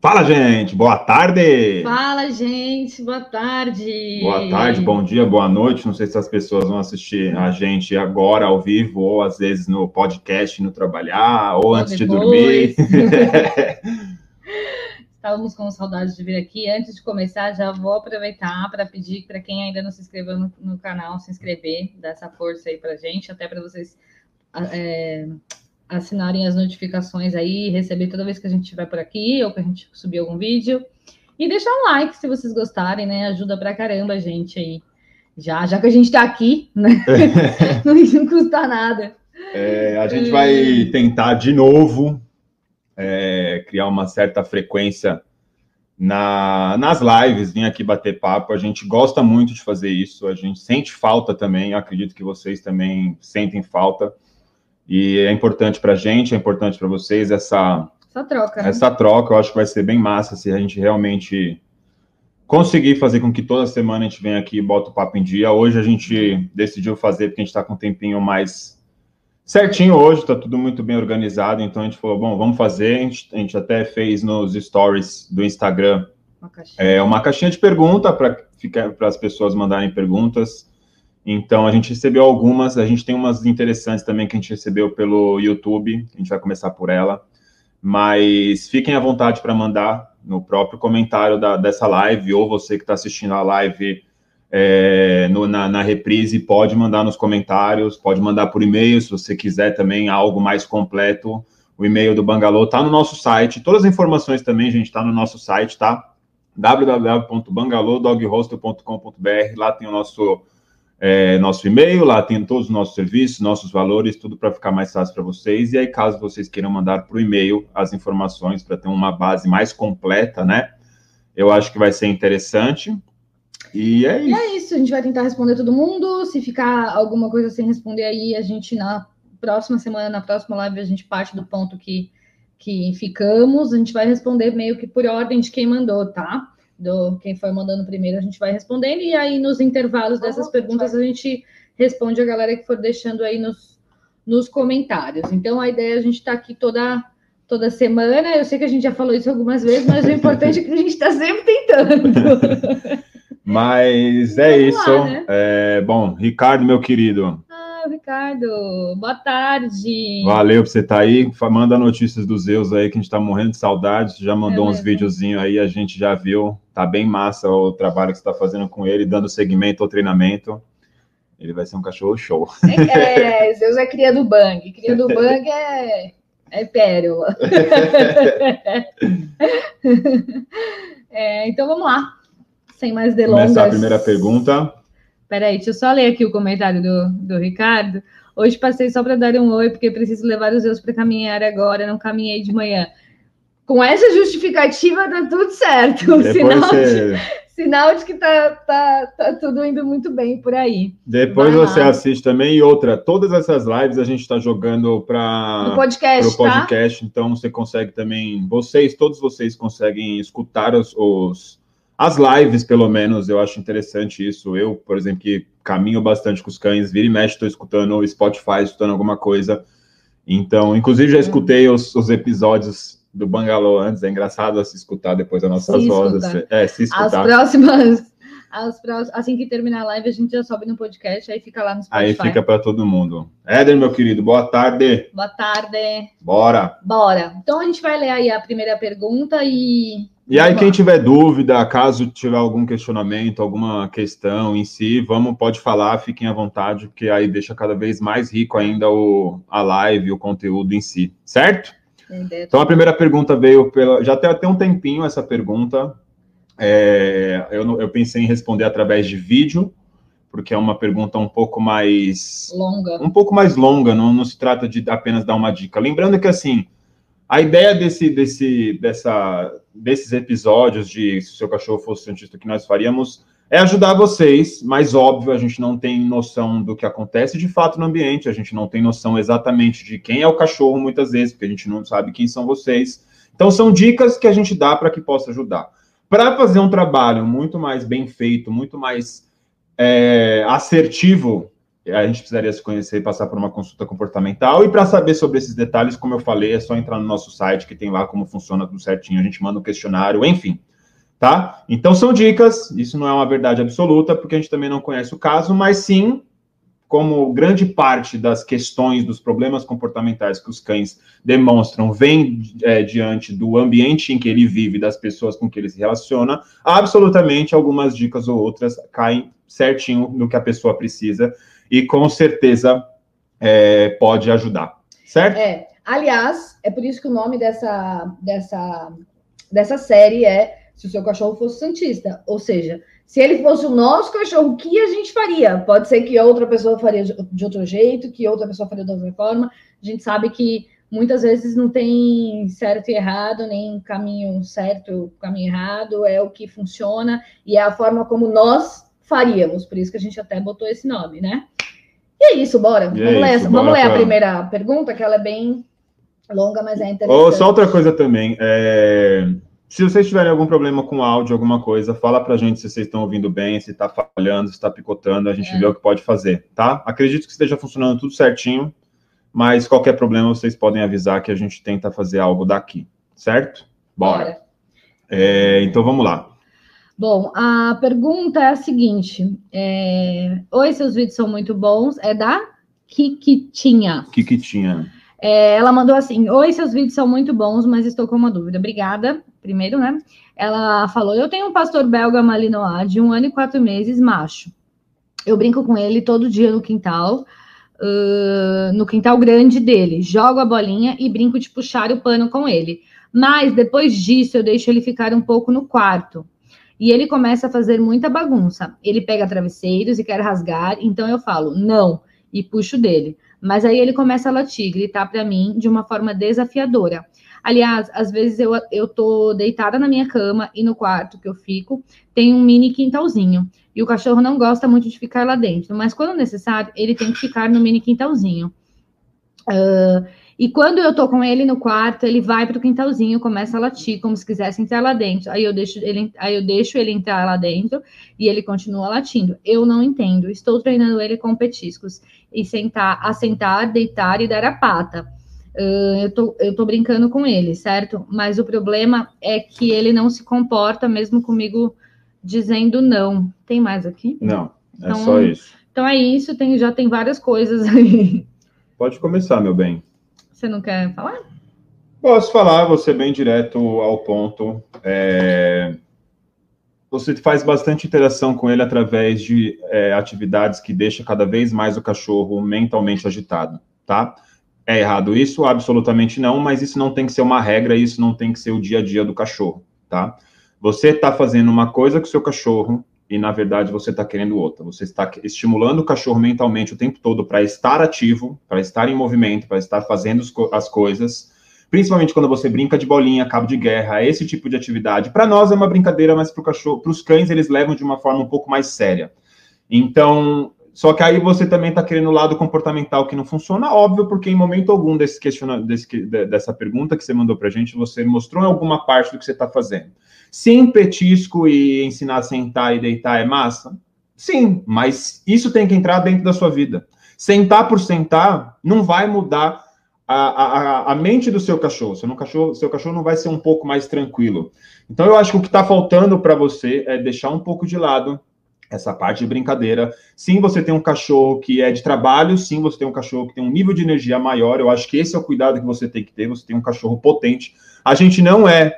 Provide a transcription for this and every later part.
Fala, gente, boa tarde! Fala, gente, boa tarde! Boa tarde, bom dia, boa noite. Não sei se as pessoas vão assistir a gente agora ao vivo, ou às vezes no podcast, no trabalhar, ou, ou antes depois. de dormir. Estávamos com saudades de vir aqui. Antes de começar, já vou aproveitar para pedir para quem ainda não se inscreveu no, no, canal se inscrever, dar essa força aí para gente, até para vocês. É, assinarem as notificações aí, receber toda vez que a gente estiver por aqui ou que a gente subir algum vídeo. E deixar um like se vocês gostarem, né? Ajuda pra caramba a gente aí. Já, já que a gente tá aqui, né? não, não custa nada. É, a gente vai tentar de novo é, criar uma certa frequência na, nas lives, vir aqui bater papo. A gente gosta muito de fazer isso, a gente sente falta também, acredito que vocês também sentem falta. E é importante para a gente, é importante para vocês essa, essa troca. Né? Essa troca, eu acho que vai ser bem massa se a gente realmente conseguir fazer com que toda semana a gente venha aqui e bota o papo em dia. Hoje a gente decidiu fazer porque a gente está com um tempinho mais certinho hoje, está tudo muito bem organizado, então a gente falou, bom, vamos fazer. A gente, a gente até fez nos stories do Instagram uma caixinha, é, uma caixinha de pergunta para as pessoas mandarem perguntas. Então, a gente recebeu algumas, a gente tem umas interessantes também que a gente recebeu pelo YouTube, a gente vai começar por ela, mas fiquem à vontade para mandar no próprio comentário da, dessa live, ou você que está assistindo a live é, no, na, na, reprise, pode mandar nos comentários, pode mandar por e-mail, se você quiser também algo mais completo, o e-mail do Bangalô está no nosso site, todas as informações também, gente, está no nosso site, tá? www.bangalodoghoster.com.br, lá tem o nosso é, nosso e-mail, lá tem todos os nossos serviços, nossos valores, tudo para ficar mais fácil para vocês. E aí, caso vocês queiram mandar para o e-mail as informações para ter uma base mais completa, né? Eu acho que vai ser interessante. E é isso. E é isso, a gente vai tentar responder todo mundo. Se ficar alguma coisa sem responder aí, a gente na próxima semana, na próxima live, a gente parte do ponto que, que ficamos. A gente vai responder meio que por ordem de quem mandou, tá? Do quem foi mandando primeiro, a gente vai respondendo, e aí nos intervalos dessas perguntas a gente responde a galera que for deixando aí nos, nos comentários. Então a ideia é a gente estar tá aqui toda toda semana. Eu sei que a gente já falou isso algumas vezes, mas o importante é que a gente está sempre tentando. Mas é isso. Lá, né? é, bom, Ricardo, meu querido, Ricardo. Boa tarde. Valeu por você estar tá aí. Manda notícias dos Zeus aí, que a gente está morrendo de saudade. Já mandou é uns videozinhos aí, a gente já viu. Tá bem massa o trabalho que você está fazendo com ele, dando seguimento ao treinamento. Ele vai ser um cachorro show. É, é Zeus é cria do Bang. Cria do Bang é, é pérola. é, então vamos lá. Sem mais delongas. Começar a primeira pergunta. Peraí, deixa eu só ler aqui o comentário do, do Ricardo. Hoje passei só para dar um oi, porque preciso levar os meus para caminhar agora, não caminhei de manhã. Com essa justificativa, tá tudo certo. Sinal, você... de, sinal de que tá, tá, tá tudo indo muito bem por aí. Depois Vai você lá. assiste também. E outra, todas essas lives a gente está jogando para o podcast, podcast tá? então você consegue também, vocês, todos vocês conseguem escutar os, os as lives, pelo menos, eu acho interessante isso. Eu, por exemplo, que caminho bastante com os cães, vira e mexe, estou escutando o Spotify, escutando alguma coisa. Então, inclusive, já escutei os, os episódios do Bangalô antes. É engraçado se escutar depois as nossas se vozes. É, se escutar. As próximas. As próximas, assim que terminar a live, a gente já sobe no podcast, aí fica lá no Spotify. Aí fica para todo mundo. Éder, meu querido, boa tarde. Boa tarde. Bora. Bora. Então a gente vai ler aí a primeira pergunta e e aí, quem tiver dúvida, caso tiver algum questionamento, alguma questão em si, vamos, pode falar, fiquem à vontade, porque aí deixa cada vez mais rico ainda o, a live, o conteúdo em si, certo? Então, a primeira pergunta veio pela. Já tem até um tempinho essa pergunta. É, eu, eu pensei em responder através de vídeo, porque é uma pergunta um pouco mais. Longa. Um pouco mais longa, não, não se trata de apenas dar uma dica. Lembrando que, assim, a ideia desse, desse, dessa, desses episódios de se o seu cachorro fosse cientista que nós faríamos é ajudar vocês, mas óbvio, a gente não tem noção do que acontece de fato no ambiente, a gente não tem noção exatamente de quem é o cachorro muitas vezes, porque a gente não sabe quem são vocês. Então são dicas que a gente dá para que possa ajudar. Para fazer um trabalho muito mais bem feito, muito mais é, assertivo a gente precisaria se conhecer e passar por uma consulta comportamental. E para saber sobre esses detalhes, como eu falei, é só entrar no nosso site que tem lá como funciona tudo certinho. A gente manda um questionário, enfim. Tá? Então são dicas, isso não é uma verdade absoluta, porque a gente também não conhece o caso, mas sim como grande parte das questões, dos problemas comportamentais que os cães demonstram vem é, diante do ambiente em que ele vive, das pessoas com que ele se relaciona, absolutamente algumas dicas ou outras caem certinho no que a pessoa precisa e com certeza é, pode ajudar, certo? É, aliás, é por isso que o nome dessa, dessa, dessa série é Se o seu cachorro fosse Santista, ou seja, se ele fosse o nosso cachorro, o que a gente faria? Pode ser que outra pessoa faria de outro jeito, que outra pessoa faria de outra forma. A gente sabe que muitas vezes não tem certo e errado, nem caminho certo, caminho errado, é o que funciona e é a forma como nós faríamos. Por isso que a gente até botou esse nome, né? E é isso, bora. E é vamos, é ler, isso, vamos ler a primeira pergunta, que ela é bem longa, mas é interessante. Oh, só outra coisa também. É... Se vocês tiverem algum problema com áudio, alguma coisa, fala pra gente se vocês estão ouvindo bem, se tá falhando, se tá picotando, a gente é. vê o que pode fazer, tá? Acredito que esteja funcionando tudo certinho, mas qualquer problema vocês podem avisar que a gente tenta fazer algo daqui, certo? Bora. Bora. É, então vamos lá. Bom, a pergunta é a seguinte: é... Oi, seus vídeos são muito bons. É da Kikitinha. Kikitinha. É, ela mandou assim: Oi, seus vídeos são muito bons, mas estou com uma dúvida. Obrigada primeiro, né? Ela falou: Eu tenho um pastor belga malinois de um ano e quatro meses, macho. Eu brinco com ele todo dia no quintal, uh, no quintal grande dele. Jogo a bolinha e brinco de puxar o pano com ele. Mas depois disso, eu deixo ele ficar um pouco no quarto. E ele começa a fazer muita bagunça. Ele pega travesseiros e quer rasgar, então eu falo, não, e puxo dele. Mas aí ele começa a latir, gritar para mim de uma forma desafiadora. Aliás, às vezes eu, eu tô deitada na minha cama e no quarto que eu fico tem um mini quintalzinho. E o cachorro não gosta muito de ficar lá dentro, mas quando necessário, ele tem que ficar no mini quintalzinho. Uh, e quando eu tô com ele no quarto, ele vai pro quintalzinho, começa a latir, como se quisesse entrar lá dentro. Aí eu deixo ele, aí eu deixo ele entrar lá dentro e ele continua latindo. Eu não entendo. Estou treinando ele com petiscos e sentar, assentar, deitar e dar a pata. Uh, eu, tô, eu tô brincando com ele, certo? Mas o problema é que ele não se comporta mesmo comigo dizendo não. Tem mais aqui? Não, é então, só isso. Então é isso, tem, já tem várias coisas aí. Pode começar, meu bem. Você não quer falar? Posso falar, você bem direto ao ponto. É... Você faz bastante interação com ele através de é, atividades que deixam cada vez mais o cachorro mentalmente agitado, tá? É errado isso? Absolutamente não, mas isso não tem que ser uma regra, isso não tem que ser o dia a dia do cachorro, tá? Você está fazendo uma coisa com o seu cachorro e, na verdade, você está querendo outra. Você está estimulando o cachorro mentalmente o tempo todo para estar ativo, para estar em movimento, para estar fazendo as coisas, principalmente quando você brinca de bolinha, cabo de guerra, esse tipo de atividade. Para nós é uma brincadeira, mas para cachorro, os cães, eles levam de uma forma um pouco mais séria. Então, só que aí você também está querendo o lado comportamental que não funciona, óbvio, porque em momento algum desse desse, dessa pergunta que você mandou para a gente, você mostrou alguma parte do que você está fazendo. Sim, petisco e ensinar a sentar e deitar é massa? Sim, mas isso tem que entrar dentro da sua vida. Sentar por sentar não vai mudar a, a, a mente do seu cachorro. Seu cachorro. seu cachorro não vai ser um pouco mais tranquilo. Então, eu acho que o que está faltando para você é deixar um pouco de lado essa parte de brincadeira. Sim, você tem um cachorro que é de trabalho, sim, você tem um cachorro que tem um nível de energia maior. Eu acho que esse é o cuidado que você tem que ter. Você tem um cachorro potente. A gente não é.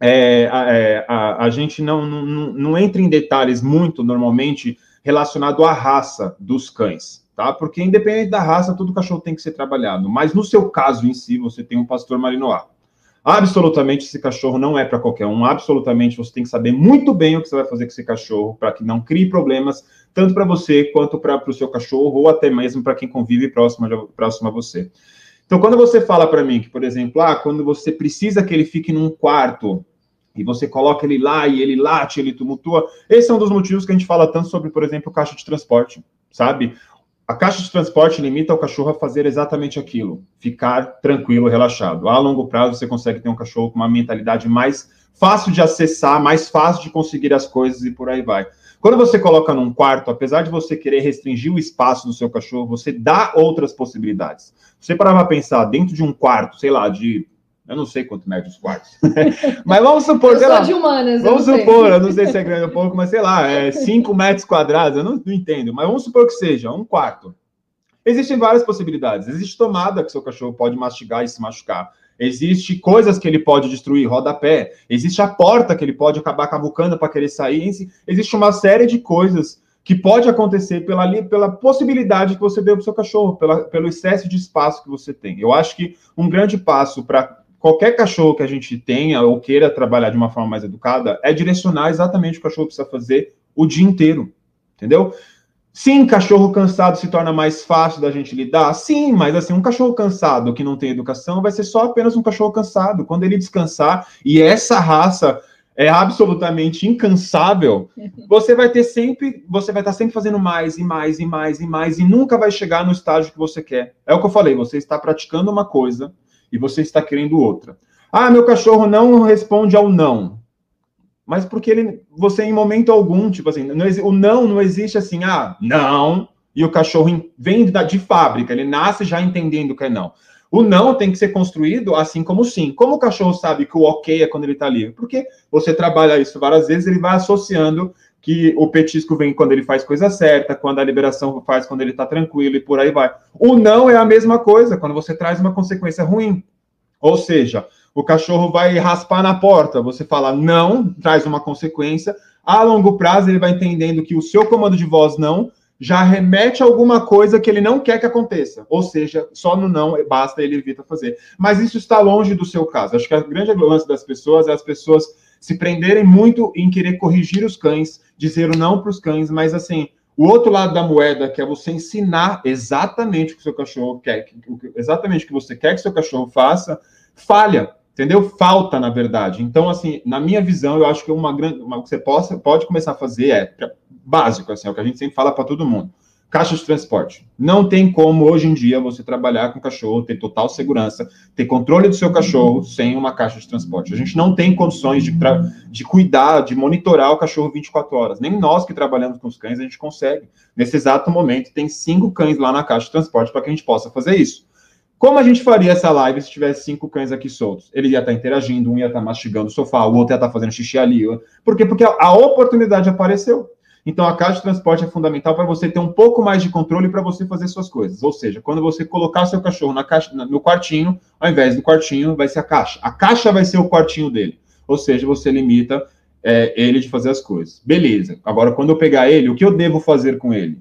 É, é a, a, gente não, não, não entra em detalhes muito, normalmente, relacionado à raça dos cães, tá? Porque independente da raça, todo cachorro tem que ser trabalhado. Mas no seu caso em si, você tem um pastor malinois. Absolutamente, esse cachorro não é para qualquer um. Absolutamente, você tem que saber muito bem o que você vai fazer com esse cachorro para que não crie problemas, tanto para você quanto para o seu cachorro, ou até mesmo para quem convive próximo, próximo a você. Então, quando você fala para mim que, por exemplo, ah, quando você precisa que ele fique num quarto e você coloca ele lá e ele late, ele tumultua, esse é um dos motivos que a gente fala tanto sobre, por exemplo, caixa de transporte, sabe? A caixa de transporte limita o cachorro a fazer exatamente aquilo, ficar tranquilo, relaxado. A longo prazo, você consegue ter um cachorro com uma mentalidade mais fácil de acessar, mais fácil de conseguir as coisas e por aí vai. Quando você coloca num quarto, apesar de você querer restringir o espaço do seu cachorro, você dá outras possibilidades. Você parar para pensar dentro de um quarto, sei lá, de eu não sei quanto mede os quartos. mas vamos supor, eu sei lá. de humanas, vamos eu supor, sei. eu não sei se é grande ou pouco, mas sei lá, é 5 metros quadrados, eu não, não, entendo. Mas vamos supor que seja um quarto. Existem várias possibilidades. Existe tomada que seu cachorro pode mastigar e se machucar. Existe coisas que ele pode destruir, rodapé. Existe a porta que ele pode acabar cavucando para querer sair. Existe uma série de coisas que pode acontecer pela, pela possibilidade que você deu para o seu cachorro, pela, pelo excesso de espaço que você tem. Eu acho que um grande passo para qualquer cachorro que a gente tenha ou queira trabalhar de uma forma mais educada é direcionar exatamente o que o cachorro precisa fazer o dia inteiro, entendeu? Sim, cachorro cansado se torna mais fácil da gente lidar. Sim, mas assim, um cachorro cansado que não tem educação vai ser só apenas um cachorro cansado. Quando ele descansar, e essa raça é absolutamente incansável, você vai ter sempre, você vai estar sempre fazendo mais e mais e mais e mais e nunca vai chegar no estágio que você quer. É o que eu falei, você está praticando uma coisa e você está querendo outra. Ah, meu cachorro não responde ao não. Mas porque ele, você em momento algum, tipo assim, não, o não não existe assim, ah, não, e o cachorro vem de fábrica, ele nasce já entendendo que é não. O não tem que ser construído assim como o sim. Como o cachorro sabe que o ok é quando ele está livre? Porque você trabalha isso várias vezes, ele vai associando que o petisco vem quando ele faz coisa certa, quando a liberação faz quando ele está tranquilo e por aí vai. O não é a mesma coisa, quando você traz uma consequência ruim. Ou seja, o cachorro vai raspar na porta, você fala não, traz uma consequência. A longo prazo, ele vai entendendo que o seu comando de voz não já remete a alguma coisa que ele não quer que aconteça. Ou seja, só no não basta ele evita fazer. Mas isso está longe do seu caso. Acho que a grande lance das pessoas é as pessoas se prenderem muito em querer corrigir os cães, dizer o não para os cães, mas assim, o outro lado da moeda, que é você ensinar exatamente o que o seu cachorro quer, exatamente o que você quer que o seu cachorro faça, falha, entendeu? Falta, na verdade. Então, assim, na minha visão, eu acho que uma grande, uma, que você possa, pode começar a fazer é básico, assim, é o que a gente sempre fala para todo mundo Caixa de transporte. Não tem como, hoje em dia, você trabalhar com cachorro, ter total segurança, ter controle do seu cachorro sem uma caixa de transporte. A gente não tem condições de, de cuidar, de monitorar o cachorro 24 horas. Nem nós que trabalhamos com os cães, a gente consegue. Nesse exato momento, tem cinco cães lá na caixa de transporte para que a gente possa fazer isso. Como a gente faria essa live se tivesse cinco cães aqui soltos? Ele ia estar interagindo, um ia estar mastigando o sofá, o outro ia estar fazendo xixi ali. Por quê? Porque a oportunidade apareceu. Então, a caixa de transporte é fundamental para você ter um pouco mais de controle para você fazer suas coisas. Ou seja, quando você colocar seu cachorro na caixa, no quartinho, ao invés do quartinho, vai ser a caixa. A caixa vai ser o quartinho dele. Ou seja, você limita é, ele de fazer as coisas. Beleza. Agora, quando eu pegar ele, o que eu devo fazer com ele?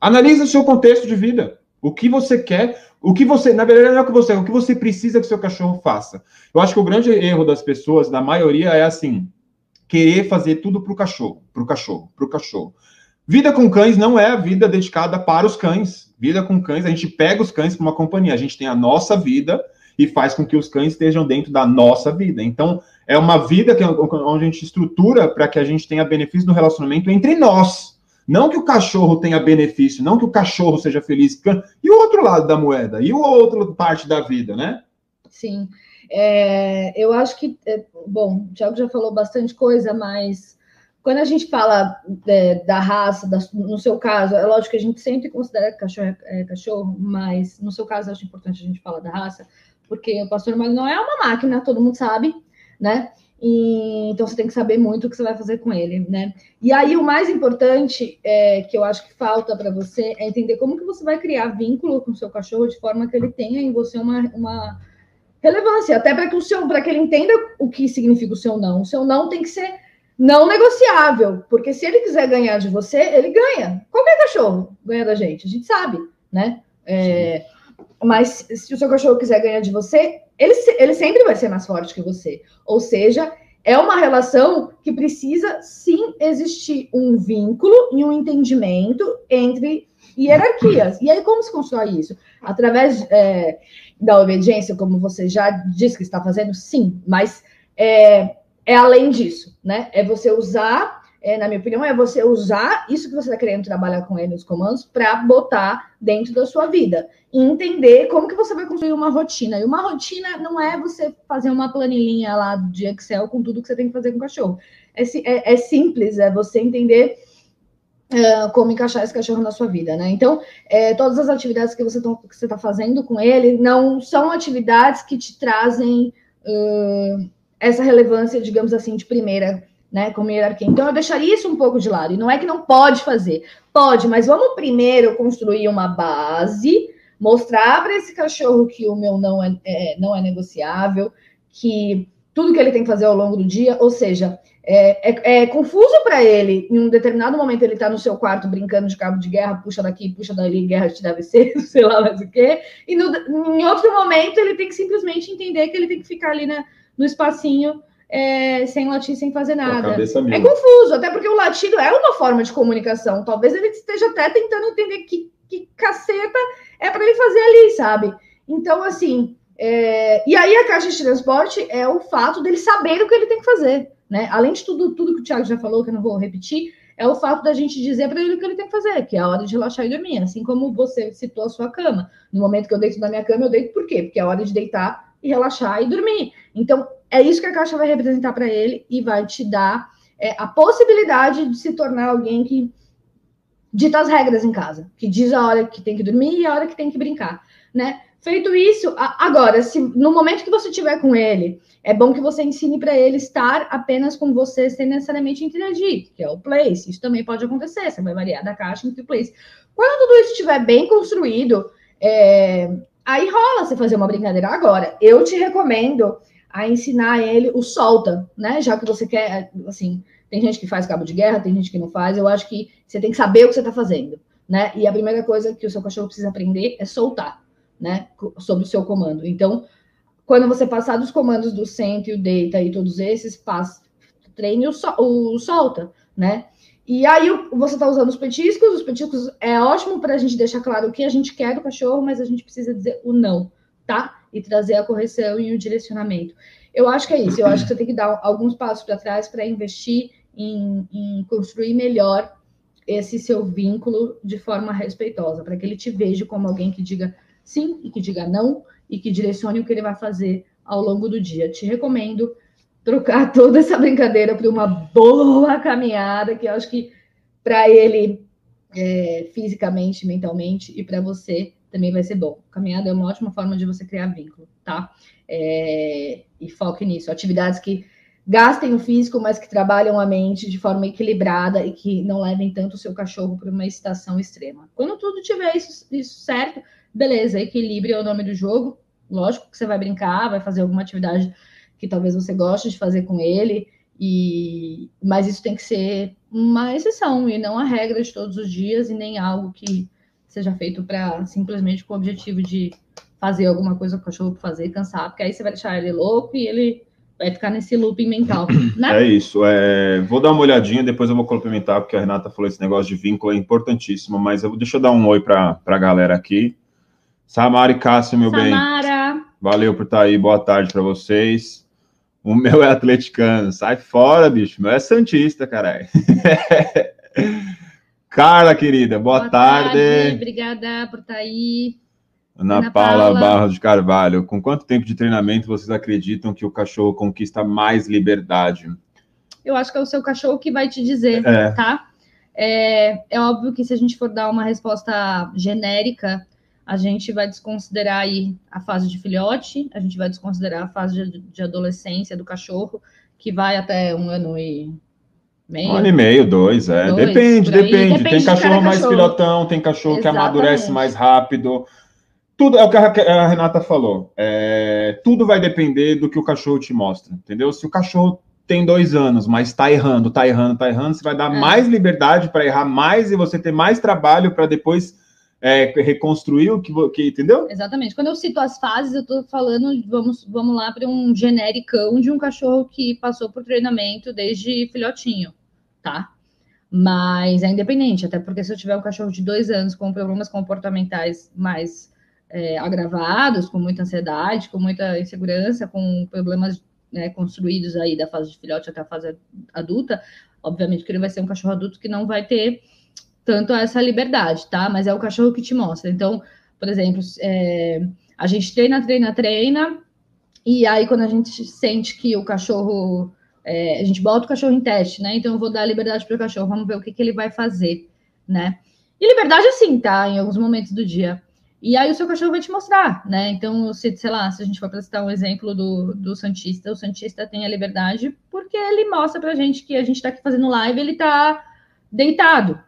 Analise o seu contexto de vida. O que você quer, o que você, na verdade, não é o que você, o que você precisa que seu cachorro faça. Eu acho que o grande erro das pessoas, da maioria, é assim: querer fazer tudo para o cachorro, para o cachorro, para o cachorro. Vida com cães não é a vida dedicada para os cães. Vida com cães, a gente pega os cães para uma companhia, a gente tem a nossa vida e faz com que os cães estejam dentro da nossa vida. Então, é uma vida que, onde a gente estrutura para que a gente tenha benefício no relacionamento entre nós. Não que o cachorro tenha benefício, não que o cachorro seja feliz. E o outro lado da moeda? E o outro parte da vida, né? Sim. É, eu acho que, é, bom, o Thiago já falou bastante coisa, mas quando a gente fala é, da raça, da, no seu caso, é lógico que a gente sempre considera cachorro é, cachorro, mas no seu caso acho importante a gente falar da raça, porque o pastor Magno não é uma máquina, todo mundo sabe, né? E, então você tem que saber muito o que você vai fazer com ele, né? E aí o mais importante é, que eu acho que falta para você é entender como que você vai criar vínculo com o seu cachorro de forma que ele tenha em você uma, uma relevância, até para que o seu, para que ele entenda o que significa o seu não. O seu não tem que ser não negociável, porque se ele quiser ganhar de você, ele ganha. Qualquer cachorro ganha da gente, a gente sabe, né? É, mas se o seu cachorro quiser ganhar de você, ele, ele sempre vai ser mais forte que você. Ou seja, é uma relação que precisa sim existir um vínculo e um entendimento entre hierarquias. E aí, como se constrói isso? Através é, da obediência, como você já disse que está fazendo, sim, mas é, é além disso, né? É você usar é, na minha opinião, é você usar isso que você está querendo trabalhar com ele nos comandos para botar dentro da sua vida e entender como que você vai construir uma rotina. E uma rotina não é você fazer uma planilhinha lá de Excel com tudo que você tem que fazer com o cachorro. É, é, é simples, é você entender uh, como encaixar esse cachorro na sua vida, né? Então, é, todas as atividades que você está fazendo com ele não são atividades que te trazem uh, essa relevância, digamos assim, de primeira né, como hierarquia. Então, eu deixaria isso um pouco de lado. E não é que não pode fazer, pode, mas vamos primeiro construir uma base, mostrar para esse cachorro que o meu não é, é, não é negociável, que tudo que ele tem que fazer ao longo do dia, ou seja, é, é, é confuso para ele. Em um determinado momento, ele está no seu quarto brincando de cabo de guerra, puxa daqui, puxa dali, guerra de travesseiro, sei lá mais o quê. E no, em outro momento, ele tem que simplesmente entender que ele tem que ficar ali na, no espacinho é, sem latir, sem fazer nada. É confuso, até porque o latido é uma forma de comunicação. Talvez ele esteja até tentando entender que, que caceta é para ele fazer ali, sabe? Então, assim, é... e aí a caixa de transporte é o fato dele saber o que ele tem que fazer, né? Além de tudo, tudo que o Thiago já falou, que eu não vou repetir, é o fato da gente dizer para ele o que ele tem que fazer, que é a hora de relaxar e dormir, assim como você citou a sua cama. No momento que eu deito na minha cama, eu deito por quê? Porque é a hora de deitar e relaxar e dormir. Então, é isso que a caixa vai representar para ele e vai te dar é, a possibilidade de se tornar alguém que dita as regras em casa, que diz a hora que tem que dormir e a hora que tem que brincar, né? Feito isso, agora, se no momento que você estiver com ele, é bom que você ensine para ele estar apenas com você sem necessariamente interagir, que é o place. Isso também pode acontecer, você vai variar da caixa entre o place. Quando tudo isso estiver bem construído, é, aí rola você fazer uma brincadeira. Agora, eu te recomendo a ensinar ele o solta, né? Já que você quer, assim, tem gente que faz cabo de guerra, tem gente que não faz. Eu acho que você tem que saber o que você está fazendo, né? E a primeira coisa que o seu cachorro precisa aprender é soltar, né? Sob o seu comando. Então, quando você passar dos comandos do senta e o deita e todos esses, passa, treine o, sol, o solta, né? E aí você está usando os petiscos, os petiscos é ótimo para a gente deixar claro o que a gente quer do cachorro, mas a gente precisa dizer o não, tá? e trazer a correção e o direcionamento. Eu acho que é isso. Eu acho que você tem que dar alguns passos para trás para investir em, em, construir melhor esse seu vínculo de forma respeitosa, para que ele te veja como alguém que diga sim e que diga não e que direcione o que ele vai fazer ao longo do dia. Te recomendo trocar toda essa brincadeira por uma boa caminhada, que eu acho que para ele, é, fisicamente, mentalmente, e para você também vai ser bom. Caminhada é uma ótima forma de você criar vínculo, tá? É, e foque nisso. Atividades que gastem o físico, mas que trabalham a mente de forma equilibrada e que não levem tanto o seu cachorro para uma excitação extrema. Quando tudo tiver isso, isso certo, beleza, equilíbrio é o nome do jogo. Lógico que você vai brincar, vai fazer alguma atividade que talvez você goste de fazer com ele, e mas isso tem que ser uma exceção e não a regra de todos os dias e nem algo que seja feito para simplesmente com o objetivo de fazer alguma coisa com o cachorro fazer, cansar, porque aí você vai deixar ele louco e ele vai ficar nesse looping mental, né? É isso. É... Vou dar uma olhadinha, depois eu vou complementar, porque a Renata falou esse negócio de vínculo é importantíssimo, mas eu vou, deixa eu dar um oi para a galera aqui. Samara e Cássio, meu Samara. bem. Samara. Valeu por estar aí, boa tarde para vocês. O meu é atleticano, sai fora, bicho. O meu é santista, caralho. Carla, querida, boa, boa tarde. tarde. Obrigada por estar aí. Ana, Ana Paula, Paula Barros de Carvalho, com quanto tempo de treinamento vocês acreditam que o cachorro conquista mais liberdade? Eu acho que é o seu cachorro que vai te dizer, é. tá? É, é óbvio que se a gente for dar uma resposta genérica, a gente vai desconsiderar aí a fase de filhote, a gente vai desconsiderar a fase de, de adolescência do cachorro, que vai até um ano e Meio? Um ano e meio, dois, é. Dois, depende, depende, depende. Tem cachorro mais cachorro. filhotão, tem cachorro Exatamente. que amadurece mais rápido. Tudo é o que a Renata falou. É, tudo vai depender do que o cachorro te mostra, entendeu? Se o cachorro tem dois anos, mas está errando, está errando, está errando, você vai dar é. mais liberdade para errar mais e você ter mais trabalho para depois é, reconstruir o que, que, entendeu? Exatamente. Quando eu cito as fases, eu estou falando, vamos, vamos lá para um genericão de um cachorro que passou por treinamento desde filhotinho tá? Mas é independente, até porque se eu tiver um cachorro de dois anos com problemas comportamentais mais é, agravados, com muita ansiedade, com muita insegurança, com problemas né, construídos aí da fase de filhote até a fase adulta, Obviamente que ele vai ser um cachorro adulto que não vai ter tanto essa liberdade, tá? Mas é o cachorro que te mostra. Então, por exemplo, é, a gente treina, treina, treina, e aí quando a gente sente que o cachorro. É, a gente bota o cachorro em teste, né? Então eu vou dar liberdade para o cachorro, vamos ver o que, que ele vai fazer, né? E liberdade assim, tá? Em alguns momentos do dia. E aí o seu cachorro vai te mostrar, né? Então, se, sei lá, se a gente for para citar um exemplo do, do Santista, o Santista tem a liberdade porque ele mostra pra gente que a gente tá aqui fazendo live, ele tá deitado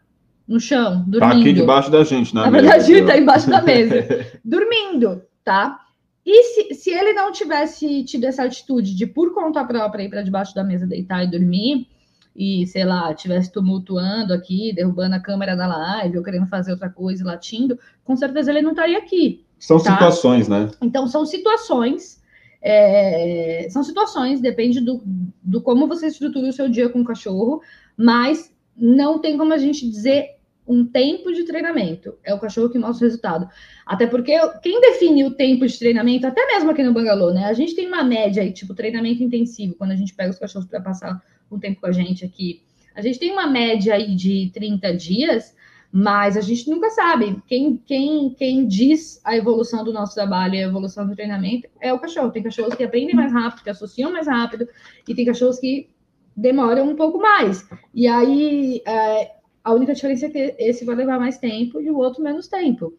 no chão, dormindo. Tá aqui debaixo da gente, né? Na verdade, ele tá embaixo da mesa, dormindo, tá? E se, se ele não tivesse tido essa atitude de, por conta própria, ir para debaixo da mesa deitar e dormir, e, sei lá, estivesse tumultuando aqui, derrubando a câmera da live, ou querendo fazer outra coisa, latindo, com certeza ele não estaria aqui. São tá? situações, né? Então, são situações. É, são situações, depende do, do como você estrutura o seu dia com o cachorro, mas não tem como a gente dizer um tempo de treinamento. É o cachorro que mostra o resultado. Até porque quem define o tempo de treinamento, até mesmo aqui no Bangalô, né? A gente tem uma média aí, tipo, treinamento intensivo, quando a gente pega os cachorros para passar um tempo com a gente aqui. A gente tem uma média aí de 30 dias, mas a gente nunca sabe. Quem, quem, quem diz a evolução do nosso trabalho e a evolução do treinamento é o cachorro. Tem cachorros que aprendem mais rápido, que associam mais rápido, e tem cachorros que demoram um pouco mais. E aí, é, a única diferença é que esse vai levar mais tempo e o outro menos tempo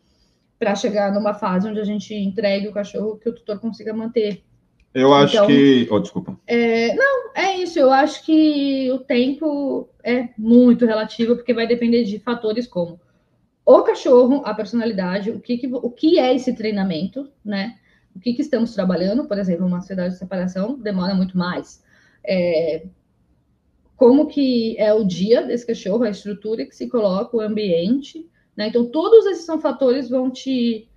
para chegar numa fase onde a gente entregue o cachorro que o tutor consiga manter eu acho então, que. Oh, desculpa. É, não, é isso. Eu acho que o tempo é muito relativo, porque vai depender de fatores como o cachorro, a personalidade, o que, que o que é esse treinamento, né? O que, que estamos trabalhando, por exemplo, uma sociedade de separação demora muito mais. É, como que é o dia desse cachorro, a estrutura que se coloca, o ambiente, né? Então, todos esses são fatores vão te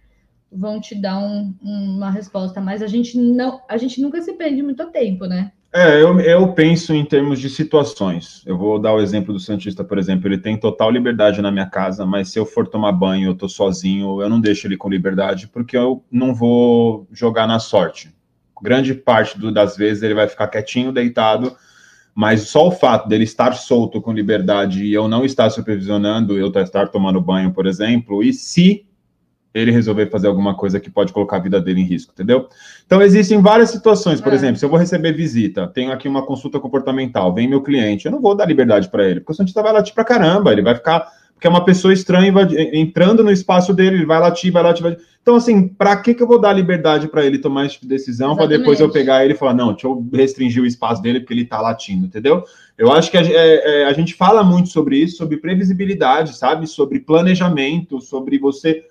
vão te dar um, uma resposta, mas a gente não, a gente nunca se prende muito tempo, né? É, eu, eu penso em termos de situações. Eu vou dar o exemplo do Santista, por exemplo. Ele tem total liberdade na minha casa, mas se eu for tomar banho, eu tô sozinho, eu não deixo ele com liberdade, porque eu não vou jogar na sorte. Grande parte do, das vezes ele vai ficar quietinho, deitado, mas só o fato dele estar solto com liberdade e eu não estar supervisionando, eu estar tomando banho, por exemplo, e se ele resolver fazer alguma coisa que pode colocar a vida dele em risco, entendeu? Então, existem várias situações. Por é. exemplo, se eu vou receber visita, tenho aqui uma consulta comportamental, vem meu cliente, eu não vou dar liberdade para ele, porque o cientista vai latir para caramba, ele vai ficar. Porque é uma pessoa estranha entrando no espaço dele, ele vai latir, vai latir, vai latir. Então, assim, para que, que eu vou dar liberdade para ele tomar essa tipo decisão, para depois eu pegar ele e falar, não, deixa eu restringir o espaço dele porque ele está latindo, entendeu? Eu acho que a, é, é, a gente fala muito sobre isso, sobre previsibilidade, sabe? Sobre planejamento, sobre você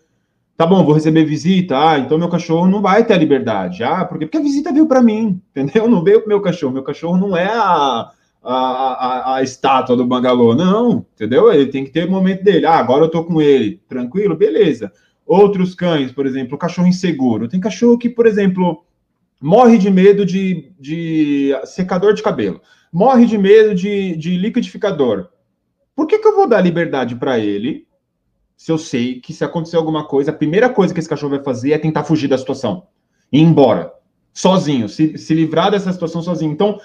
Tá bom, vou receber visita. Ah, então meu cachorro não vai ter a liberdade. Ah, porque, porque a visita veio para mim, entendeu? Não veio pro meu cachorro. Meu cachorro não é a, a, a, a, estátua do bangalô, não, entendeu? Ele tem que ter o momento dele. Ah, agora eu tô com ele, tranquilo, beleza. Outros cães, por exemplo, cachorro inseguro. Tem cachorro que, por exemplo, morre de medo de, de secador de cabelo, morre de medo de, de liquidificador. Por que, que eu vou dar liberdade para ele se eu sei que se acontecer alguma coisa, a primeira coisa que esse cachorro vai fazer é tentar fugir da situação. Ir embora. Sozinho. Se, se livrar dessa situação sozinho. Então,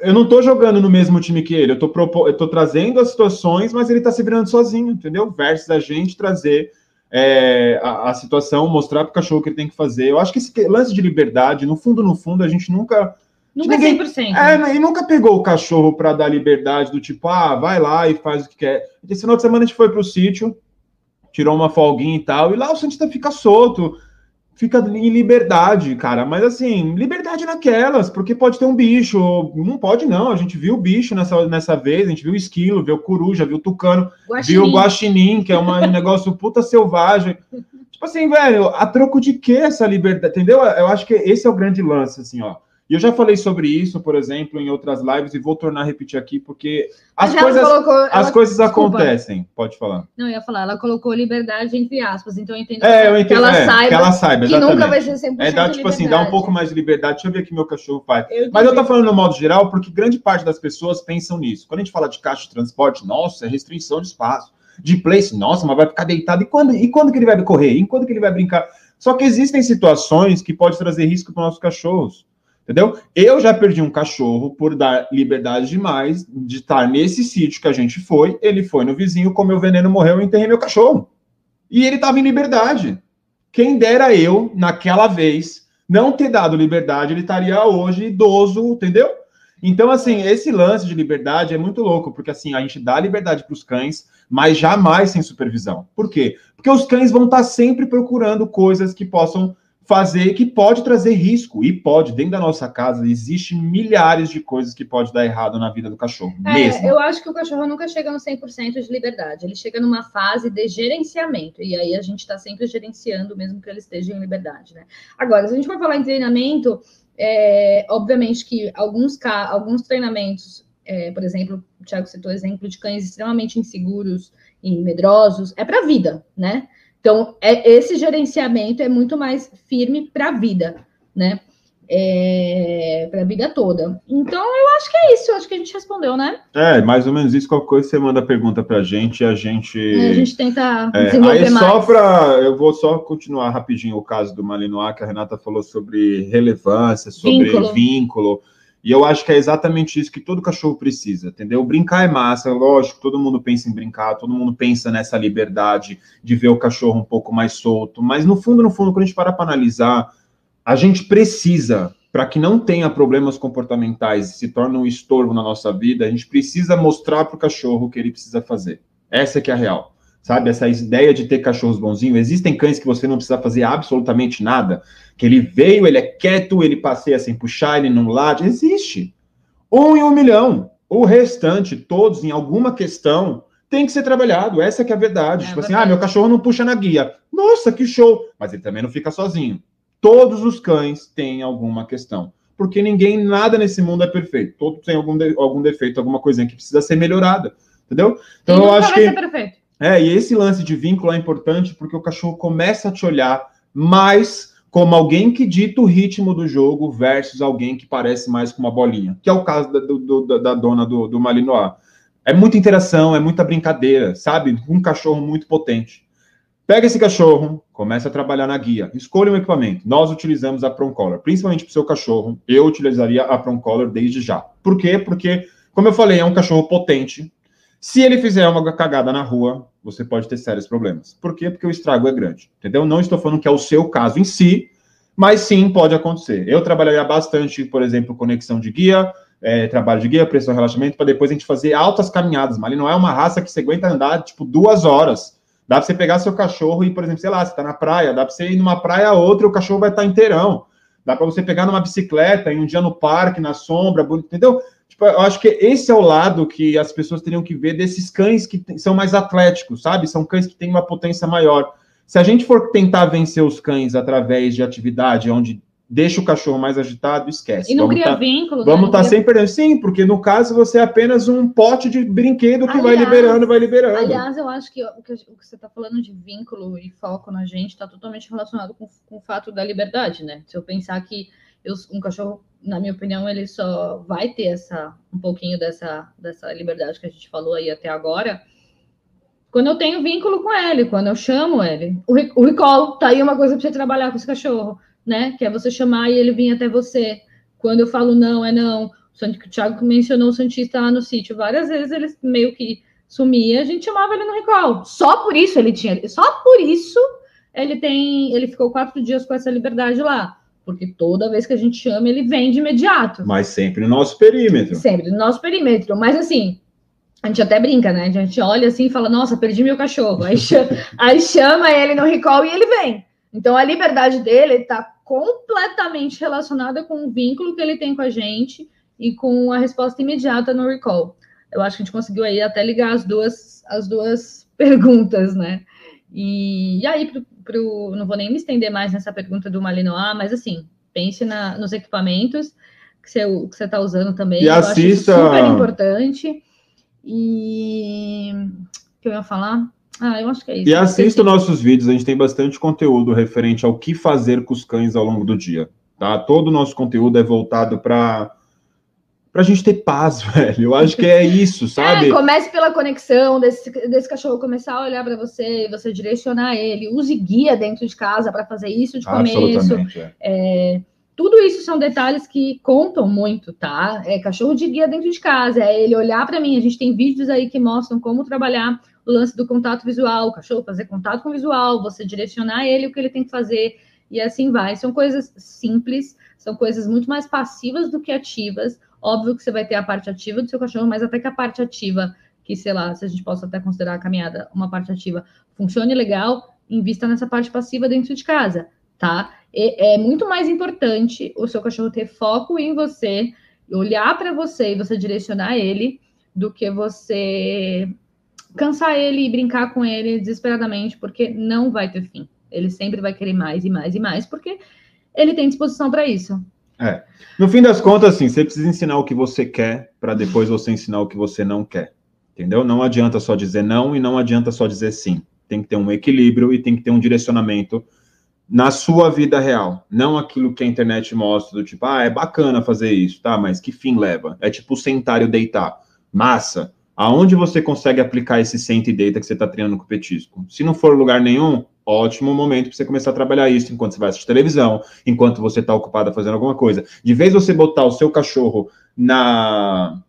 eu não tô jogando no mesmo time que ele. Eu tô, propo... trazendo as situações, mas ele tá se virando sozinho, entendeu? Versus a gente trazer é, a, a, situação, mostrar pro cachorro o que ele tem que fazer. Eu acho que esse lance de liberdade, no fundo, no fundo, a gente nunca. Nunca ninguém, 100%. É, e nunca pegou o cachorro para dar liberdade do tipo, ah, vai lá e faz o que quer. Esse final de semana a gente foi pro sítio, tirou uma folguinha e tal, e lá o Santista fica solto, fica em liberdade, cara. Mas assim, liberdade naquelas, porque pode ter um bicho, não pode não. A gente viu o bicho nessa, nessa vez, a gente viu o esquilo, viu o coruja, viu o tucano, Guaxinim. viu o guaxinim, que é uma, um negócio puta selvagem. Tipo assim, velho, a troco de que essa liberdade, entendeu? Eu acho que esse é o grande lance, assim, ó. E eu já falei sobre isso, por exemplo, em outras lives, e vou tornar a repetir aqui, porque as coisas, colocou, as coisas desculpa. acontecem. Pode falar. Não, eu ia falar, ela colocou liberdade entre aspas, então eu entendi é, eu entendo, que, ela é, saiba, que ela saiba. Que nunca vai ser 100% É, dá, tipo assim, dá um pouco mais de liberdade. Deixa eu ver que meu cachorro faz. Eu Mas eu tô falando no modo geral, porque grande parte das pessoas pensam nisso. Quando a gente fala de caixa de transporte, nossa, é restrição de espaço. De place, nossa, mas vai ficar deitado. E quando, e quando que ele vai correr? E quando que ele vai brincar? Só que existem situações que pode trazer risco para os nossos cachorros. Entendeu? Eu já perdi um cachorro por dar liberdade demais de estar nesse sítio que a gente foi. Ele foi no vizinho, comeu veneno, morreu, eu enterrei meu cachorro. E ele estava em liberdade. Quem dera eu, naquela vez, não ter dado liberdade, ele estaria hoje idoso, entendeu? Então, assim, esse lance de liberdade é muito louco, porque assim, a gente dá liberdade para os cães, mas jamais sem supervisão. Por quê? Porque os cães vão estar sempre procurando coisas que possam fazer que pode trazer risco e pode dentro da nossa casa existe milhares de coisas que pode dar errado na vida do cachorro é, mesmo. eu acho que o cachorro nunca chega no 100% de liberdade ele chega numa fase de gerenciamento e aí a gente está sempre gerenciando mesmo que ele esteja em liberdade né agora se a gente for falar em treinamento é, obviamente que alguns alguns treinamentos é, por exemplo o Thiago citou exemplo de cães extremamente inseguros e medrosos é para a vida né então, é, esse gerenciamento é muito mais firme para a vida, né? É, para a vida toda. Então, eu acho que é isso, eu acho que a gente respondeu, né? É, mais ou menos isso. Qualquer coisa você manda a pergunta para a gente e a gente. É, a gente tenta é, desenvolver aí, mais. Só para. Eu vou só continuar rapidinho o caso do Malinois, que a Renata falou sobre relevância, sobre vínculo. vínculo. E eu acho que é exatamente isso que todo cachorro precisa, entendeu? Brincar é massa, lógico, todo mundo pensa em brincar, todo mundo pensa nessa liberdade de ver o cachorro um pouco mais solto, mas no fundo, no fundo, quando a gente para para analisar, a gente precisa, para que não tenha problemas comportamentais e se torne um estorvo na nossa vida, a gente precisa mostrar para o cachorro o que ele precisa fazer. Essa é que é a real sabe? Essa ideia de ter cachorros bonzinhos. Existem cães que você não precisa fazer absolutamente nada, que ele veio, ele é quieto, ele passeia sem puxar, ele não late. Existe. Um em um milhão. O restante, todos em alguma questão, tem que ser trabalhado. Essa que é a verdade. É tipo assim, ah, meu cachorro não puxa na guia. Nossa, que show! Mas ele também não fica sozinho. Todos os cães têm alguma questão. Porque ninguém, nada nesse mundo é perfeito. Todos têm algum, de, algum defeito, alguma coisinha que precisa ser melhorada. Entendeu? Então e eu acho que. É, e esse lance de vínculo é importante porque o cachorro começa a te olhar mais como alguém que dita o ritmo do jogo versus alguém que parece mais com uma bolinha, que é o caso da, do, da dona do, do Malinois. É muita interação, é muita brincadeira, sabe? Um cachorro muito potente. Pega esse cachorro, começa a trabalhar na guia, escolha um equipamento. Nós utilizamos a Collar, principalmente para o seu cachorro. Eu utilizaria a Collar desde já. Por quê? Porque, como eu falei, é um cachorro potente, se ele fizer uma cagada na rua, você pode ter sérios problemas. Por quê? Porque o estrago é grande, entendeu? Não estou falando que é o seu caso em si, mas sim pode acontecer. Eu trabalharia bastante, por exemplo, conexão de guia, é, trabalho de guia, pressão relaxamento, para depois a gente fazer altas caminhadas. Mas ele não é uma raça que você aguenta andar, tipo, duas horas. Dá para você pegar seu cachorro e, por exemplo, sei lá, você está na praia, dá para você ir numa praia a outra e o cachorro vai estar inteirão. Dá para você pegar numa bicicleta, em um dia no parque, na sombra, entendeu? Tipo, eu acho que esse é o lado que as pessoas teriam que ver desses cães que são mais atléticos, sabe? São cães que têm uma potência maior. Se a gente for tentar vencer os cães através de atividade onde deixa o cachorro mais agitado, esquece. E não vamos cria tá, vínculo. Vamos estar né? tá sempre sim, porque no caso você é apenas um pote de brinquedo que aliás, vai liberando, vai liberando. Aliás, eu acho que o que, você está falando de vínculo e foco na gente está totalmente relacionado com, com o fato da liberdade, né? Se eu pensar que eu, um cachorro na minha opinião, ele só vai ter essa um pouquinho dessa, dessa liberdade que a gente falou aí até agora quando eu tenho vínculo com ele, quando eu chamo ele. O, o recall, tá aí uma coisa para você trabalhar com esse cachorro, né? Que é você chamar e ele vir até você. Quando eu falo não, é não. O Thiago mencionou o Santista lá no sítio. Várias vezes ele meio que sumia, a gente chamava ele no recall. Só por isso ele tinha. Só por isso ele tem. Ele ficou quatro dias com essa liberdade lá porque toda vez que a gente chama, ele vem de imediato. Mas sempre no nosso perímetro. Sempre no nosso perímetro. Mas assim, a gente até brinca, né? A gente olha assim e fala, nossa, perdi meu cachorro. Aí chama, aí chama ele no recall e ele vem. Então a liberdade dele está completamente relacionada com o vínculo que ele tem com a gente e com a resposta imediata no recall. Eu acho que a gente conseguiu aí até ligar as duas, as duas perguntas, né? E, e aí, pro, não vou nem me estender mais nessa pergunta do Malinois, mas assim, pense na, nos equipamentos que você que você está usando também. E assista. super importante. E o que eu ia falar? Ah, eu acho que é isso. E assista nossos vídeos, a gente tem bastante conteúdo referente ao que fazer com os cães ao longo do dia. Tá? Todo o nosso conteúdo é voltado para pra gente ter paz, velho. Eu acho que é isso, é, sabe? É, comece pela conexão desse, desse cachorro começar a olhar para você você direcionar ele. Use guia dentro de casa para fazer isso de começo. É. É, tudo isso são detalhes que contam muito, tá? É cachorro de guia dentro de casa, é ele olhar para mim. A gente tem vídeos aí que mostram como trabalhar o lance do contato visual, o cachorro fazer contato com o visual, você direcionar ele o que ele tem que fazer e assim vai. São coisas simples, são coisas muito mais passivas do que ativas. Óbvio que você vai ter a parte ativa do seu cachorro, mas até que a parte ativa, que sei lá, se a gente possa até considerar a caminhada uma parte ativa, funcione legal, invista nessa parte passiva dentro de casa, tá? é muito mais importante o seu cachorro ter foco em você, olhar para você e você direcionar ele, do que você cansar ele e brincar com ele desesperadamente, porque não vai ter fim. Ele sempre vai querer mais e mais e mais, porque ele tem disposição para isso. É. No fim das contas, assim, você precisa ensinar o que você quer para depois você ensinar o que você não quer. Entendeu? Não adianta só dizer não e não adianta só dizer sim. Tem que ter um equilíbrio e tem que ter um direcionamento na sua vida real, não aquilo que a internet mostra, do tipo, ah, é bacana fazer isso, tá, mas que fim leva? É tipo sentar e deitar. Massa. Aonde você consegue aplicar esse senta e deita que você está treinando com o petisco? Se não for lugar nenhum, ótimo momento para você começar a trabalhar isso enquanto você vai assistir televisão, enquanto você está ocupado fazendo alguma coisa. De vez você botar o seu cachorro na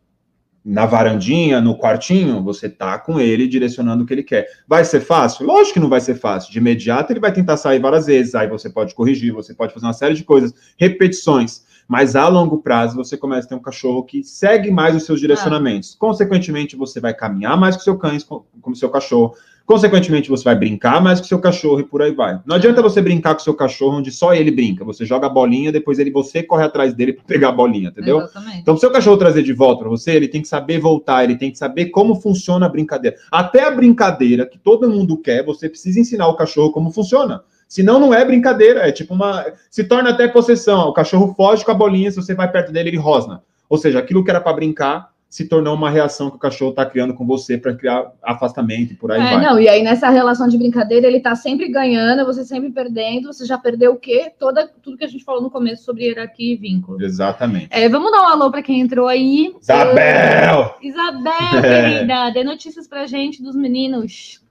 na varandinha, no quartinho, você tá com ele direcionando o que ele quer. Vai ser fácil? Lógico que não vai ser fácil. De imediato ele vai tentar sair várias vezes, aí você pode corrigir, você pode fazer uma série de coisas, repetições. Mas a longo prazo você começa a ter um cachorro que segue mais os seus direcionamentos. Ah. Consequentemente, você vai caminhar mais com seu cães, com o seu cachorro. Consequentemente, você vai brincar mais com seu cachorro e por aí vai. Não adianta você brincar com seu cachorro onde só ele brinca. Você joga a bolinha, depois ele você corre atrás dele para pegar a bolinha, entendeu? Exatamente. Então, se seu cachorro trazer de volta para você, ele tem que saber voltar, ele tem que saber como funciona a brincadeira. Até a brincadeira que todo mundo quer, você precisa ensinar o cachorro como funciona. Senão não é brincadeira, é tipo uma. Se torna até possessão. O cachorro foge com a bolinha, se você vai perto dele, ele rosna. Ou seja, aquilo que era para brincar se tornou uma reação que o cachorro está criando com você para criar afastamento e por aí é, vai. Não, e aí nessa relação de brincadeira ele está sempre ganhando, você sempre perdendo, você já perdeu o quê? Toda, tudo que a gente falou no começo sobre hierarquia e vínculo. Exatamente. É, vamos dar um alô para quem entrou aí. Isabel! Uh, Isabel, querida, dê notícias pra gente dos meninos.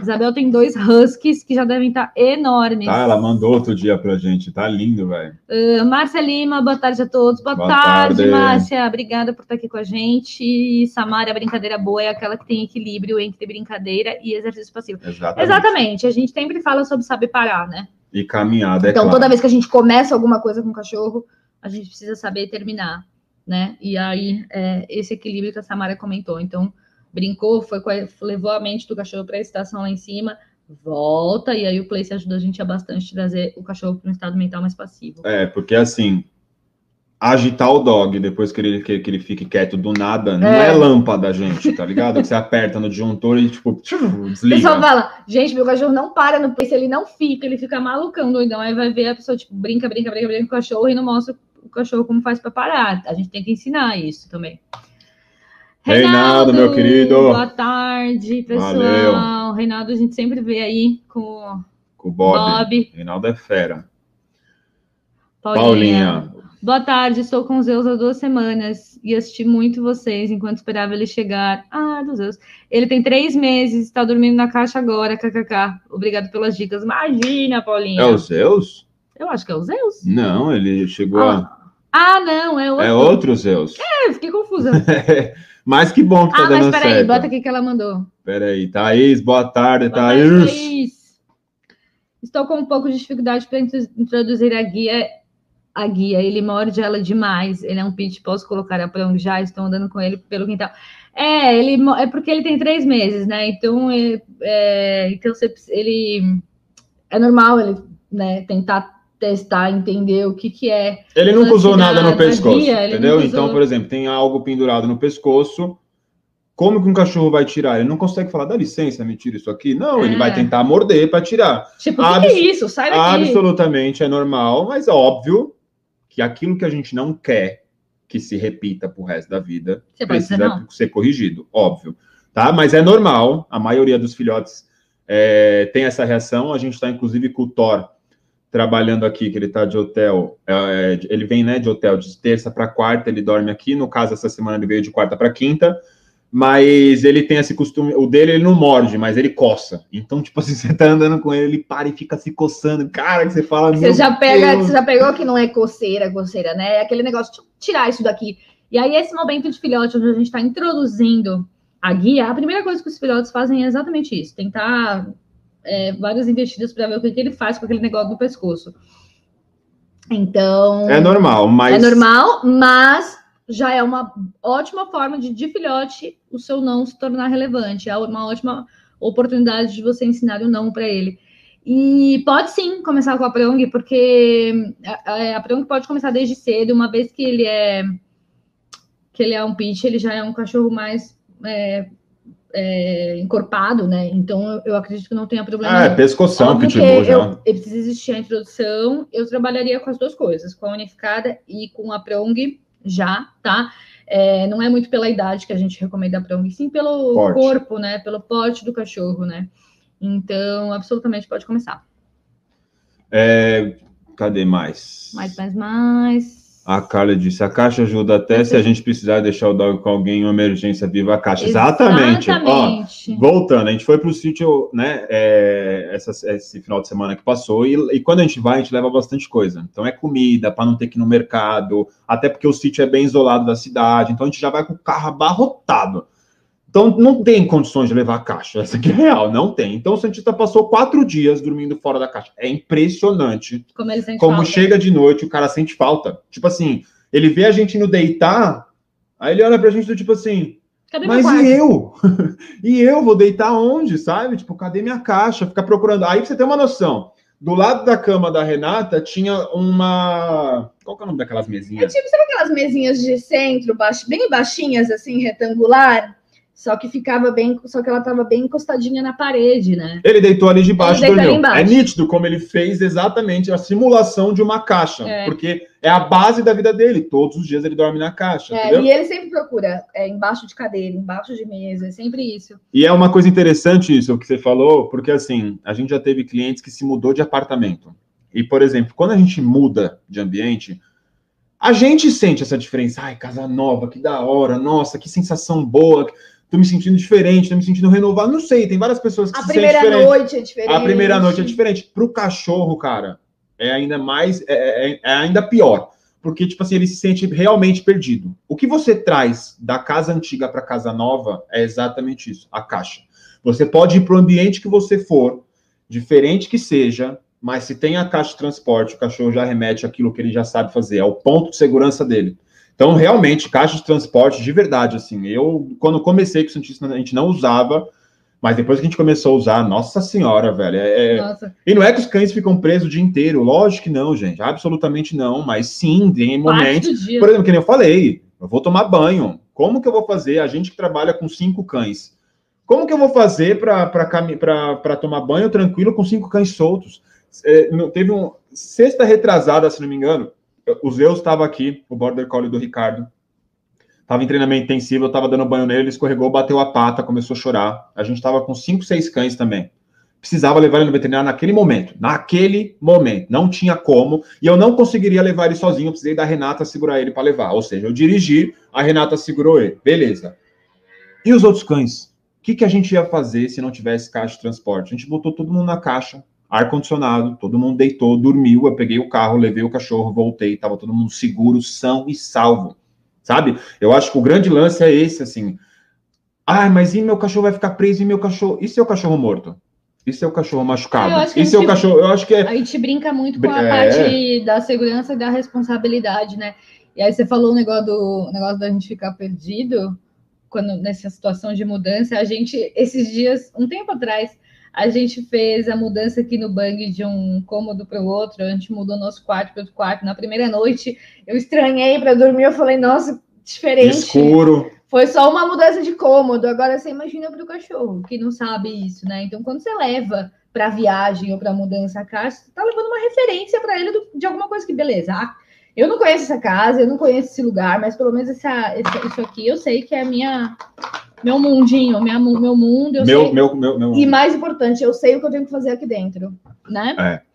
Isabel tem dois huskies que já devem estar enormes. Ah, ela mandou outro dia pra gente, tá lindo, velho. Uh, Márcia Lima, boa tarde a todos. Boa, boa tarde, tarde, Márcia. Obrigada por estar aqui com a gente. Samara, brincadeira boa é aquela que tem equilíbrio entre brincadeira e exercício passivo. Exatamente. Exatamente. A gente sempre fala sobre saber parar, né? E caminhada, é Então, claro. toda vez que a gente começa alguma coisa com o cachorro, a gente precisa saber terminar, né? E aí, é, esse equilíbrio que a Samara comentou. Então, brincou, foi levou a mente do cachorro para a estação lá em cima, volta, e aí o Place ajuda a gente a bastante trazer o cachorro para um estado mental mais passivo. É, porque assim, agitar o dog depois que ele, que, que ele fique quieto do nada, não é, é lâmpada, gente, tá ligado? que você aperta no disjuntor e, tipo, desliga. O pessoal fala, gente, meu cachorro não para no place, ele não fica, ele fica malucão, doidão. Aí vai ver a pessoa, tipo, brinca, brinca, brinca, brinca com o cachorro e não mostra o cachorro como faz para parar. A gente tem que ensinar isso também. Reinaldo, meu querido. Boa tarde, pessoal. Valeu. Reinaldo, a gente sempre vê aí com, com o Bob. Bob. Reinaldo é fera. Paulinha. Paulinha. Boa tarde, estou com os Zeus há duas semanas e assisti muito vocês enquanto esperava ele chegar. Ah, dos Zeus. Ele tem três meses, está dormindo na caixa agora, kkk. Obrigado pelas dicas. Imagina, Paulinha. É o Zeus? Eu acho que é o Zeus. Não, ele chegou ah. a. Ah, não, é outro. É outro Zeus. É, fiquei confusa. Mas que bom que tá ah, dando certo. Ah, mas peraí, bota aqui que ela mandou. Peraí, Thaís, boa tarde, boa Thaís. Tarde, Thaís. Estou com um pouco de dificuldade para introduzir a guia. A guia, ele morde ela demais. Ele é um pit, posso colocar a pronto já? Estou andando com ele pelo quintal. É, ele é porque ele tem três meses, né? Então, é, é então você, ele é normal ele né, tentar testar, entender o que, que é. Ele nunca usou nada no pescoço, guia, entendeu? Então, por exemplo, tem algo pendurado no pescoço. Como que um cachorro vai tirar? Ele não consegue falar, dá licença, me tira isso aqui. Não, é. ele vai tentar morder para tirar. Tipo, o que é isso? Sai daqui. Absolutamente é normal, mas é óbvio que aquilo que a gente não quer que se repita pro resto da vida Você precisa ser corrigido, óbvio. Tá? Mas é normal, a maioria dos filhotes é, tem essa reação. A gente está, inclusive, com o Thor trabalhando aqui, que ele está de hotel, é, ele vem né, de hotel de terça para quarta, ele dorme aqui. No caso, essa semana ele veio de quarta para quinta. Mas ele tem esse costume, o dele ele não morde, mas ele coça. Então, tipo assim, você tá andando com ele, ele para e fica se coçando. Cara, que você fala. Você já pega, Deus. você já pegou que não é coceira, coceira, né? É aquele negócio de tirar isso daqui. E aí, esse momento de filhote, onde a gente está introduzindo a guia, a primeira coisa que os filhotes fazem é exatamente isso: tentar é, várias investidas para ver o que, que ele faz com aquele negócio no pescoço. Então. É normal, mas. É normal, mas já é uma ótima forma de, de filhote, o seu não se tornar relevante. É uma ótima oportunidade de você ensinar o não para ele. E pode sim começar com a Prong, porque a, a Prong pode começar desde cedo, uma vez que ele é que ele é um pitch, ele já é um cachorro mais é, é, encorpado, né? Então eu, eu, acredito que não tenha problema. Ah, é pescoção, pitbull já. Eu, ele precisa existir a introdução. Eu trabalharia com as duas coisas, com a unificada e com a prong já, tá? É, não é muito pela idade que a gente recomenda a prong, sim pelo porte. corpo, né? Pelo porte do cachorro, né? Então, absolutamente pode começar. É, cadê mais? Mais, mais, mais. A Carla disse: a caixa ajuda até se a gente precisar deixar o dog com alguém em uma emergência viva a caixa. Exatamente. Exatamente. Ó, voltando, a gente foi para o sítio, né? É, essa, esse final de semana que passou, e, e, quando a gente vai, a gente leva bastante coisa. Então é comida, para não ter que ir no mercado, até porque o sítio é bem isolado da cidade, então a gente já vai com o carro abarrotado. Então, não tem condições de levar a caixa. Essa aqui é real, não tem. Então, o Santista passou quatro dias dormindo fora da caixa. É impressionante. Como ele sente Como falta. chega de noite, o cara sente falta. Tipo assim, ele vê a gente indo deitar, aí ele olha pra gente do tipo assim. Cadê mas e eu? e eu vou deitar onde, sabe? Tipo, cadê minha caixa? Fica procurando. Aí você ter uma noção. Do lado da cama da Renata tinha uma. Qual que é o nome daquelas mesinhas? É tipo, sabe aquelas mesinhas de centro, bem baixinhas, assim, retangular? Só que ficava bem, só que ela estava bem encostadinha na parede, né? Ele deitou ali de baixo, dormiu. É nítido como ele fez exatamente a simulação de uma caixa, é. porque é a base da vida dele. Todos os dias ele dorme na caixa. É, e ele sempre procura é, embaixo de cadeira, embaixo de mesa, é sempre isso. E é uma coisa interessante isso que você falou, porque assim, a gente já teve clientes que se mudou de apartamento. E, por exemplo, quando a gente muda de ambiente, a gente sente essa diferença. Ai, casa nova, que da hora, nossa, que sensação boa tô me sentindo diferente, tô me sentindo renovado. Não sei, tem várias pessoas que a se primeira noite é diferente. A primeira noite é diferente. Pro cachorro, cara, é ainda mais, é, é, é, ainda pior. Porque, tipo assim, ele se sente realmente perdido. O que você traz da casa antiga para casa nova é exatamente isso, a caixa. Você pode ir para o ambiente que você for, diferente que seja, mas se tem a caixa de transporte, o cachorro já remete aquilo que ele já sabe fazer, é o ponto de segurança dele. Então, realmente, caixa de transporte, de verdade, assim, eu, quando comecei com o Santista, a gente não usava, mas depois que a gente começou a usar, nossa senhora, velho. É... é nossa. E não é que os cães ficam presos o dia inteiro, lógico que não, gente, absolutamente não, mas sim, tem momentos. Por exemplo, que nem eu falei, eu vou tomar banho. Como que eu vou fazer? A gente que trabalha com cinco cães. Como que eu vou fazer para tomar banho tranquilo com cinco cães soltos? É, teve um. Sexta retrasada, se não me engano, o Zeus estava aqui, o border collie do Ricardo. Estava em treinamento intensivo, eu estava dando banho nele, ele escorregou, bateu a pata, começou a chorar. A gente estava com cinco, seis cães também. Precisava levar ele no veterinário naquele momento. Naquele momento. Não tinha como. E eu não conseguiria levar ele sozinho. Eu precisei da Renata segurar ele para levar. Ou seja, eu dirigi, a Renata segurou ele. Beleza. E os outros cães? O que, que a gente ia fazer se não tivesse caixa de transporte? A gente botou todo mundo na caixa, ar-condicionado, todo mundo deitou, dormiu, eu peguei o carro, levei o cachorro, voltei, tava todo mundo seguro, são e salvo, sabe? Eu acho que o grande lance é esse, assim, ah, mas e meu cachorro vai ficar preso, e meu cachorro, e seu cachorro morto? E seu cachorro machucado? E seu cachorro, eu acho que é... A gente brinca muito com a é... parte da segurança e da responsabilidade, né? E aí você falou o negócio do negócio da gente ficar perdido, quando nessa situação de mudança, a gente, esses dias, um tempo atrás, a gente fez a mudança aqui no Bang de um cômodo para o outro, a gente mudou nosso quarto para outro quarto. Na primeira noite, eu estranhei para dormir, eu falei, nossa, diferente. Escuro. Foi só uma mudança de cômodo. Agora você imagina para o cachorro, que não sabe isso, né? Então, quando você leva para viagem ou para mudança a casa, você está levando uma referência para ele de alguma coisa que, beleza, ah, eu não conheço essa casa, eu não conheço esse lugar, mas pelo menos essa, essa, isso aqui eu sei que é a minha meu mundinho, minha, meu mundo. meu, sei, meu, meu, meu, E mais importante, eu sei o que eu tenho que fazer aqui dentro, né? É.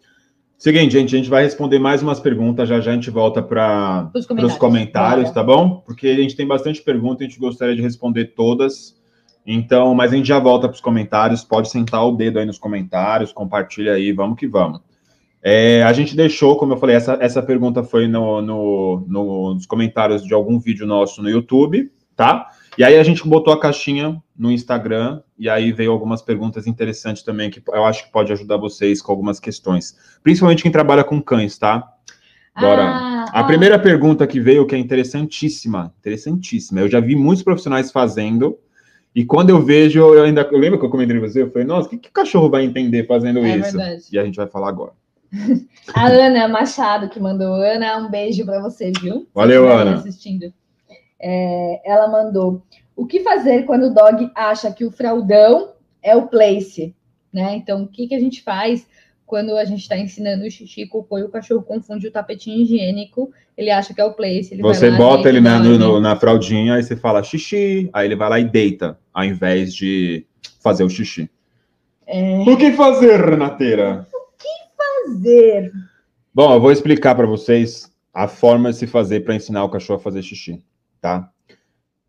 Seguinte, gente, a gente vai responder mais umas perguntas, já já a gente volta para os comentários, comentários tá bom? Porque a gente tem bastante pergunta, a gente gostaria de responder todas. Então, mas a gente já volta para os comentários, pode sentar o dedo aí nos comentários, compartilha aí, vamos que vamos. É, a gente deixou, como eu falei, essa, essa pergunta foi no, no, no, nos comentários de algum vídeo nosso no YouTube, tá? E aí a gente botou a caixinha no Instagram e aí veio algumas perguntas interessantes também que eu acho que pode ajudar vocês com algumas questões, principalmente quem trabalha com cães, tá? Bora. Ah, a primeira pergunta que veio que é interessantíssima, interessantíssima. Eu já vi muitos profissionais fazendo e quando eu vejo, eu ainda eu lembro que eu comentei com você, eu falei, nossa, o que, que o cachorro vai entender fazendo é isso? Verdade. E a gente vai falar agora. A Ana Machado que mandou. Ana, um beijo para você, viu? Valeu, Ana. Assistindo. É, ela mandou: o que fazer quando o dog acha que o fraldão é o place? Né? Então, o que, que a gente faz quando a gente está ensinando o xixi, cocô e o cachorro confunde o tapetinho higiênico, ele acha que é o place. você bota ele na, no, na fraldinha, e você fala xixi, aí ele vai lá e deita, ao invés de fazer o xixi. É... O que fazer, Renateira? O que fazer? Bom, eu vou explicar para vocês a forma de se fazer para ensinar o cachorro a fazer xixi tá?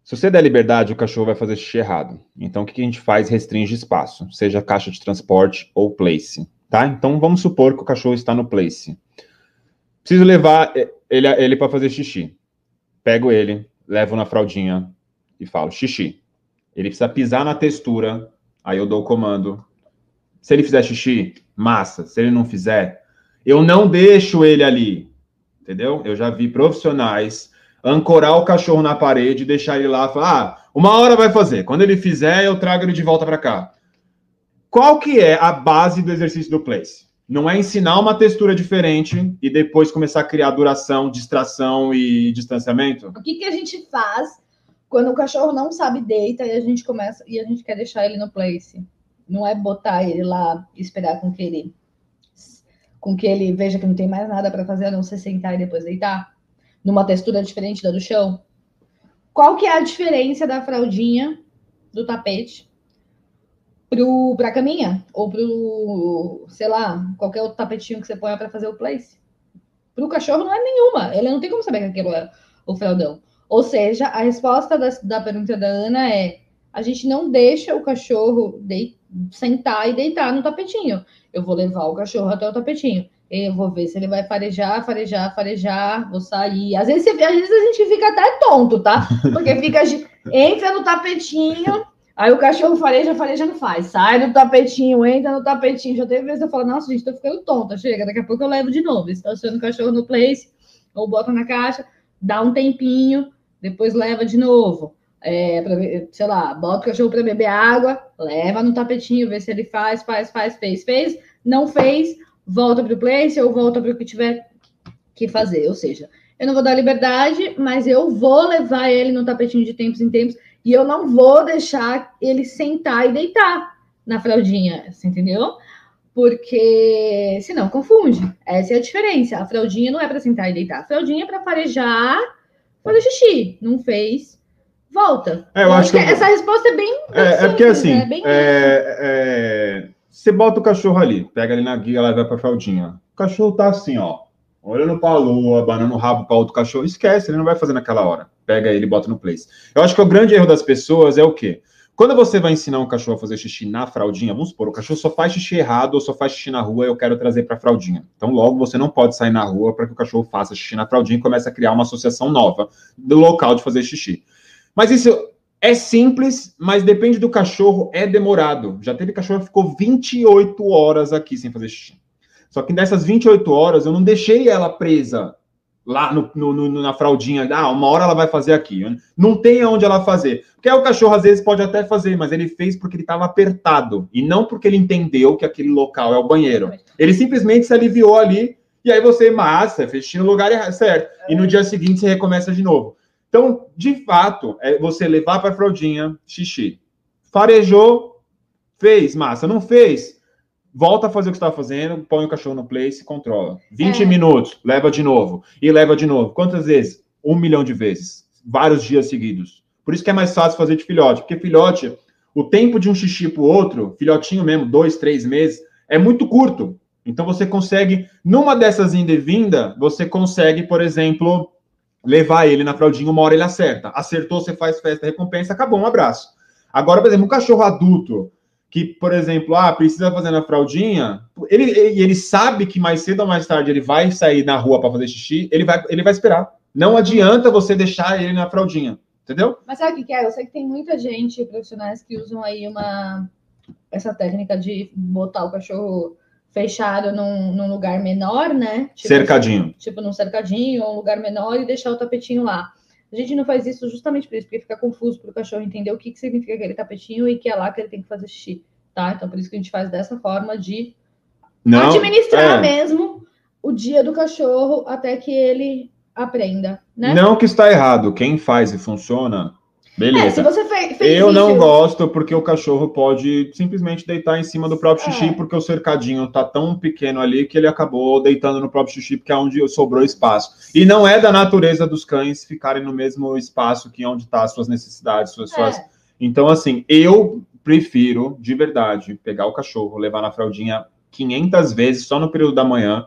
Se você der liberdade, o cachorro vai fazer xixi errado. Então, o que a gente faz? Restringe espaço, seja caixa de transporte ou place, tá? Então, vamos supor que o cachorro está no place. Preciso levar ele, ele para fazer xixi. Pego ele, levo na fraldinha e falo xixi. Ele precisa pisar na textura, aí eu dou o comando. Se ele fizer xixi, massa. Se ele não fizer, eu não deixo ele ali, entendeu? Eu já vi profissionais ancorar o cachorro na parede, deixar ele lá, falar, ah, uma hora vai fazer. Quando ele fizer, eu trago ele de volta para cá. Qual que é a base do exercício do place? Não é ensinar uma textura diferente e depois começar a criar duração, distração e distanciamento? O que, que a gente faz quando o cachorro não sabe deita e a gente começa e a gente quer deixar ele no place? Não é botar ele lá e esperar com que ele com que ele veja que não tem mais nada para fazer a não ser sentar e depois deitar numa textura diferente da do chão? Qual que é a diferença da fraldinha do tapete para a caminha? Ou pro, sei lá, qualquer outro tapetinho que você põe para fazer o place? Para o cachorro não é nenhuma. Ele não tem como saber que aquilo é o fraldão. Ou seja, a resposta da, da pergunta da Ana é: a gente não deixa o cachorro de, sentar e deitar no tapetinho. Eu vou levar o cachorro até o tapetinho. Eu vou ver se ele vai farejar, farejar, farejar, vou sair. Às vezes, às vezes a gente fica até tonto, tá? Porque fica, entra no tapetinho, aí o cachorro fareja, fareja não faz. Sai do tapetinho, entra no tapetinho. Já teve vezes eu falo, nossa, gente, tô ficando tonta. Chega, daqui a pouco eu levo de novo. Estaciona o cachorro no place, ou bota na caixa, dá um tempinho, depois leva de novo. É, pra, sei lá, bota o cachorro para beber água, leva no tapetinho, vê se ele faz, faz, faz, fez, fez. Não fez, volta para o place ou volta para o que tiver que fazer. Ou seja, eu não vou dar liberdade, mas eu vou levar ele no tapetinho de tempos em tempos e eu não vou deixar ele sentar e deitar na fraldinha, você entendeu? Porque senão confunde. Essa é a diferença. A fraldinha não é para sentar e deitar. A fraldinha é para farejar, fazer xixi. Não fez, volta. É, eu, acho que, que essa resposta é bem. É, simples, é porque assim. Né? É, é, você bota o cachorro ali, pega ele na guia, leva pra fraldinha. O cachorro tá assim, ó, olhando pra lua, abanando o rabo pra outro cachorro. Esquece, ele não vai fazer naquela hora. Pega ele e bota no place. Eu acho que o grande erro das pessoas é o quê? Quando você vai ensinar um cachorro a fazer xixi na fraldinha, vamos supor, o cachorro só faz xixi errado ou só faz xixi na rua, eu quero trazer para fraldinha. Então, logo você não pode sair na rua para que o cachorro faça xixi na fraldinha e comece a criar uma associação nova do local de fazer xixi. Mas isso é simples, mas depende do cachorro, é demorado. Já teve cachorro que ficou 28 horas aqui sem fazer xixi. Só que nessas 28 horas eu não deixei ela presa lá no, no, no, na fraldinha. Ah, uma hora ela vai fazer aqui. Não tem aonde ela fazer. Porque o cachorro às vezes pode até fazer, mas ele fez porque ele estava apertado. E não porque ele entendeu que aquele local é o banheiro. Ele simplesmente se aliviou ali. E aí você, massa, fez xixi no lugar certo. E no dia seguinte você recomeça de novo. Então, de fato, é você levar para a fraldinha xixi. Farejou, fez, massa. Não fez, volta a fazer o que está fazendo, põe o cachorro no place, controla. 20 é. minutos, leva de novo. E leva de novo. Quantas vezes? Um milhão de vezes. Vários dias seguidos. Por isso que é mais fácil fazer de filhote. Porque filhote, o tempo de um xixi para o outro, filhotinho mesmo, dois, três meses, é muito curto. Então você consegue, numa dessas ida e vinda, você consegue, por exemplo, levar ele na fraldinha, uma hora ele acerta. Acertou, você faz festa, recompensa, acabou, um abraço. Agora, por exemplo, um cachorro adulto, que, por exemplo, ah, precisa fazer na fraldinha, ele, ele, ele sabe que mais cedo ou mais tarde ele vai sair na rua para fazer xixi, ele vai, ele vai esperar. Não adianta você deixar ele na fraldinha, entendeu? Mas sabe o que é? Eu sei que tem muita gente, profissionais, que usam aí uma essa técnica de botar o cachorro fechado num, num lugar menor, né? Tipo, cercadinho. Tipo num cercadinho ou um lugar menor e deixar o tapetinho lá. A gente não faz isso justamente por isso, porque fica confuso para o cachorro entender o que, que significa aquele tapetinho e que é lá que ele tem que fazer xixi, tá? Então, por isso que a gente faz dessa forma de não, administrar é. mesmo o dia do cachorro até que ele aprenda, né? Não que está errado. Quem faz e funciona Beleza. É, se você fez, fez eu isso... não gosto porque o cachorro pode simplesmente deitar em cima do próprio xixi, é. porque o cercadinho tá tão pequeno ali que ele acabou deitando no próprio xixi, porque é onde sobrou espaço. E não é da natureza dos cães ficarem no mesmo espaço que onde tá as suas necessidades, suas, é. suas... Então, assim, eu prefiro, de verdade, pegar o cachorro, levar na fraldinha 500 vezes só no período da manhã,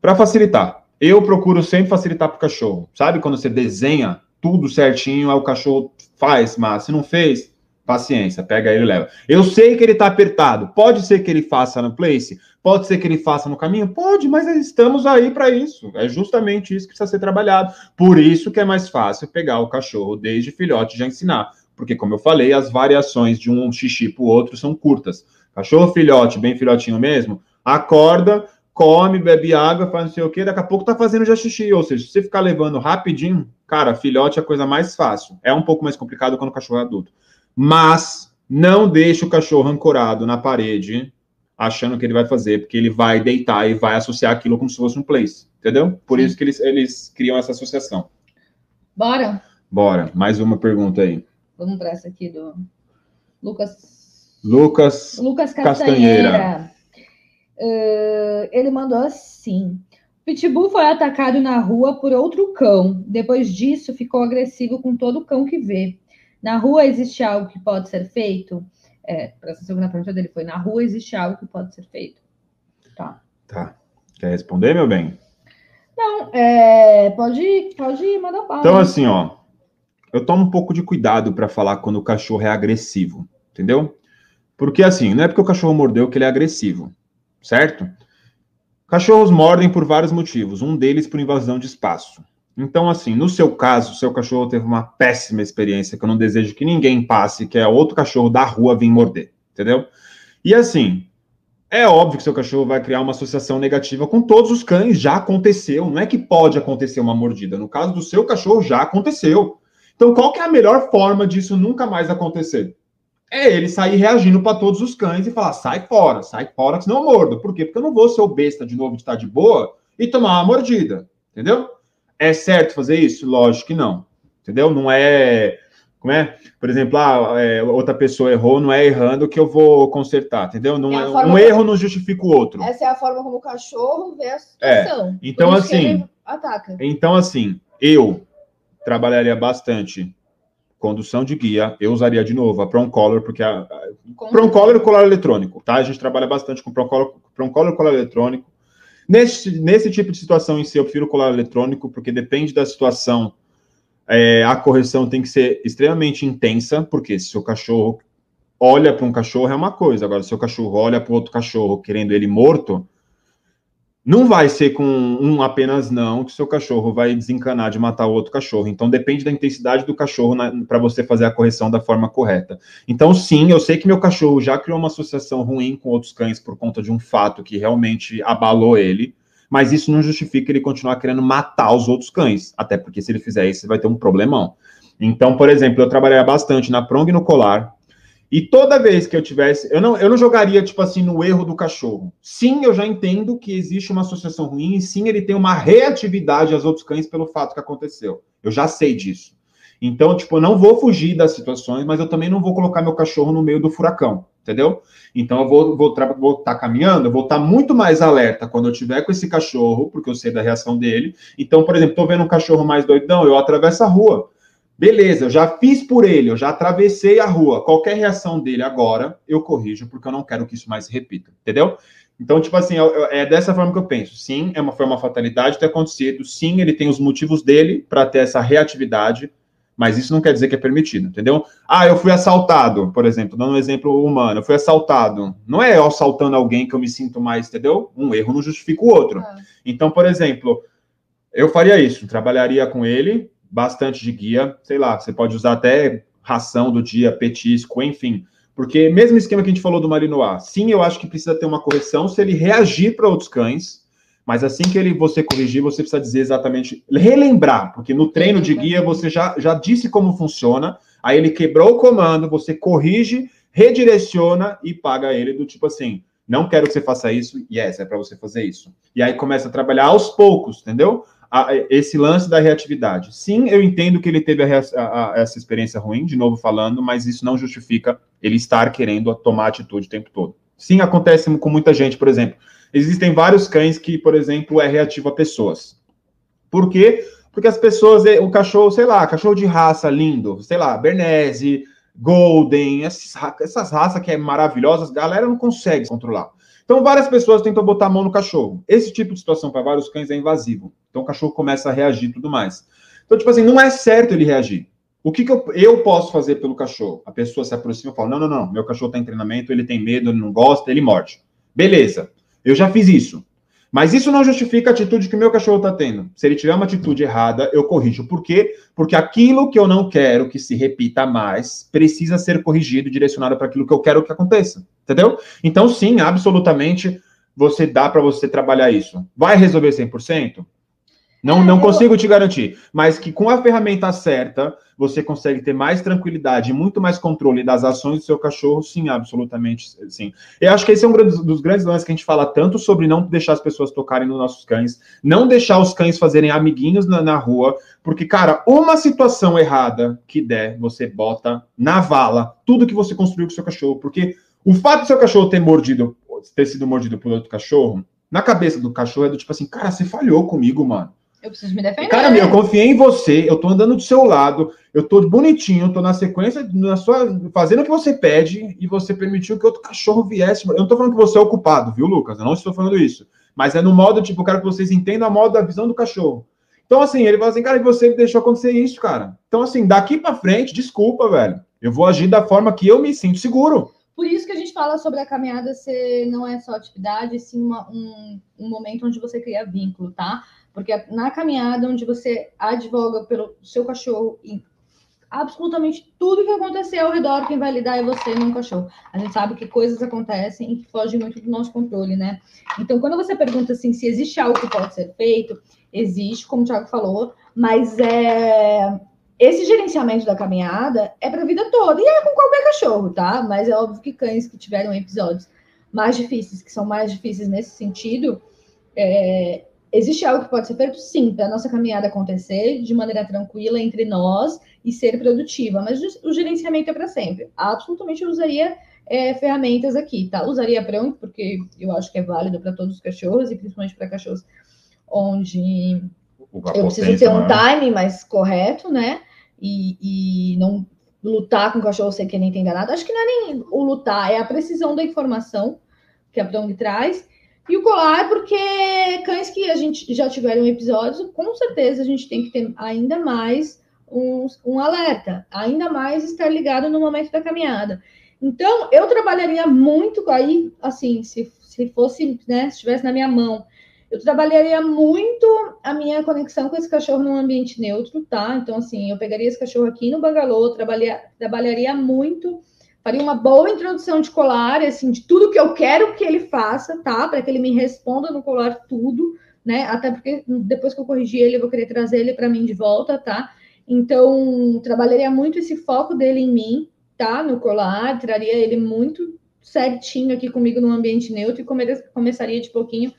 para facilitar. Eu procuro sempre facilitar para o cachorro. Sabe quando você desenha tudo certinho, aí o cachorro faz, mas se não fez, paciência, pega ele e leva. Eu sei que ele tá apertado, pode ser que ele faça no place, pode ser que ele faça no caminho, pode, mas estamos aí para isso. É justamente isso que precisa ser trabalhado. Por isso que é mais fácil pegar o cachorro desde filhote já ensinar. Porque, como eu falei, as variações de um xixi para o outro são curtas. Cachorro filhote, bem filhotinho mesmo, acorda, come, bebe água, faz não sei o quê, daqui a pouco tá fazendo já xixi. Ou seja, se você ficar levando rapidinho, cara, filhote é a coisa mais fácil. É um pouco mais complicado quando o cachorro é adulto. Mas não deixe o cachorro ancorado na parede, achando que ele vai fazer, porque ele vai deitar e vai associar aquilo como se fosse um place. Entendeu? Por Sim. isso que eles, eles criam essa associação. Bora? Bora. Mais uma pergunta aí. Vamos para essa aqui do Lucas. Lucas, Lucas Castanheira. Castanheira. Uh, ele mandou assim: Pitbull foi atacado na rua por outro cão. Depois disso, ficou agressivo com todo cão que vê. Na rua existe algo que pode ser feito? É, essa segunda pergunta dele foi: na rua existe algo que pode ser feito? Tá. Tá. Quer responder, meu bem? Não, é, pode, pode mandar bala. Então, assim, ó, eu tomo um pouco de cuidado para falar quando o cachorro é agressivo, entendeu? Porque, assim, não é porque o cachorro mordeu que ele é agressivo certo? Cachorros mordem por vários motivos, um deles por invasão de espaço. Então, assim, no seu caso, seu cachorro teve uma péssima experiência que eu não desejo que ninguém passe, que é outro cachorro da rua vir morder, entendeu? E assim, é óbvio que seu cachorro vai criar uma associação negativa com todos os cães, já aconteceu, não é que pode acontecer uma mordida, no caso do seu cachorro já aconteceu. Então, qual que é a melhor forma disso nunca mais acontecer? É ele sair reagindo para todos os cães e falar: sai fora, sai fora, senão eu mordo. Por quê? Porque eu não vou ser o besta de novo de estar de boa e tomar uma mordida. Entendeu? É certo fazer isso? Lógico que não. Entendeu? Não é. Como é? Por exemplo, ah, é, outra pessoa errou, não é errando que eu vou consertar, entendeu? Não, é um erro não justifica o outro. Essa é a forma como o cachorro vê a situação. É. Então, assim. Ataca. Então, assim, eu trabalharia bastante condução de guia, eu usaria de novo a Color, porque a, a Color e colar eletrônico, tá? A gente trabalha bastante com Prong Color e colar eletrônico. Nesse, nesse tipo de situação em si, eu prefiro colar eletrônico, porque depende da situação, é, a correção tem que ser extremamente intensa, porque se o cachorro olha para um cachorro é uma coisa, agora se o cachorro olha para outro cachorro querendo ele morto, não vai ser com um apenas não que seu cachorro vai desencanar de matar o outro cachorro. Então depende da intensidade do cachorro para você fazer a correção da forma correta. Então sim, eu sei que meu cachorro já criou uma associação ruim com outros cães por conta de um fato que realmente abalou ele, mas isso não justifica ele continuar querendo matar os outros cães, até porque se ele fizer isso, vai ter um problemão. Então, por exemplo, eu trabalhei bastante na prong no colar, e toda vez que eu tivesse, eu não, eu não jogaria, tipo assim, no erro do cachorro. Sim, eu já entendo que existe uma associação ruim, e sim, ele tem uma reatividade aos outros cães pelo fato que aconteceu. Eu já sei disso. Então, tipo, eu não vou fugir das situações, mas eu também não vou colocar meu cachorro no meio do furacão, entendeu? Então, eu vou estar vou, vou tá caminhando, eu vou estar tá muito mais alerta quando eu tiver com esse cachorro, porque eu sei da reação dele. Então, por exemplo, estou vendo um cachorro mais doidão, eu atravesso a rua. Beleza, eu já fiz por ele, eu já atravessei a rua. Qualquer reação dele agora, eu corrijo, porque eu não quero que isso mais se repita, entendeu? Então, tipo assim, é, é dessa forma que eu penso. Sim, é uma, foi uma fatalidade ter acontecido. Sim, ele tem os motivos dele para ter essa reatividade, mas isso não quer dizer que é permitido, entendeu? Ah, eu fui assaltado, por exemplo, dando um exemplo humano, eu fui assaltado. Não é eu assaltando alguém que eu me sinto mais, entendeu? Um erro não justifica o outro. Ah. Então, por exemplo, eu faria isso, trabalharia com ele, bastante de guia, sei lá, você pode usar até ração do dia, petisco, enfim. Porque mesmo esquema que a gente falou do Malinois, sim, eu acho que precisa ter uma correção se ele reagir para outros cães, mas assim que ele você corrigir, você precisa dizer exatamente, relembrar, porque no treino de guia você já, já disse como funciona, aí ele quebrou o comando, você corrige, redireciona e paga ele do tipo assim, não quero que você faça isso, yes, é para você fazer isso. E aí começa a trabalhar aos poucos, entendeu? Esse lance da reatividade. Sim, eu entendo que ele teve a, a, essa experiência ruim, de novo falando, mas isso não justifica ele estar querendo tomar atitude o tempo todo. Sim, acontece com muita gente, por exemplo. Existem vários cães que, por exemplo, é reativo a pessoas. Por quê? Porque as pessoas, o cachorro, sei lá, cachorro de raça lindo, sei lá, Bernese, Golden, essas, essas raças que é maravilhosas, a galera não consegue controlar. Então, várias pessoas tentam botar a mão no cachorro. Esse tipo de situação para vários cães é invasivo. Então, o cachorro começa a reagir e tudo mais. Então, tipo assim, não é certo ele reagir. O que, que eu, eu, posso fazer pelo cachorro? A pessoa se aproxima e fala: não, não, não, meu cachorro está em treinamento, ele tem medo, ele não gosta, ele morde. Beleza, eu já fiz isso. Mas isso não justifica a atitude que o meu cachorro está tendo. Se ele tiver uma atitude errada, eu corrijo. Por quê? Porque aquilo que eu não quero que se repita mais precisa ser corrigido e direcionado para aquilo que eu quero que aconteça. Entendeu? Então, sim, absolutamente, você dá para você trabalhar isso. Vai resolver 100%? Não, não consigo te garantir, mas que com a ferramenta certa você consegue ter mais tranquilidade e muito mais controle das ações do seu cachorro, sim, absolutamente sim. Eu acho que esse é um dos grandes lances que a gente fala tanto sobre não deixar as pessoas tocarem nos nossos cães, não deixar os cães fazerem amiguinhos na, na rua, porque, cara, uma situação errada que der, você bota na vala tudo que você construiu com o seu cachorro, porque o fato do seu cachorro ter mordido, ter sido mordido por outro cachorro, na cabeça do cachorro é do tipo assim, cara, você falhou comigo, mano. Eu preciso me defender. Cara, meu, eu confiei em você, eu tô andando do seu lado, eu tô bonitinho, eu tô na sequência, na sua, fazendo o que você pede, e você permitiu que outro cachorro viesse. Eu não tô falando que você é o culpado, viu, Lucas? Eu não estou falando isso. Mas é no modo, tipo, eu quero que vocês entendam a modo da visão do cachorro. Então, assim, ele fala assim, cara, você deixou acontecer isso, cara. Então, assim, daqui para frente, desculpa, velho. Eu vou agir da forma que eu me sinto seguro. Por isso que a gente fala sobre a caminhada ser não é só atividade, sim uma, um, um momento onde você cria vínculo, tá? Porque na caminhada, onde você advoga pelo seu cachorro e absolutamente tudo que acontecer ao redor, quem vai lidar é você, não o cachorro. A gente sabe que coisas acontecem e que fogem muito do nosso controle, né? Então, quando você pergunta assim se existe algo que pode ser feito, existe, como o Thiago falou, mas é esse gerenciamento da caminhada é para a vida toda e é com qualquer cachorro, tá? Mas é óbvio que cães que tiveram episódios mais difíceis, que são mais difíceis nesse sentido, é, Existe algo que pode ser feito? Sim, para a nossa caminhada acontecer de maneira tranquila entre nós e ser produtiva, mas o gerenciamento é para sempre. Absolutamente eu usaria é, ferramentas aqui, tá? Usaria pronto, porque eu acho que é válido para todos os cachorros e principalmente para cachorros onde eu preciso ter um time mais correto, né? E, e não lutar com o cachorro sem que ele entenda nada. Acho que não é nem o lutar, é a precisão da informação que a Prong traz e o colar, porque cães que a gente já tiveram episódios, com certeza a gente tem que ter ainda mais um, um alerta, ainda mais estar ligado no momento da caminhada. Então, eu trabalharia muito aí, assim, se, se fosse, né, se estivesse na minha mão, eu trabalharia muito a minha conexão com esse cachorro num ambiente neutro, tá? Então, assim, eu pegaria esse cachorro aqui no bangalô, trabalharia, trabalharia muito faria uma boa introdução de colar, assim, de tudo que eu quero que ele faça, tá? Para que ele me responda no colar tudo, né? Até porque depois que eu corrigir ele, eu vou querer trazer ele para mim de volta, tá? Então, trabalharia muito esse foco dele em mim, tá? No colar, traria ele muito certinho aqui comigo no ambiente neutro e come começaria de pouquinho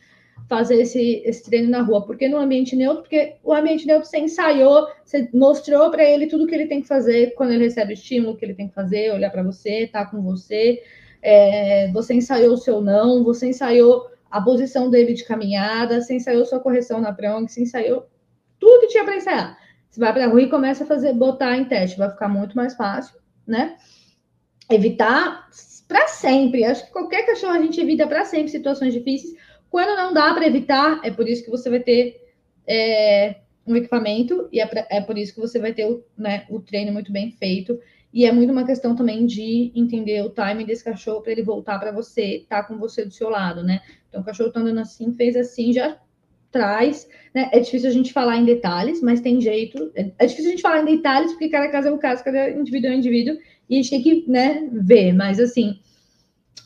fazer esse, esse treino na rua. Porque no ambiente neutro, porque o ambiente neutro você ensaiou, você mostrou para ele tudo que ele tem que fazer quando ele recebe estímulo, que ele tem que fazer, olhar para você, tá com você. É, você ensaiou o seu não, você ensaiou a posição dele de caminhada, você ensaiou sua correção na prong, você ensaiou tudo que tinha para ensaiar. Você vai para a rua e começa a fazer, botar em teste, vai ficar muito mais fácil, né? Evitar para sempre. Acho que qualquer cachorro a gente evita para sempre situações difíceis. Quando não dá para evitar, é por isso que você vai ter é, um equipamento e é, pra, é, por isso que você vai ter o, né, o treino muito bem feito. E é muito uma questão também de entender o time desse cachorro para ele voltar para você, estar tá com você do seu lado, né? Então, o cachorro tá andando assim, fez assim, já traz, né? É difícil a gente falar em detalhes, mas tem jeito. É, é difícil a gente falar em detalhes, porque cada caso é um caso, cada indivíduo é um indivíduo, e a gente tem que, né, ver. Mas, assim,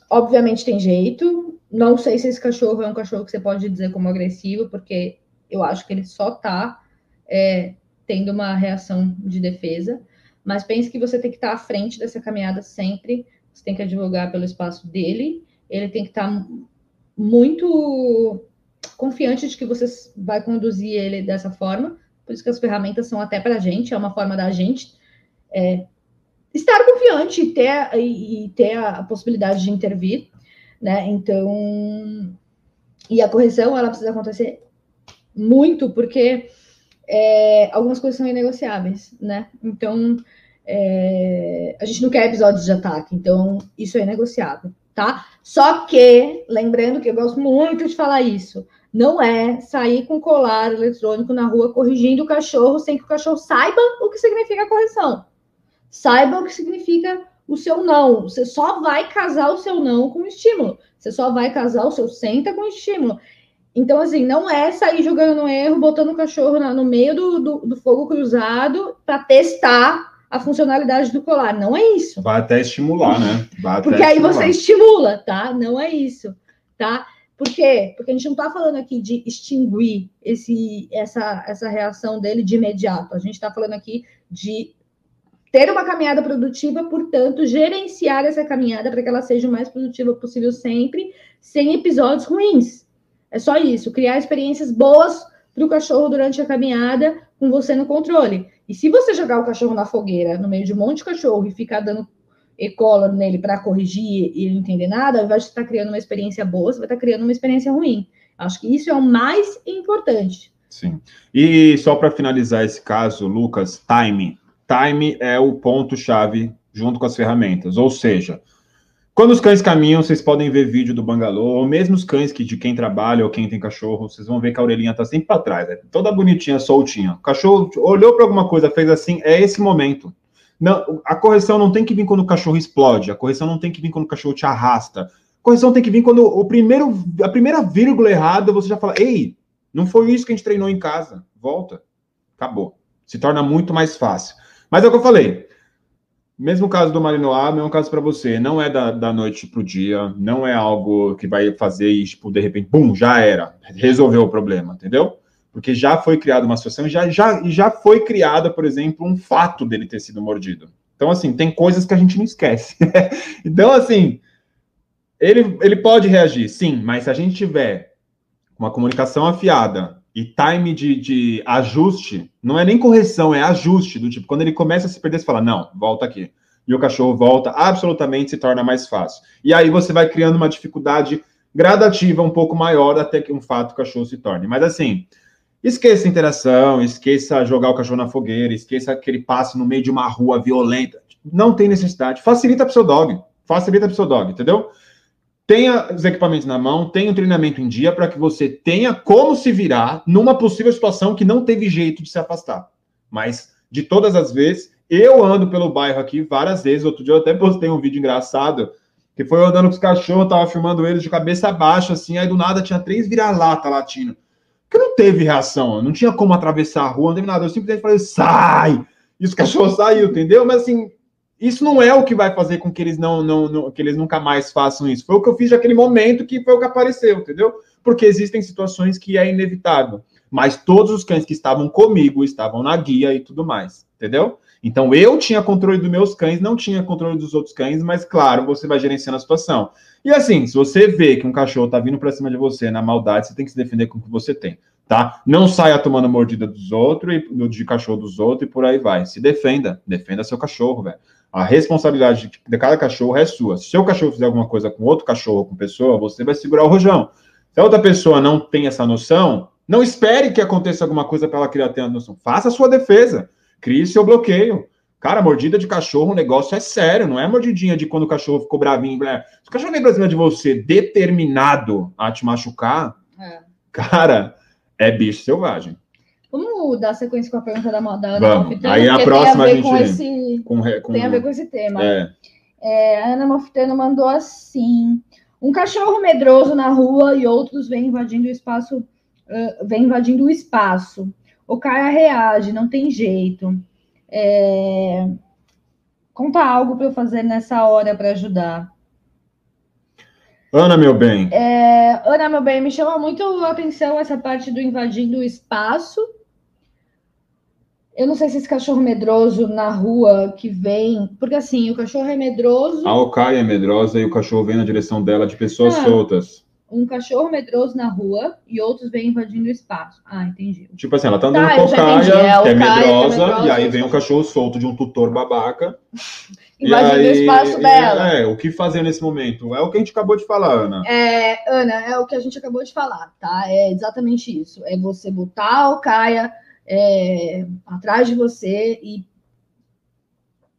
obviamente tem jeito. Não sei se esse cachorro é um cachorro que você pode dizer como agressivo, porque eu acho que ele só tá é, tendo uma reação de defesa. Mas pense que você tem que estar à frente dessa caminhada sempre. Você tem que advogar pelo espaço dele. Ele tem que estar muito confiante de que você vai conduzir ele dessa forma. Por isso que as ferramentas são até para a gente, é uma forma da gente é, estar confiante e ter, e, e ter a possibilidade de intervir, né? Então, e a correção ela precisa acontecer muito, porque é, algumas coisas são inegociáveis, né? Então, é, a gente não quer episódios de ataque, então isso é negociável, tá? Só que, lembrando que eu gosto muito de falar isso, não é sair com colar eletrônico na rua corrigindo o cachorro sem que o cachorro saiba o que significa correção. Saiba o que significa o seu não. Você só vai casar o seu não com estímulo. Você só vai casar o seu senta com estímulo. Então, assim, não é sair jogando no erro, botando o cachorro no meio do, do, do fogo cruzado para testar a funcionalidade do colar. Não é isso. Vai até estimular, né? Porque aí estimular. você estimula, tá? Não é isso, tá? Por quê? Porque a gente não está falando aqui de extinguir esse, essa, essa reação dele de imediato. A gente está falando aqui de ter uma caminhada produtiva, portanto, gerenciar essa caminhada para que ela seja o mais produtiva possível sempre, sem episódios ruins. É só isso, criar experiências boas para o cachorro durante a caminhada, com você no controle. E se você jogar o cachorro na fogueira, no meio de um monte de cachorro, e ficar dando e-collar nele para corrigir e não entender nada, ao invés de estar criando uma experiência boa, você vai estar criando uma experiência ruim. Acho que isso é o mais importante. Sim. E só para finalizar esse caso, Lucas, time. Time é o ponto-chave junto com as ferramentas. Ou seja, quando os cães caminham, vocês podem ver vídeo do bangalô, ou mesmo os cães que de quem trabalha ou quem tem cachorro, vocês vão ver que a orelhinha tá sempre para trás, né? toda bonitinha, soltinha. O cachorro olhou para alguma coisa, fez assim, é esse momento. Não, a correção não tem que vir quando o cachorro explode, a correção não tem que vir quando o cachorro te arrasta. A correção tem que vir quando o primeiro, a primeira vírgula errada você já fala: "Ei, não foi isso que a gente treinou em casa. Volta." Acabou. Se torna muito mais fácil. Mas é o que eu falei. Mesmo caso do Malinois, mesmo caso para você, não é da, da noite para o dia, não é algo que vai fazer e, tipo, de repente, bum, já era, resolveu o problema, entendeu? porque já foi criada uma situação e já, já, já foi criada, por exemplo, um fato dele ter sido mordido. Então, assim, tem coisas que a gente não esquece. então, assim, ele, ele pode reagir, sim, mas se a gente tiver uma comunicação afiada e time de, de ajuste, não é nem correção, é ajuste, do tipo, quando ele começa a se perder, você fala, não, volta aqui. E o cachorro volta, absolutamente se torna mais fácil. E aí você vai criando uma dificuldade gradativa um pouco maior até que um fato o cachorro se torne. Mas assim, Esqueça a interação, esqueça jogar o cachorro na fogueira, esqueça aquele passe no meio de uma rua violenta. Não tem necessidade. Facilita para o seu dog. Facilita para o seu dog, entendeu? Tenha os equipamentos na mão, tenha o treinamento em dia para que você tenha como se virar numa possível situação que não teve jeito de se afastar. Mas, de todas as vezes, eu ando pelo bairro aqui várias vezes. Outro dia eu até postei um vídeo engraçado que foi eu andando com os cachorros, tava filmando eles de cabeça baixa, assim, aí do nada tinha três vira-lata latindo. Porque não teve reação, não tinha como atravessar a rua, não teve nada. Eu simplesmente falei, sai! E os cachorros saiu, entendeu? Mas assim, isso não é o que vai fazer com que eles não, não, não, que eles nunca mais façam isso. Foi o que eu fiz naquele momento que foi o que apareceu, entendeu? Porque existem situações que é inevitável. Mas todos os cães que estavam comigo estavam na guia e tudo mais, entendeu? Então eu tinha controle dos meus cães, não tinha controle dos outros cães, mas claro, você vai gerenciando a situação. E assim, se você vê que um cachorro tá vindo para cima de você na maldade, você tem que se defender com o que você tem, tá? Não saia tomando mordida dos outros e de cachorro dos outros e por aí vai. Se defenda, defenda seu cachorro, velho. A responsabilidade de cada cachorro é sua. Se seu cachorro fizer alguma coisa com outro cachorro, com pessoa, você vai segurar o rojão. Se a outra pessoa não tem essa noção, não espere que aconteça alguma coisa para ela criar ter a noção. Faça a sua defesa. Crie seu bloqueio. Cara, mordida de cachorro, o negócio é sério, não é mordidinha de quando o cachorro ficou bravinho. Né? Se o cachorro vem pra cima de você determinado a te machucar, é. cara, é bicho selvagem. Vamos dar sequência com a pergunta da, da Ana Malfitano, Aí a próxima a, gente... com esse... com, com... tem a ver com esse tema. É. É, a Ana Malfitano mandou assim: um cachorro medroso na rua e outros vêm invadindo o espaço, uh, vem invadindo o espaço. O cara reage, não tem jeito. É... Conta algo para eu fazer nessa hora para ajudar. Ana, meu bem. É... Ana, meu bem, me chama muito a atenção essa parte do invadindo o espaço eu não sei se esse cachorro medroso na rua que vem. Porque assim, o cachorro é medroso. A Okai é medrosa e o cachorro vem na direção dela de pessoas ah, soltas. Um cachorro medroso na rua e outros vêm invadindo o espaço. Ah, entendi. Tipo assim, ela tá andando tá, com a Ocaia, é, que é medrosa, medrosa, e aí vem um cachorro solto de um tutor babaca. invadindo aí, o espaço dela. É, o que fazer nesse momento? É o que a gente acabou de falar, Ana. É, Ana, é o que a gente acabou de falar, tá? É exatamente isso. É você botar a Ocaia é, atrás de você e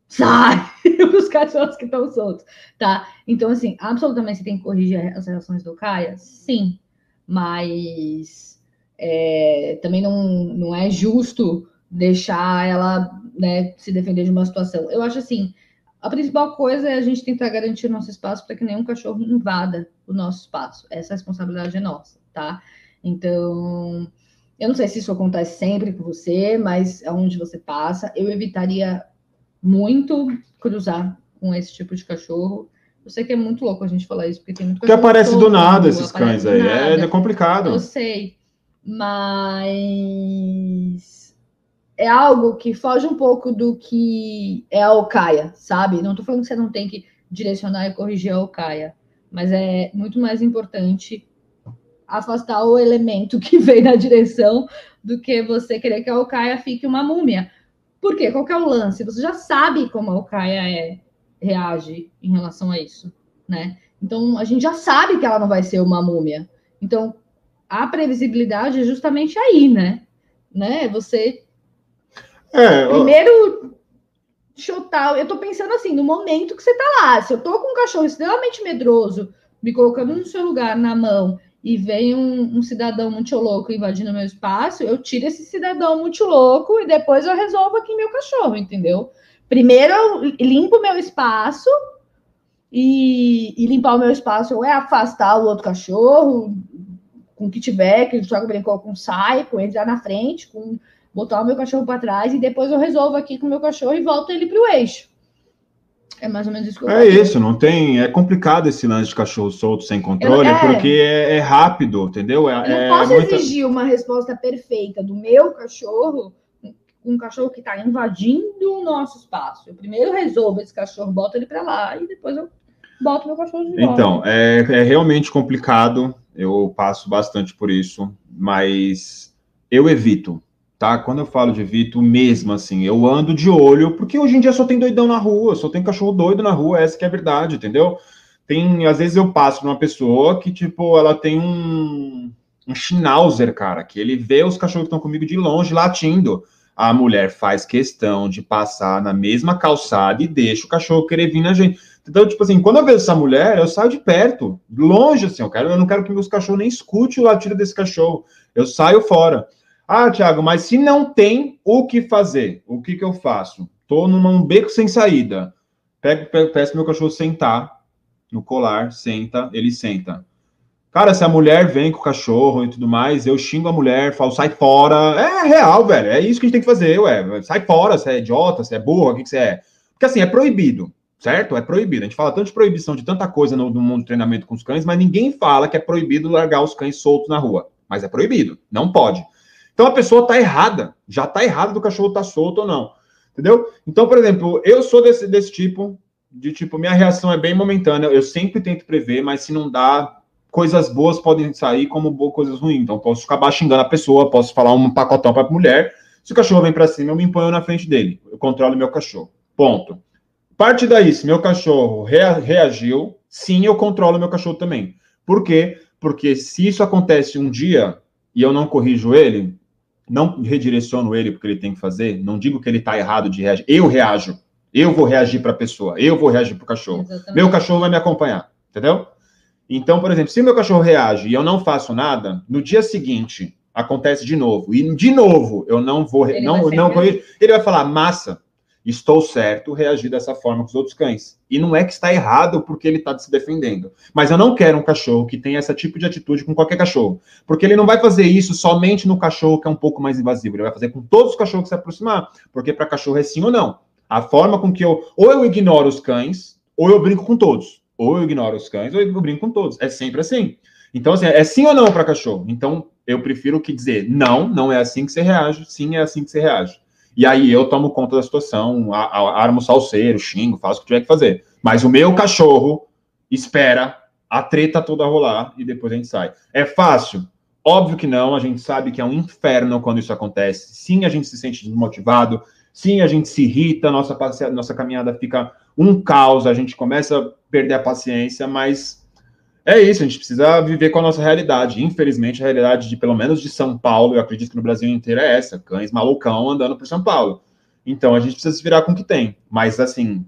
sai os cachorros que estão soltos, tá? Então, assim, absolutamente você tem que corrigir as reações do Caia? Sim, mas é, também não, não é justo deixar ela né, se defender de uma situação. Eu acho assim, a principal coisa é a gente tentar garantir o nosso espaço para que nenhum cachorro invada o nosso espaço. Essa responsabilidade é nossa, tá? Então, eu não sei se isso acontece sempre com você, mas aonde você passa, eu evitaria muito cruzar com esse tipo de cachorro. Eu sei que é muito louco a gente falar isso, porque tem muito. Que aparece do nada esses cães aí. É, é complicado. Eu sei. Mas é algo que foge um pouco do que é a Ocaia, sabe? Não tô falando que você não tem que direcionar e corrigir a Ocaia, mas é muito mais importante afastar o elemento que vem na direção do que você querer que a Alcaia fique uma múmia. Por quê? Qual é o lance? Você já sabe como a Alcaia é, reage em relação a isso, né? Então, a gente já sabe que ela não vai ser uma múmia. Então, a previsibilidade é justamente aí, né? né? Você... É, Primeiro, chutar... Eu tô pensando assim, no momento que você tá lá. Se eu tô com um cachorro extremamente medroso, me colocando no seu lugar, na mão, e vem um, um, cidadão muito louco invadindo meu espaço, eu tiro esse cidadão muito louco e depois eu resolvo aqui meu cachorro, entendeu? Primeiro eu limpo meu espaço e, e limpar o meu espaço é afastar o outro cachorro com o que tiver, que joga brincou com sai, com entrar na frente, com botar o meu cachorro para trás e depois eu resolvo aqui com o meu cachorro e volto ele para o eixo. É mais ou menos isso que eu É isso, não tem. É complicado esse lance de cachorro solto sem controle, eu, é, porque é, é, rápido, entendeu? É, eu não é posso muita... exigir uma resposta perfeita do meu cachorro um cachorro que está invadindo o nosso espaço. Eu primeiro resolvo esse cachorro, boto ele para lá e depois eu boto meu cachorro de volta. Então, é, é realmente complicado. Eu passo bastante por isso, mas eu evito tá? Quando eu falo de Vito, mesmo assim, eu ando de olho, porque hoje em dia só tem doidão na rua, só tem cachorro doido na rua, essa que é a verdade, entendeu? Tem, às vezes eu passo por uma pessoa que, tipo, ela tem um, um schnauzer, cara, que ele vê os cachorros que estão comigo de longe latindo. A mulher faz questão de passar na mesma calçada e deixa o cachorro querer vir na gente. Então, tipo assim, quando eu vejo essa mulher, eu saio de perto, longe, assim, eu, quero, eu não quero que meus cachorros nem escute o latido desse cachorro. Eu saio fora. Ah, Tiago, mas se não tem o que fazer, o que, que eu faço? Tô num beco sem saída. Pego, pego, peço meu cachorro sentar no colar, senta, ele senta. Cara, se a mulher vem com o cachorro e tudo mais, eu xingo a mulher, falo, sai fora. É real, velho. É isso que a gente tem que fazer, ué. Sai fora, você é idiota, você é burro, o que, que você é? Porque assim, é proibido, certo? É proibido. A gente fala tanto de proibição de tanta coisa no, no mundo do treinamento com os cães, mas ninguém fala que é proibido largar os cães soltos na rua. Mas é proibido, não pode. Então a pessoa está errada, já está errada do cachorro estar tá solto ou não. Entendeu? Então, por exemplo, eu sou desse, desse tipo, de tipo, minha reação é bem momentânea, eu sempre tento prever, mas se não dá, coisas boas podem sair como boas coisas ruins. Então, posso acabar xingando a pessoa, posso falar um pacotão para a mulher. Se o cachorro vem para cima, eu me imponho na frente dele. Eu controlo meu cachorro. Ponto. Parte daí, se meu cachorro rea reagiu, sim, eu controlo meu cachorro também. Por quê? Porque se isso acontece um dia e eu não corrijo ele, não redireciono ele porque ele tem que fazer, não digo que ele está errado de reagir. Eu reajo. Eu vou reagir para a pessoa. Eu vou reagir para o cachorro. Exatamente. Meu cachorro vai me acompanhar. Entendeu? Então, por exemplo, se meu cachorro reage e eu não faço nada, no dia seguinte acontece de novo. E de novo, eu não vou. Ele não, não. Ele vai falar, massa, estou certo reagir dessa forma com os outros cães. E não é que está errado porque ele está se defendendo. Mas eu não quero um cachorro que tenha esse tipo de atitude com qualquer cachorro. Porque ele não vai fazer isso somente no cachorro que é um pouco mais invasivo. Ele vai fazer com todos os cachorros que se aproximar. Porque para cachorro é sim ou não. A forma com que eu. Ou eu ignoro os cães, ou eu brinco com todos. Ou eu ignoro os cães, ou eu brinco com todos. É sempre assim. Então, assim, é sim ou não para cachorro? Então, eu prefiro que dizer não, não é assim que você reage, sim, é assim que você reage. E aí eu tomo conta da situação, armo o salseiro, xingo, faço o que tiver que fazer. Mas o meu cachorro espera a treta toda rolar e depois a gente sai. É fácil? Óbvio que não, a gente sabe que é um inferno quando isso acontece. Sim, a gente se sente desmotivado, sim, a gente se irrita, nossa, nossa caminhada fica um caos, a gente começa a perder a paciência, mas é isso, a gente precisa viver com a nossa realidade. Infelizmente, a realidade de pelo menos de São Paulo, eu acredito que no Brasil inteiro é essa: cães malucão andando por São Paulo. Então a gente precisa se virar com o que tem. Mas assim,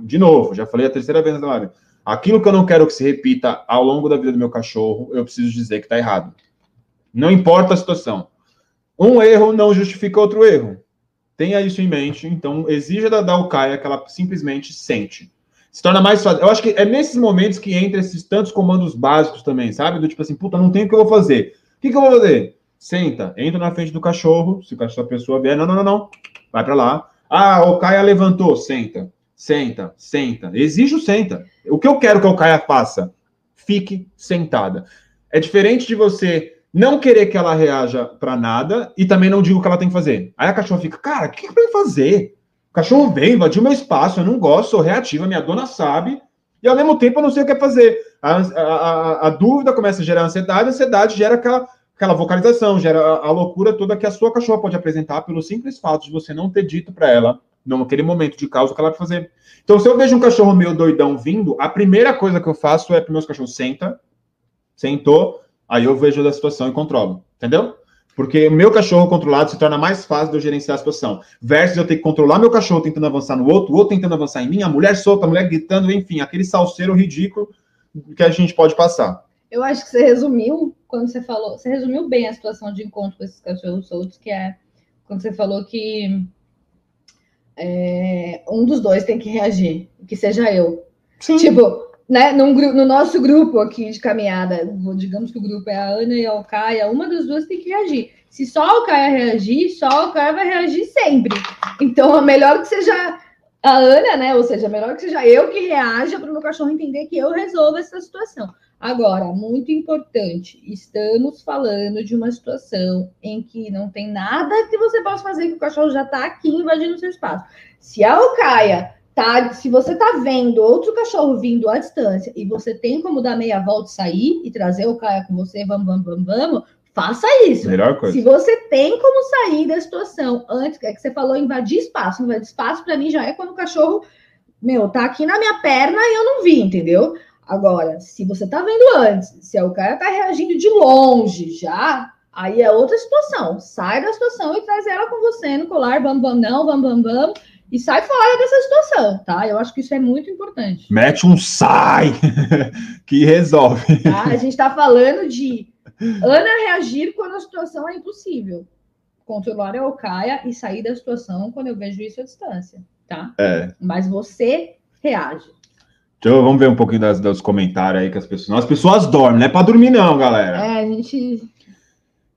de novo, já falei a terceira vez na live. Aquilo que eu não quero que se repita ao longo da vida do meu cachorro, eu preciso dizer que está errado. Não importa a situação. Um erro não justifica outro erro. Tenha isso em mente. Então, exija da Dalcaia que ela simplesmente sente se torna mais fácil. Eu acho que é nesses momentos que entra esses tantos comandos básicos também, sabe? Do tipo assim, puta, não tem o que eu vou fazer. O que, que eu vou fazer? Senta, entra na frente do cachorro, se a pessoa vier, não, não, não, não, vai para lá. Ah, o Caia levantou, senta, senta, senta. Exige o senta. O que eu quero que o Caia faça? Fique sentada. É diferente de você não querer que ela reaja para nada e também não digo o que ela tem que fazer. Aí a cachorra fica, cara, o que, que eu fazer? Cachorro vem, invadiu meu espaço, eu não gosto, sou reativa, minha dona sabe, e ao mesmo tempo eu não sei o que fazer. A, a, a dúvida começa a gerar ansiedade, a ansiedade gera aquela, aquela vocalização, gera a, a, loucura toda que a sua cachorra pode apresentar pelo simples fato de você não ter dito para ela, naquele momento de causa, o que ela vai fazer. Então, se eu vejo um cachorro meio doidão vindo, a primeira coisa que eu faço é para meus cachorros senta, sentou, aí eu vejo a situação e controlo, entendeu? Porque o meu cachorro controlado se torna mais fácil de eu gerenciar a situação. Versus eu ter que controlar meu cachorro tentando avançar no outro, o outro tentando avançar em mim, a mulher solta, a mulher gritando, enfim, aquele salseiro ridículo que a gente pode passar. Eu acho que você resumiu quando você falou, você resumiu bem a situação de encontro com esses cachorros soltos, que é quando você falou que é, um dos dois tem que reagir, que seja eu. Sim. Tipo, né, num, no nosso grupo aqui de caminhada, digamos que o grupo é a Ana e a Alcaia, uma das duas tem que reagir. Se só a Alcaia reagir, só a Alcaia vai reagir sempre. Então, é melhor que seja a Ana, né? Ou seja, é melhor que seja eu que reaja para o meu cachorro entender que eu resolvo essa situação. Agora, muito importante, estamos falando de uma situação em que não tem nada que você possa fazer, que o cachorro já está aqui invadindo seu espaço. Se a Alcaia tá? Se você tá vendo outro cachorro vindo à distância e você tem como dar meia volta e sair e trazer o Caia com você, vamos, vamos, vamos, vamos, faça isso. Melhor coisa. Se você tem como sair da situação antes, é que você falou invadir espaço, invadir espaço para mim já é quando o cachorro, meu, tá aqui na minha perna e eu não vi, entendeu? Agora, se você tá vendo antes, se o cara tá reagindo de longe já, aí é outra situação. Sai da situação e traz ela com você no colar, vamos, vamos, não, vamos, vamos, vamos e sai fora dessa situação, tá? Eu acho que isso é muito importante. Mete um sai que resolve. Tá? A gente está falando de Ana reagir quando a situação é impossível. Controlar a Ocaia e sair da situação quando eu vejo isso à distância, tá? É. Mas você reage. Então, vamos ver um pouquinho das, dos comentários aí que as pessoas. As pessoas dormem, não é para dormir, não, galera. É, a gente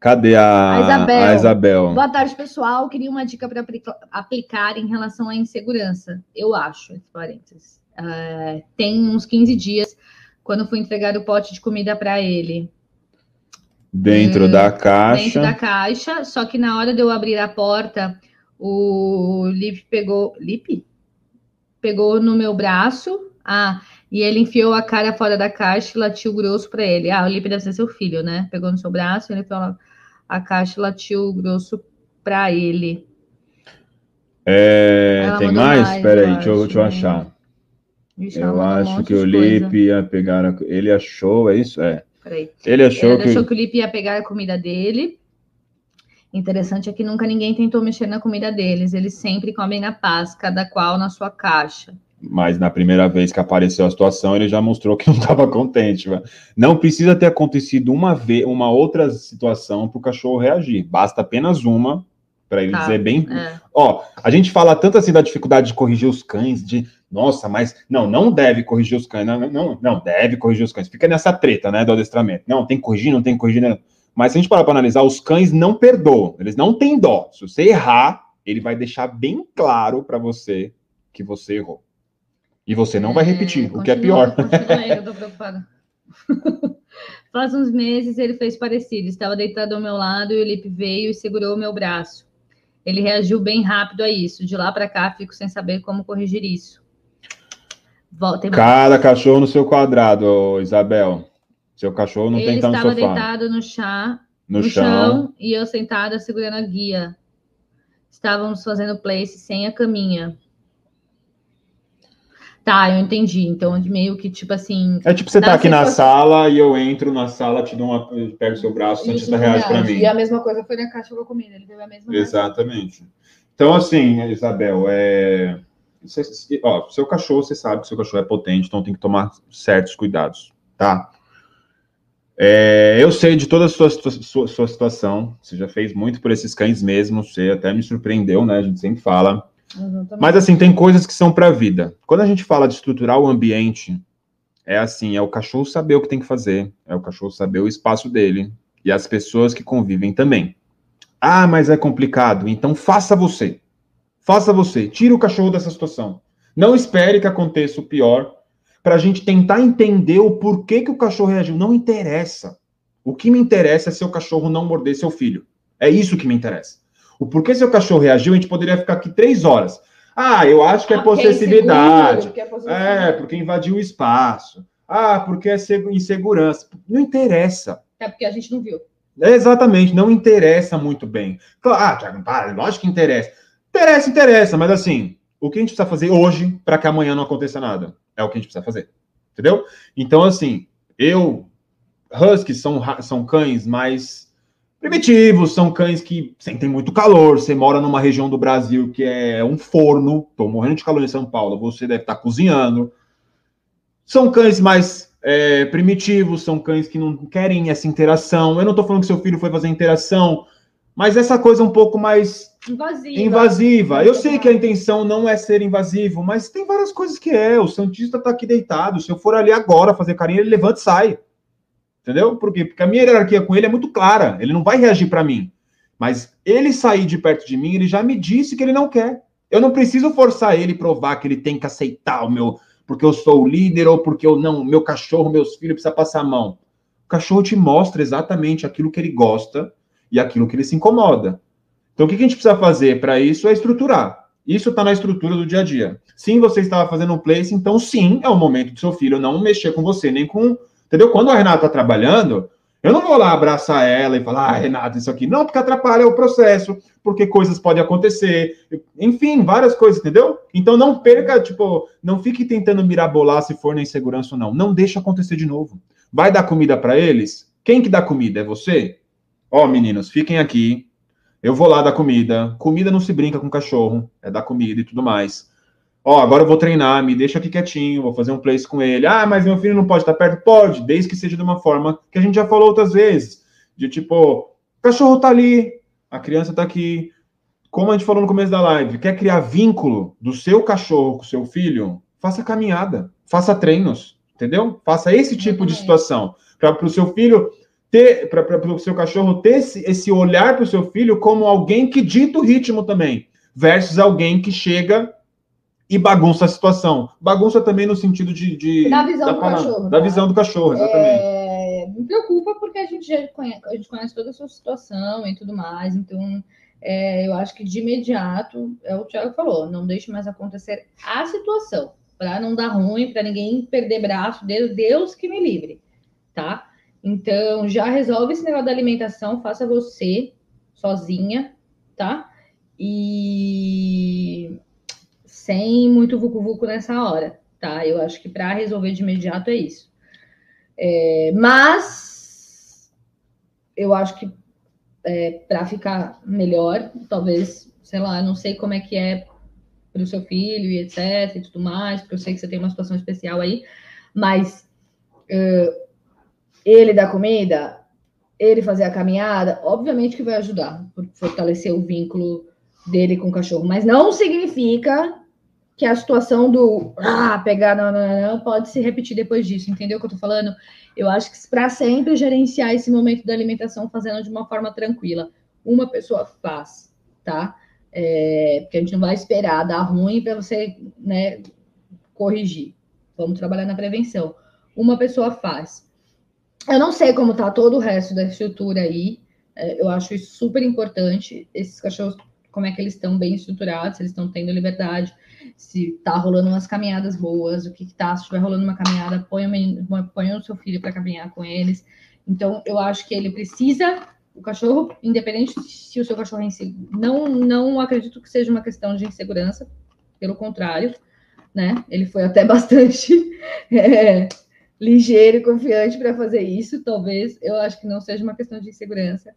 Cadê a, a, Isabel. a Isabel? Boa tarde, pessoal. Queria uma dica para aplicar em relação à insegurança. Eu acho, entre parênteses. Uh, tem uns 15 dias, quando fui entregar o pote de comida para ele. Dentro hum, da caixa. Dentro da caixa, só que na hora de eu abrir a porta, o Lip pegou. Lip? Pegou no meu braço. Ah, e ele enfiou a cara fora da caixa e latiu grosso para ele. Ah, o Lip deve ser seu filho, né? Pegou no seu braço, ele falou a caixa latiu grosso para ele. É, tem mais? Espera aí, deixa eu, deixa eu achar. Ixi, eu acho que o Lipe ia pegar. A... Ele achou, é isso? É. Peraí. Ele achou, ele que... achou que o Lipe ia pegar a comida dele. Interessante é que nunca ninguém tentou mexer na comida deles. Eles sempre comem na paz, cada qual na sua caixa. Mas na primeira vez que apareceu a situação, ele já mostrou que não estava contente. Não precisa ter acontecido uma vez, uma outra situação para o cachorro reagir. Basta apenas uma para ele tá, dizer bem. É. Ó, a gente fala tanto assim da dificuldade de corrigir os cães, de nossa, mas não, não deve corrigir os cães, não, não, não deve corrigir os cães. Fica nessa treta, né, do adestramento. Não, tem que corrigir, não tem que corrigir. Né? Mas se a gente parar para analisar, os cães não perdoam, eles não têm dó. Se você errar, ele vai deixar bem claro para você que você errou. E você não é, vai repetir, o que é pior. Eu tô preocupada. Faz uns meses ele fez parecido. Estava deitado ao meu lado e o Lipe veio e segurou o meu braço. Ele reagiu bem rápido a isso. De lá para cá, fico sem saber como corrigir isso. Volta Cada cachorro no seu quadrado, Isabel. Seu cachorro não ele tem que estar no sofá. Ele estava deitado no chá, no, no chão. chão. e eu sentada segurando a guia. Estávamos fazendo place sem a caminha. Tá, eu entendi. Então, de meio que, tipo assim. É tipo, você tá aqui na sala e eu entro na sala, te dou uma. Pego o seu braço, Santista reais para mim. E a mesma coisa foi na caixa com a comida, ele teve a mesma Exatamente. Então, assim, Isabel, é. Você, ó, seu cachorro, você sabe que seu cachorro é potente, então tem que tomar certos cuidados, tá? É, eu sei de toda a sua, sua, sua situação, você já fez muito por esses cães mesmo, você até me surpreendeu, né? A gente sempre fala. Mas assim, tem coisas que são para a vida. Quando a gente fala de estruturar o ambiente, é assim, é o cachorro saber o que tem que fazer, é o cachorro saber o espaço dele e as pessoas que convivem também. Ah, mas é complicado. Então faça você. Faça você. Tira o cachorro dessa situação. Não espere que aconteça o pior para a gente tentar entender o porquê que o cachorro reagiu. Não interessa. O que me interessa é seu cachorro não morder seu filho. É isso que me interessa. O porquê seu cachorro reagiu, a gente poderia ficar aqui três horas. Ah, eu acho que é ah, possessividade. É, seguro, é, é, porque invadiu o espaço. Ah, porque é insegurança. Não interessa. É porque a gente não viu. É, exatamente, não interessa muito bem. Ah, Thiago, para, lógico que interessa. Interessa, interessa, mas assim, o que a gente precisa fazer hoje para que amanhã não aconteça nada? É o que a gente precisa fazer. Entendeu? Então, assim, eu. Huskies são, são cães mais primitivos, são cães que sentem muito calor. Você mora numa região do Brasil que é um forno, estou morrendo de calor em São Paulo, você deve estar cozinhando. São cães mais é, primitivos, são cães que não querem essa interação. Eu não estou falando que seu filho foi fazer interação, mas essa coisa um pouco mais invasiva. invasiva. Eu sei que a intenção não é ser invasivo, mas tem várias coisas que é. O Santista está aqui deitado. Se eu for ali agora fazer carinho, ele levanta e sai. Entendeu? Por quê? Porque a minha hierarquia com ele é muito clara. Ele não vai reagir para mim. Mas ele sair de perto de mim, ele já me disse que ele não quer. Eu não preciso forçar ele provar que ele tem que aceitar o meu, porque eu sou o líder ou porque eu não, meu cachorro, meus filhos precisa passar a mão. O cachorro te mostra exatamente aquilo que ele gosta e aquilo que ele se incomoda. Então o que a gente precisa fazer para isso é estruturar. Isso está na estrutura do dia a dia. Sim, você estava fazendo um place, então sim, é o momento do seu filho não mexer com você, nem com Entendeu? Quando a Renata está trabalhando, eu não vou lá abraçar ela e falar, ah, Renata, isso aqui. Não, porque atrapalha o processo, porque coisas podem acontecer. Enfim, várias coisas, entendeu? Então não perca, tipo, não fique tentando mirabolar se for na insegurança ou não. Não deixa acontecer de novo. Vai dar comida para eles? Quem que dá comida? É você? Ó, oh, meninos, fiquem aqui. Eu vou lá dar comida. Comida não se brinca com cachorro, é dar comida e tudo mais. Ó, agora eu vou treinar, me deixa aqui quietinho, vou fazer um place com ele. Ah, mas meu filho não pode estar perto? Pode, desde que seja de uma forma que a gente já falou outras vezes. De tipo, o cachorro tá ali, a criança tá aqui. Como a gente falou no começo da live, quer criar vínculo do seu cachorro com o seu filho? Faça caminhada, faça treinos, entendeu? Faça esse tipo de situação. Para o seu filho ter, para o seu cachorro ter esse, esse olhar para o seu filho como alguém que dita o ritmo também, versus alguém que chega e bagunça a situação. Bagunça também no sentido de. de da visão da do palavra, cachorro. Da né? visão do cachorro, exatamente. É, me preocupa porque a gente já conhece, a gente conhece toda a sua situação e tudo mais, então. É, eu acho que de imediato, é o Thiago falou, não deixe mais acontecer a situação, para não dar ruim, para ninguém perder braço, Deus, Deus que me livre, tá? Então, já resolve esse negócio da alimentação, faça você sozinha, tá? E sem muito vucu-vucu nessa hora, tá? Eu acho que para resolver de imediato é isso. É, mas eu acho que é, para ficar melhor, talvez, sei lá, não sei como é que é para o seu filho e etc e tudo mais, porque eu sei que você tem uma situação especial aí, mas uh, ele dar comida, ele fazer a caminhada, obviamente que vai ajudar, fortalecer o vínculo dele com o cachorro, mas não significa que a situação do ah, pegar não, não, não, pode se repetir depois disso, entendeu o que eu tô falando? Eu acho que para sempre gerenciar esse momento da alimentação fazendo de uma forma tranquila. Uma pessoa faz, tá? É, porque a gente não vai esperar dar ruim para você né, corrigir. Vamos trabalhar na prevenção. Uma pessoa faz. Eu não sei como tá todo o resto da estrutura aí. É, eu acho isso super importante. Esses cachorros, como é que eles estão bem estruturados, se eles estão tendo liberdade se tá rolando umas caminhadas boas, o que, que tá, se estiver rolando uma caminhada, põe o, menino, põe o seu filho para caminhar com eles. Então, eu acho que ele precisa, o cachorro, independente se o seu cachorro é inseguro, não, não acredito que seja uma questão de insegurança, pelo contrário, né? Ele foi até bastante é, ligeiro e confiante para fazer isso, talvez, eu acho que não seja uma questão de insegurança.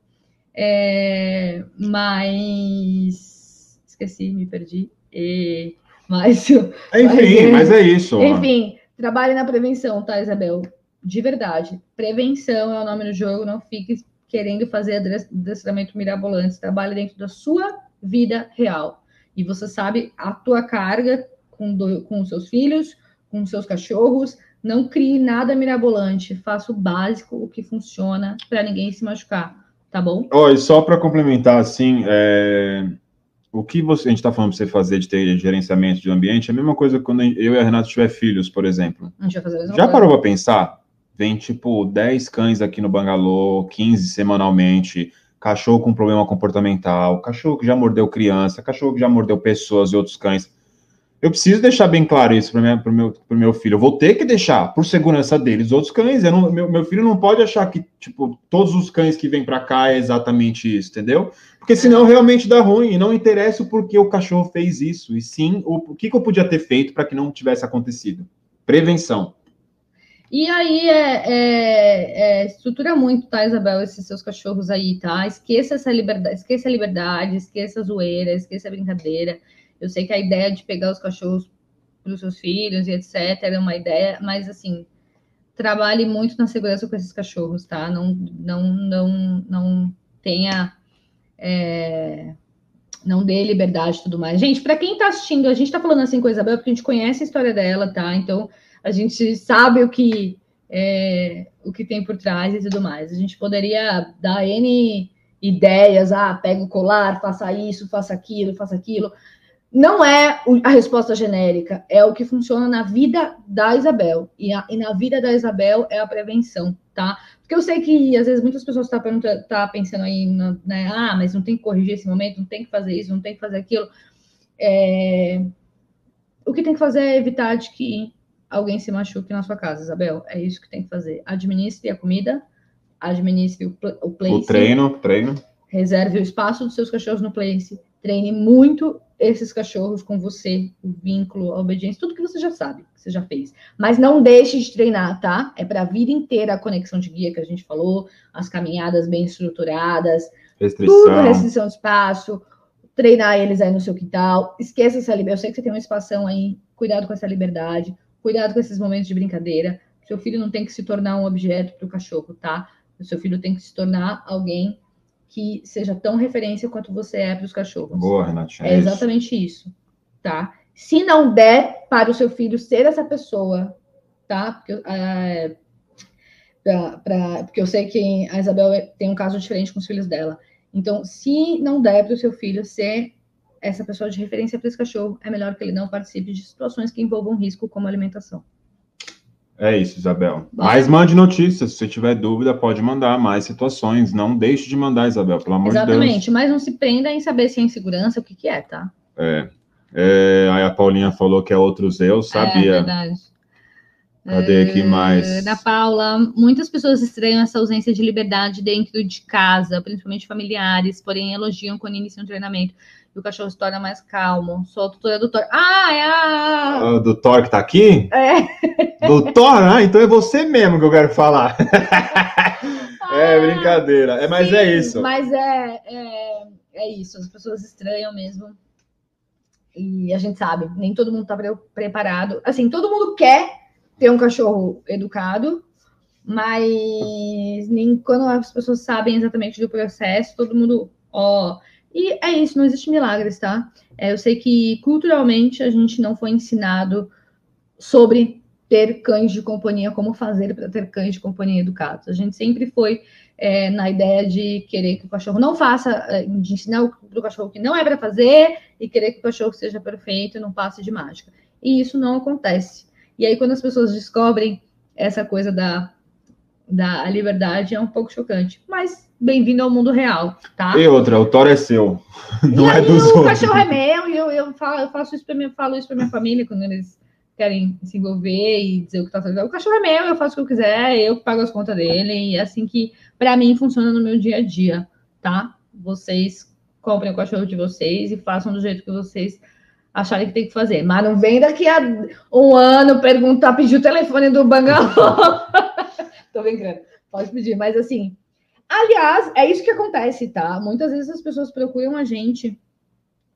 É, mas esqueci, me perdi. E mas, enfim, mas, mas é isso. Enfim, trabalhe na prevenção, tá, Isabel? De verdade. Prevenção é o nome do jogo. Não fique querendo fazer adestramento mirabolante. Trabalhe dentro da sua vida real. E você sabe a tua carga com, do, com os seus filhos, com os seus cachorros. Não crie nada mirabolante. Faça o básico, o que funciona, para ninguém se machucar. Tá bom? Olha, só para complementar, assim, é o que você, a gente está falando para você fazer de ter gerenciamento de ambiente é a mesma coisa quando eu e a Renata tiver filhos, por exemplo. A gente vai fazer a mesma Já parou para pensar? Vem, tipo, 10 cães aqui no bangalô, 15 semanalmente, cachorro com problema comportamental, cachorro que já mordeu criança, cachorro que já mordeu pessoas e outros cães. Eu preciso deixar bem claro isso para o meu, meu filho. Eu vou ter que deixar, por segurança deles, outros cães. Não, meu, meu filho não pode achar que, tipo, todos os cães que vêm para cá é exatamente isso, entendeu? Porque senão realmente dá ruim. E não interessa o porquê o cachorro fez isso. E sim o, o que, que eu podia ter feito para que não tivesse acontecido. Prevenção. E aí é, é, é, estrutura muito, tá, Isabel, esses seus cachorros aí, tá? Esqueça essa liberdade, esqueça a liberdade, esqueça a zoeira, esqueça a brincadeira. Eu sei que a ideia de pegar os cachorros para os seus filhos e etc. é uma ideia, mas assim, trabalhe muito na segurança com esses cachorros, tá? Não, não, não, não tenha. É, não dê liberdade e tudo mais. Gente, para quem está assistindo, a gente está falando assim com a Isabel porque a gente conhece a história dela, tá? Então a gente sabe o que é, o que tem por trás e tudo mais. A gente poderia dar N ideias, ah, pega o colar, faça isso, faça aquilo, faça aquilo não é a resposta genérica, é o que funciona na vida da Isabel. E, a, e, na vida da Isabel é a prevenção, tá? Porque eu sei que às vezes muitas pessoas estão tá, tá pensando aí, né? Ah, mas não tem que corrigir esse momento, não tem que fazer isso, não tem que fazer aquilo. É... O que tem que fazer é evitar de que alguém se machuque na sua casa, Isabel. É isso que tem que fazer. Administre a comida, administre o, o place. O treino, treino. Reserve o espaço dos seus cachorros no place. Treine muito esses cachorros com você, o vínculo, a obediência, tudo que você já sabe, que você já fez. Mas não deixe de treinar, tá? É para a vida inteira a conexão de guia que a gente falou, as caminhadas bem estruturadas, restrição. tudo, restrição de espaço, treinar eles aí no seu quintal. Esqueça essa liberdade. Eu sei que você tem uma espação aí, cuidado com essa liberdade, cuidado com esses momentos de brincadeira. Seu filho não tem que se tornar um objeto para o cachorro, tá? O seu filho tem que se tornar alguém que seja tão referência quanto você é para os cachorros. Boa, Renatinha. É, é exatamente isso. isso, tá? Se não der para o seu filho ser essa pessoa, tá? Porque, é, pra, pra, porque eu sei que a Isabel tem um caso diferente com os filhos dela. Então, se não der para o seu filho ser essa pessoa de referência para esse cachorro, é melhor que ele não participe de situações que envolvam risco, como alimentação. É isso, Isabel. Mas mande notícias. Se você tiver dúvida, pode mandar mais situações. Não deixe de mandar, Isabel, pelo amor Exatamente. de Deus. Exatamente, mas não se prenda em saber se é insegurança, o que, que é, tá? É. é. Aí a Paulinha falou que é outros eu, sabia. É verdade. Cadê aqui é, mais? Da Paula, muitas pessoas estranham essa ausência de liberdade dentro de casa, principalmente familiares, porém elogiam quando iniciam um treinamento e o cachorro se torna mais calmo. Sou a tutora do Thor. Ah, é a... Ah, do Thor que tá aqui? É. Do Thor? Ah, então é você mesmo que eu quero falar. Ah, É, brincadeira. É, mas é Sim, isso. Mas é, é, é isso, as pessoas estranham mesmo. E a gente sabe, nem todo mundo tá pre- preparado. Assim, todo mundo quer ter um cachorro educado, mas nem quando as pessoas sabem exatamente do processo, todo mundo, ó. E é isso, não existe milagres, tá? É, eu sei que culturalmente a gente não foi ensinado sobre ter cães de companhia, como fazer para ter cães de companhia educados. A gente sempre foi é, na ideia de querer que o cachorro não faça, é, de ensinar para o cachorro que não é para fazer e querer que o cachorro seja perfeito e não passe de mágica. E isso não acontece. E aí, quando as pessoas descobrem essa coisa da, da liberdade, é um pouco chocante. Mas bem-vindo ao mundo real, tá? E outra, o Thor é seu. Não e é dos o outros. cachorro é meu e eu, eu, falo, eu faço isso pra minha, falo isso pra minha família quando eles querem se envolver e dizer o que tá fazendo. O cachorro é meu, eu faço o que eu quiser, eu pago as contas dele, e é assim que, pra mim, funciona no meu dia a dia, tá? Vocês comprem o cachorro de vocês e façam do jeito que vocês acharem que tem que fazer. Mas não vem daqui a um ano perguntar, pedir o telefone do bangalô. Tô brincando, pode pedir, mas assim. Aliás, é isso que acontece, tá? Muitas vezes as pessoas procuram a gente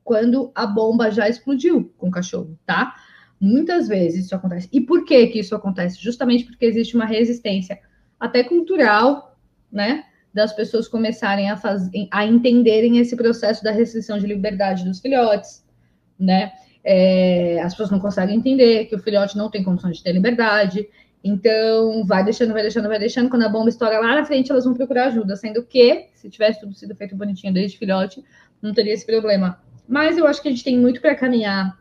quando a bomba já explodiu com o cachorro, tá? Muitas vezes isso acontece. E por que que isso acontece? Justamente porque existe uma resistência até cultural, né? Das pessoas começarem a, faz... a entenderem esse processo da restrição de liberdade dos filhotes, né? É, as pessoas não conseguem entender que o filhote não tem condições de ter liberdade, então vai deixando, vai deixando, vai deixando. Quando a bomba estoura lá na frente, elas vão procurar ajuda, sendo que, se tivesse tudo sido feito bonitinho desde filhote, não teria esse problema. Mas eu acho que a gente tem muito para caminhar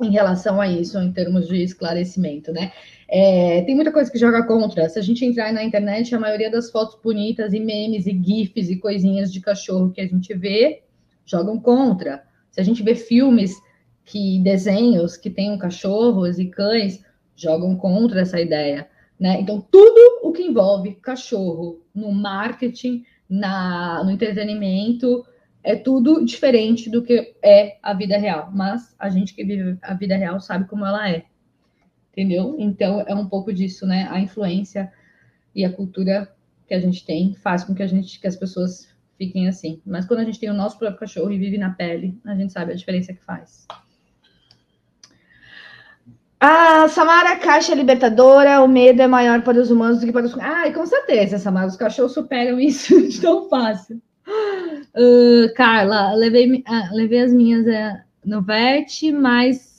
em relação a isso, em termos de esclarecimento, né? É, tem muita coisa que joga contra. Se a gente entrar na internet, a maioria das fotos bonitas e memes e gifs e coisinhas de cachorro que a gente vê jogam contra. Se a gente vê filmes que desenhos que tenham cachorros e cães jogam contra essa ideia, né? Então tudo o que envolve cachorro no marketing, na, no entretenimento, é tudo diferente do que é a vida real. Mas a gente que vive a vida real sabe como ela é. Entendeu? Então é um pouco disso, né? A influência e a cultura que a gente tem faz com que a gente que as pessoas fiquem assim. Mas quando a gente tem o nosso próprio cachorro e vive na pele, a gente sabe a diferença que faz. A Samara Caixa Libertadora, o medo é maior para os humanos do que para os. Ai, com certeza, Samara, os cachorros superam isso de tão fácil. Uh, Carla, levei, ah, levei as minhas é, no VET, mas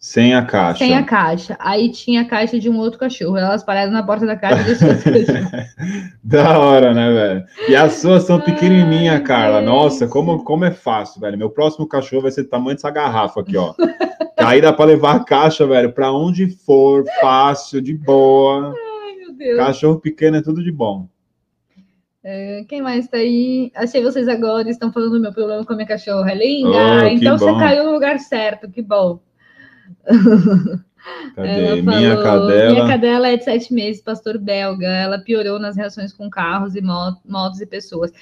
Sem a caixa. sem a caixa. Aí tinha a caixa de um outro cachorro. Elas pararam na porta da caixa. Da hora, né, velho? E as suas são pequenininhas, Carla. Nossa, como, como é fácil, velho. Meu próximo cachorro vai ser do tamanho dessa garrafa aqui, ó. Aí dá pra levar a caixa, velho, pra onde for, fácil, de boa. Ai, meu Deus. Cachorro pequeno é tudo de bom. É, Quem mais tá aí? Achei vocês agora estão falando do meu problema com a minha cachorra. É linda? Oh, então você bom. caiu no lugar certo, que bom. Cadê? Ela Minha falou, cadela. Minha cadela é de sete meses, pastor belga. Ela piorou nas reações com carros e mo- motos e pessoas.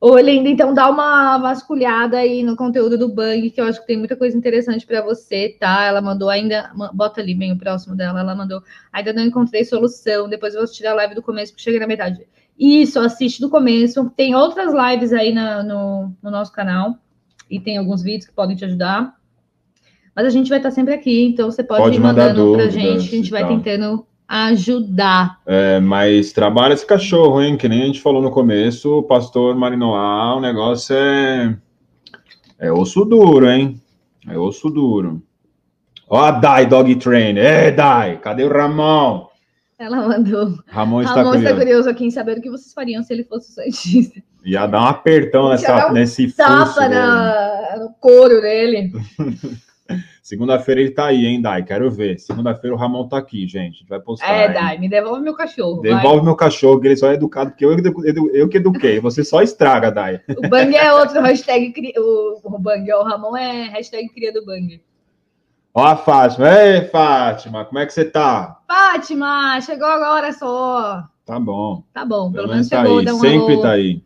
Ô, linda, então dá uma vasculhada aí no conteúdo do Bang, que eu acho que tem muita coisa interessante para você, tá? Ela mandou ainda, bota ali bem o próximo dela, ela mandou, ainda não encontrei solução, depois eu vou tirar a live do começo, porque cheguei na metade. Isso, assiste do começo. Tem outras lives aí na- no, no nosso canal, e tem alguns vídeos que podem te ajudar. Mas a gente vai estar sempre aqui, então você pode, Pode ir mandar mandando pra dúvidas gente, a gente vai tentando ajudar. É, mas trabalha esse cachorro, hein? Que nem a gente falou no começo, o pastor Marinoá, o negócio é. É osso duro, hein? É osso duro. Ó a Dai Dog Trainer. Ei, Dai, cadê o Ramon? Ela mandou. Ramon está Ramon está curioso. curioso aqui em saber o que vocês fariam se ele fosse o Santista. Ia dar um apertão nessa, dar um nesse Tapa na, no couro dele. Segunda-feira ele tá aí, hein, Dai? Quero ver. Segunda-feira o Ramon tá aqui, gente. A gente vai postar. É, hein? Dai, me devolve meu cachorro. vai. Devolve meu cachorro, que ele só é educado, porque eu, edu- edu- eu que eduquei. Você só estraga, Dai. O Bang é outro hashtag. cri- O, o Bang, o Ramon é hashtag cria do Bang. Ó a Fátima. Ei, Fátima, como é que você tá? Fátima, chegou agora só. Tá bom. Tá bom, pelo, Pelo menos menos tá chegou. aí. um Sempre alô. tá aí.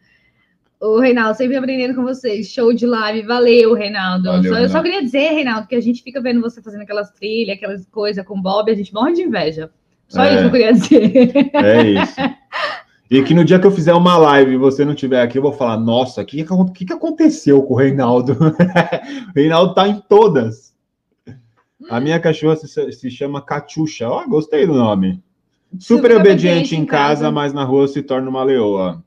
O Reinaldo, sempre aprendendo com vocês. Show de live. Valeu, Reinaldo. Valeu, só, Eu só queria dizer, Reinaldo, que a gente fica vendo você fazendo aquelas trilhas, aquelas coisas com o Bob, a gente morre de inveja. Só É. isso que eu queria dizer. É isso. E que no dia que eu fizer uma live e você não estiver aqui, eu vou falar, nossa, o que, que, que aconteceu com o Reinaldo? o Reinaldo tá em todas. A minha cachorra se, se chama Catiuxa. Ó, oh, gostei do nome. Super, Super obediente, em casa, casa, mas na rua se torna uma leoa.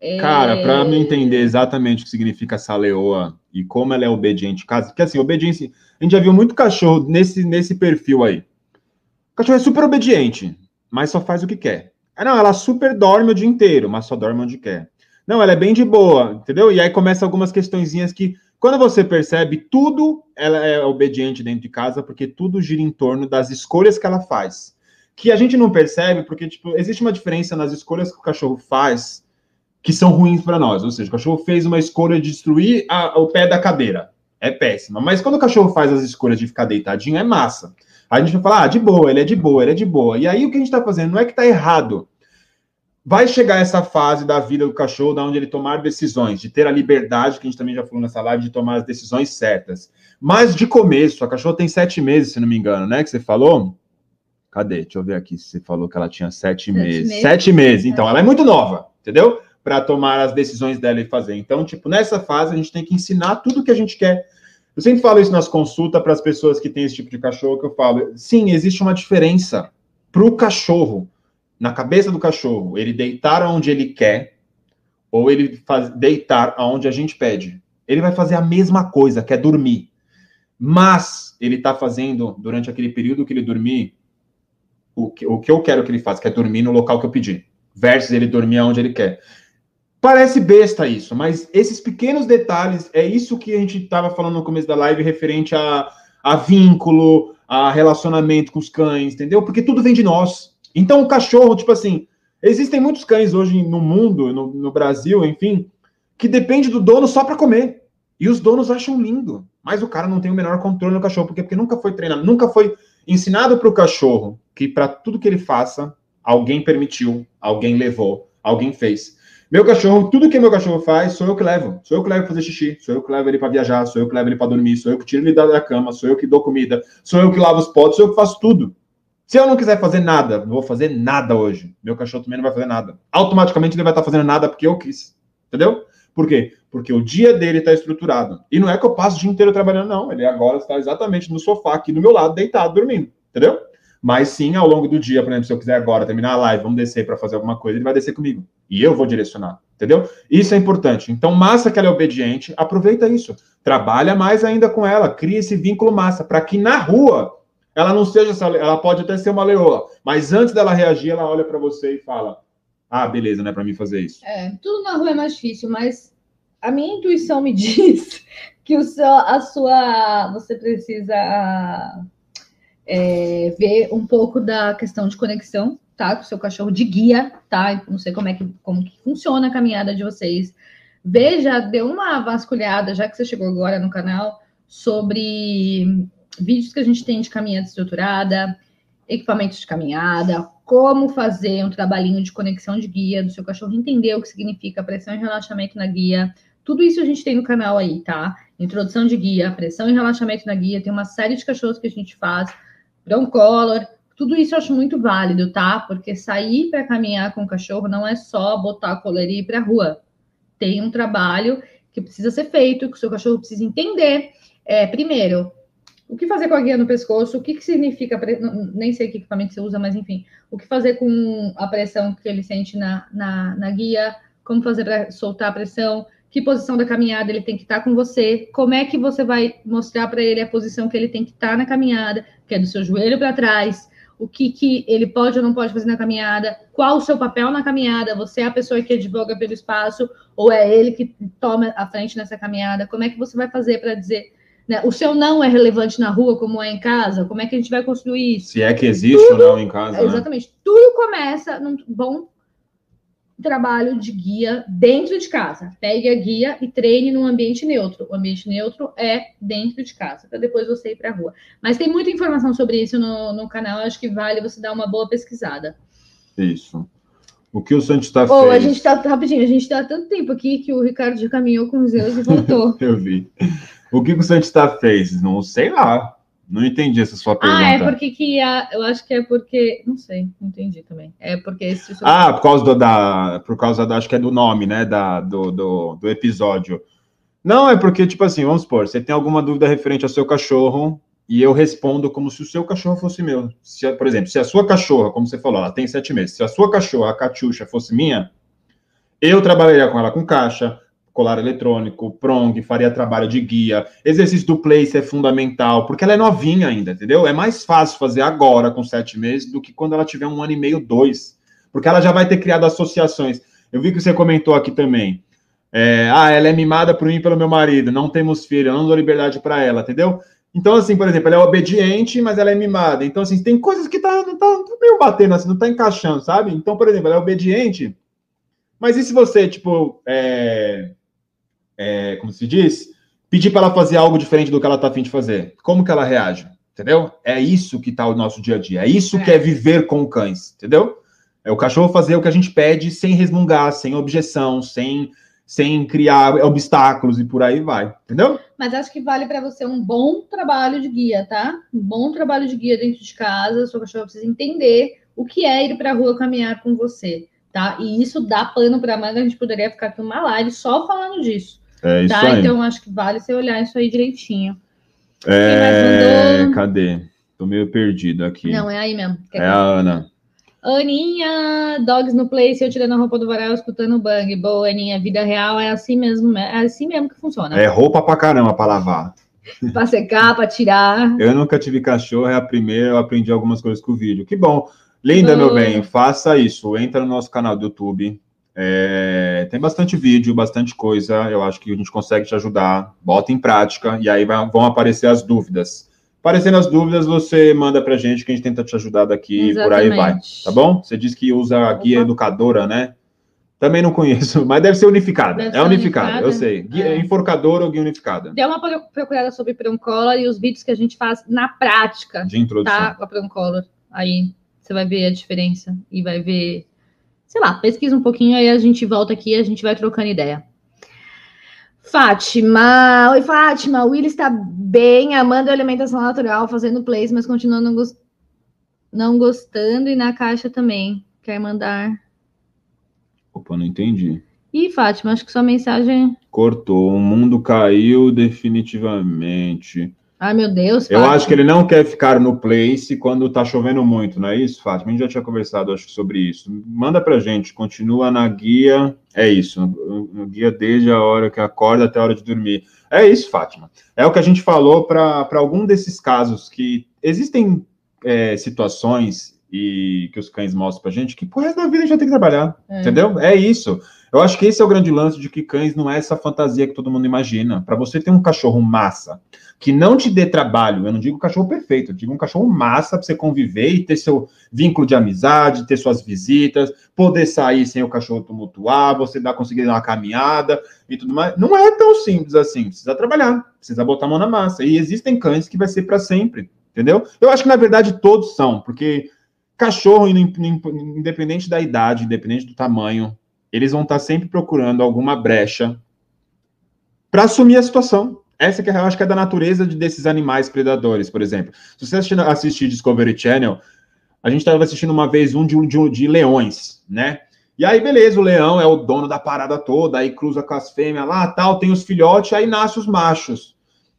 É... Cara, para me entender exatamente o que significa essa leoa e como ela é obediente em casa, porque assim, obediência, a gente já viu muito cachorro nesse, nesse perfil aí. O cachorro é super obediente, mas só faz o que quer. Ah, não, ela super dorme o dia inteiro, mas só dorme onde quer. Não, ela é bem de boa, entendeu? E aí começa algumas questõezinhas que, quando você percebe, tudo ela é obediente dentro de casa, porque tudo gira em torno das escolhas que ela faz. Que a gente não percebe, porque, tipo, existe uma diferença nas escolhas que o cachorro faz que são ruins para nós. Ou seja, o cachorro fez uma escolha de destruir a, o pé da cadeira. É péssima. Mas quando o cachorro faz as escolhas de ficar deitadinho, é massa. Aí a gente vai falar, ah, de boa, ele é de boa, ele é de boa. E aí o que a gente está fazendo não é que está errado. Vai chegar essa fase da vida do cachorro, da onde ele tomar decisões, de ter a liberdade, que a gente também já falou nessa live, de tomar as decisões certas. Mas de começo, a cachorra tem sete meses, se não me engano, né? Que você falou? Cadê? Deixa eu ver aqui se você falou que ela tinha sete, sete meses. meses. Sete meses, então, ela é muito nova, entendeu? Para tomar as decisões dela e fazer. Então, tipo, nessa fase a gente tem que ensinar tudo que a gente quer. Eu sempre falo isso nas consultas para as pessoas que têm esse tipo de cachorro, que eu falo, sim, existe uma diferença para o cachorro, na cabeça do cachorro, ele deitar onde ele quer ou ele faz, deitar aonde a gente pede. Ele vai fazer a mesma coisa, que é dormir. Mas ele está fazendo, durante aquele período que ele dormir, o que, o que eu quero que ele faça, que é dormir no local que eu pedi, versus ele dormir aonde ele quer. Parece besta isso, mas esses pequenos detalhes é isso que a gente estava falando no começo da live referente a, a vínculo, a relacionamento com os cães, entendeu? Porque tudo vem de nós. Então o cachorro, tipo assim, existem muitos cães hoje no mundo, no, no Brasil, enfim, que depende do dono só para comer. E os donos acham lindo, mas o cara não tem o menor controle no cachorro, porque, porque nunca foi treinado, nunca foi ensinado para o cachorro que para tudo que ele faça, alguém permitiu, alguém levou, alguém fez. Meu cachorro, tudo que meu cachorro faz, sou eu que levo. Sou eu que levo fazer xixi, sou eu que levo ele para viajar, sou eu que levo ele para dormir, sou eu que tiro ele da cama, sou eu que dou comida, sou eu que lavo os potes, sou eu que faço tudo. Se eu não quiser fazer nada, não vou fazer nada hoje. Meu cachorro também não vai fazer nada. Automaticamente ele vai estar fazendo nada porque eu quis. Entendeu? Por quê? Porque o dia dele está estruturado. E não é que eu passo o dia inteiro trabalhando, não. Ele agora está exatamente no sofá aqui do meu lado, deitado, dormindo. Entendeu? Mas sim, ao longo do dia, por exemplo, se eu quiser agora terminar a live, vamos descer para fazer alguma coisa, ele vai descer comigo. E eu vou direcionar, entendeu? Isso é importante. Então, massa que ela é obediente, aproveita isso. Trabalha mais ainda com ela, cria esse vínculo massa, para que na rua ela não seja essa, ela pode até ser uma leoa, mas antes dela reagir, ela olha para você e fala: "Ah, beleza, né, para mim fazer isso". É, tudo na rua é mais difícil, mas a minha intuição me diz que o seu, a sua, você precisa é, ver um pouco da questão de conexão, tá? Com o seu cachorro de guia, tá? Não sei como é que, como que funciona a caminhada de vocês. Veja, dê uma vasculhada, já que você chegou agora no canal, sobre vídeos que a gente tem de caminhada estruturada, equipamentos de caminhada, como fazer um trabalhinho de conexão de guia do seu cachorro, entender o que significa pressão e relaxamento na guia. Tudo isso a gente tem no canal aí, tá? Introdução de guia, pressão e relaxamento na guia, tem uma série de cachorros que a gente faz brown color, tudo isso eu acho muito válido, tá? Porque sair para caminhar com o cachorro não é só botar a coleira e ir para a rua. Tem um trabalho que precisa ser feito, que o seu cachorro precisa entender. É, primeiro, o que fazer com a guia no pescoço, o que, que significa, nem sei que equipamento você usa, mas enfim, o que fazer com a pressão que ele sente na, na, na guia, como fazer para soltar a pressão, que posição da caminhada ele tem que estar com você, como é que você vai mostrar para ele a posição que ele tem que estar na caminhada, que é do seu joelho para trás, o que, que ele pode ou não pode fazer na caminhada, qual o seu papel na caminhada, você é a pessoa que advoga pelo espaço, ou é ele que toma a frente nessa caminhada, como é que você vai fazer para dizer, né, o seu não é relevante na rua como é em casa, como é que a gente vai construir isso? Se é que existe tudo, ou não em casa. Né? Exatamente, tudo começa num bom trabalho de guia dentro de casa. Pegue a guia e treine num ambiente neutro. O ambiente neutro é dentro de casa, para depois você ir para a rua. Mas tem muita informação sobre isso no, no canal, acho que vale você dar uma boa pesquisada. Isso. O que o Santos está oh, fez? A gente está rapidinho, a gente está há tanto tempo aqui que o Ricardo já caminhou com os Zeus e voltou. Eu vi. O que o Santos está fez? Não sei lá. Não entendi essa sua pergunta. Ah, é porque que a, eu acho que é porque, não sei, não entendi também. É porque esse Ah, por causa do, da, por causa da, acho que é do nome, né, da, do, do, do episódio. Não, é porque tipo assim, vamos supor, você tem alguma dúvida referente ao seu cachorro e eu respondo como se o seu cachorro fosse meu. Se, por exemplo, se a sua cachorra, como você falou, ela tem sete meses, se a sua cachorra, a Catiuxa, fosse minha, eu trabalharia com ela com caixa, colar eletrônico, prong, faria trabalho de guia, exercício do place é fundamental, porque ela é novinha ainda, entendeu? É mais fácil fazer agora com sete meses do que quando ela tiver um ano e meio, dois, porque ela já vai ter criado associações. Eu vi que você comentou aqui também. É, ah, ela é mimada por mim e pelo meu marido, não temos filho, eu não dou liberdade para ela, entendeu? Então, assim, por exemplo, ela é obediente, mas ela é mimada. Então, assim, tem coisas que tá, não tá, tá meio batendo, assim, não tá encaixando, sabe? Então, por exemplo, ela é obediente, mas e se você, tipo, é, é, como se diz, pedir para ela fazer algo diferente do que ela está afim de fazer. Como que ela reage? Entendeu? É isso que está o nosso dia a dia. É isso é. que é viver com cães, entendeu? É o cachorro fazer o que a gente pede sem resmungar, sem objeção, sem, sem criar obstáculos e por aí vai, entendeu? Mas acho que vale para você um bom trabalho de guia, tá? Um bom trabalho de guia dentro de casa. Seu cachorro precisa entender o que é ir para a rua caminhar com você, tá? E isso dá pano para manga. A gente poderia ficar aqui uma live só falando disso. É isso tá? aí. Então acho que vale você olhar isso aí direitinho. É, cadê? Tô meio perdido aqui. Não, é aí mesmo. Quer é a Ana. Aninha, dogs no place, eu tirando a roupa do varal, escutando o bang. Boa, Aninha, vida real é assim mesmo, é assim mesmo que funciona. É roupa pra caramba pra lavar. pra secar, pra tirar. Eu nunca tive cachorro, é a primeira, eu aprendi algumas coisas com o vídeo. Que bom. Linda, Boa. meu bem, faça isso. Entra no nosso canal do YouTube, é, tem bastante vídeo, bastante coisa. Eu acho que a gente consegue te ajudar. Bota em prática e aí vai, vão aparecer as dúvidas. Aparecendo as dúvidas, você manda pra gente que a gente tenta te ajudar daqui e por aí vai. Tá bom? Você diz que usa a guia Opa. educadora, né? Também não conheço, mas deve ser unificada. Deve é unificada, unificada, eu sei. Guia, é. Enforcadora ou guia unificada. Dê uma procurada sobre Proncolor e os vídeos que a gente faz na prática. De introdução. Tá? Com a Proncolor. Aí você vai ver a diferença e vai ver sei lá, pesquisa um pouquinho, aí a gente volta aqui e a gente vai trocando ideia. Fátima, oi Fátima, o Will está bem, amando a alimentação natural, fazendo plays, mas continua não, gost... não gostando e na caixa também. Quer mandar? Opa, não entendi. Ih, Fátima, acho que sua mensagem. Cortou, o mundo caiu definitivamente. Ai, meu Deus. Eu acho que ele não quer ficar no place quando tá chovendo muito, não é isso, Fátima? A gente já tinha conversado, acho, sobre isso. Manda pra gente, continua na guia. É isso, no guia desde a hora que acorda até a hora de dormir. É isso, Fátima. É o que a gente falou para algum desses casos que existem é, situações e que os cães mostram pra gente que por resto da vida a gente vai ter que trabalhar, é. entendeu? É isso. Eu acho que esse é o grande lance de que cães não é essa fantasia que todo mundo imagina. Para você ter um cachorro massa, que não te dê trabalho, eu não digo cachorro perfeito, eu digo um cachorro massa para você conviver e ter seu vínculo de amizade, ter suas visitas, poder sair sem o cachorro tumultuar, você dar, conseguir dar uma caminhada e tudo mais. Não é tão simples assim, precisa trabalhar, precisa botar a mão na massa. E existem cães que vai ser para sempre, entendeu? Eu acho que na verdade todos são, porque cachorro, independente da idade, independente do tamanho, eles vão estar sempre procurando alguma brecha para assumir a situação. Essa que eu acho que é da natureza de, desses animais predadores, por exemplo. Se você assistir, assistir Discovery Channel, a gente estava assistindo uma vez um de, de, de leões, né? E aí, beleza, o leão é o dono da parada toda, aí cruza com as fêmeas lá, tal, tem os filhotes, aí nasce os machos.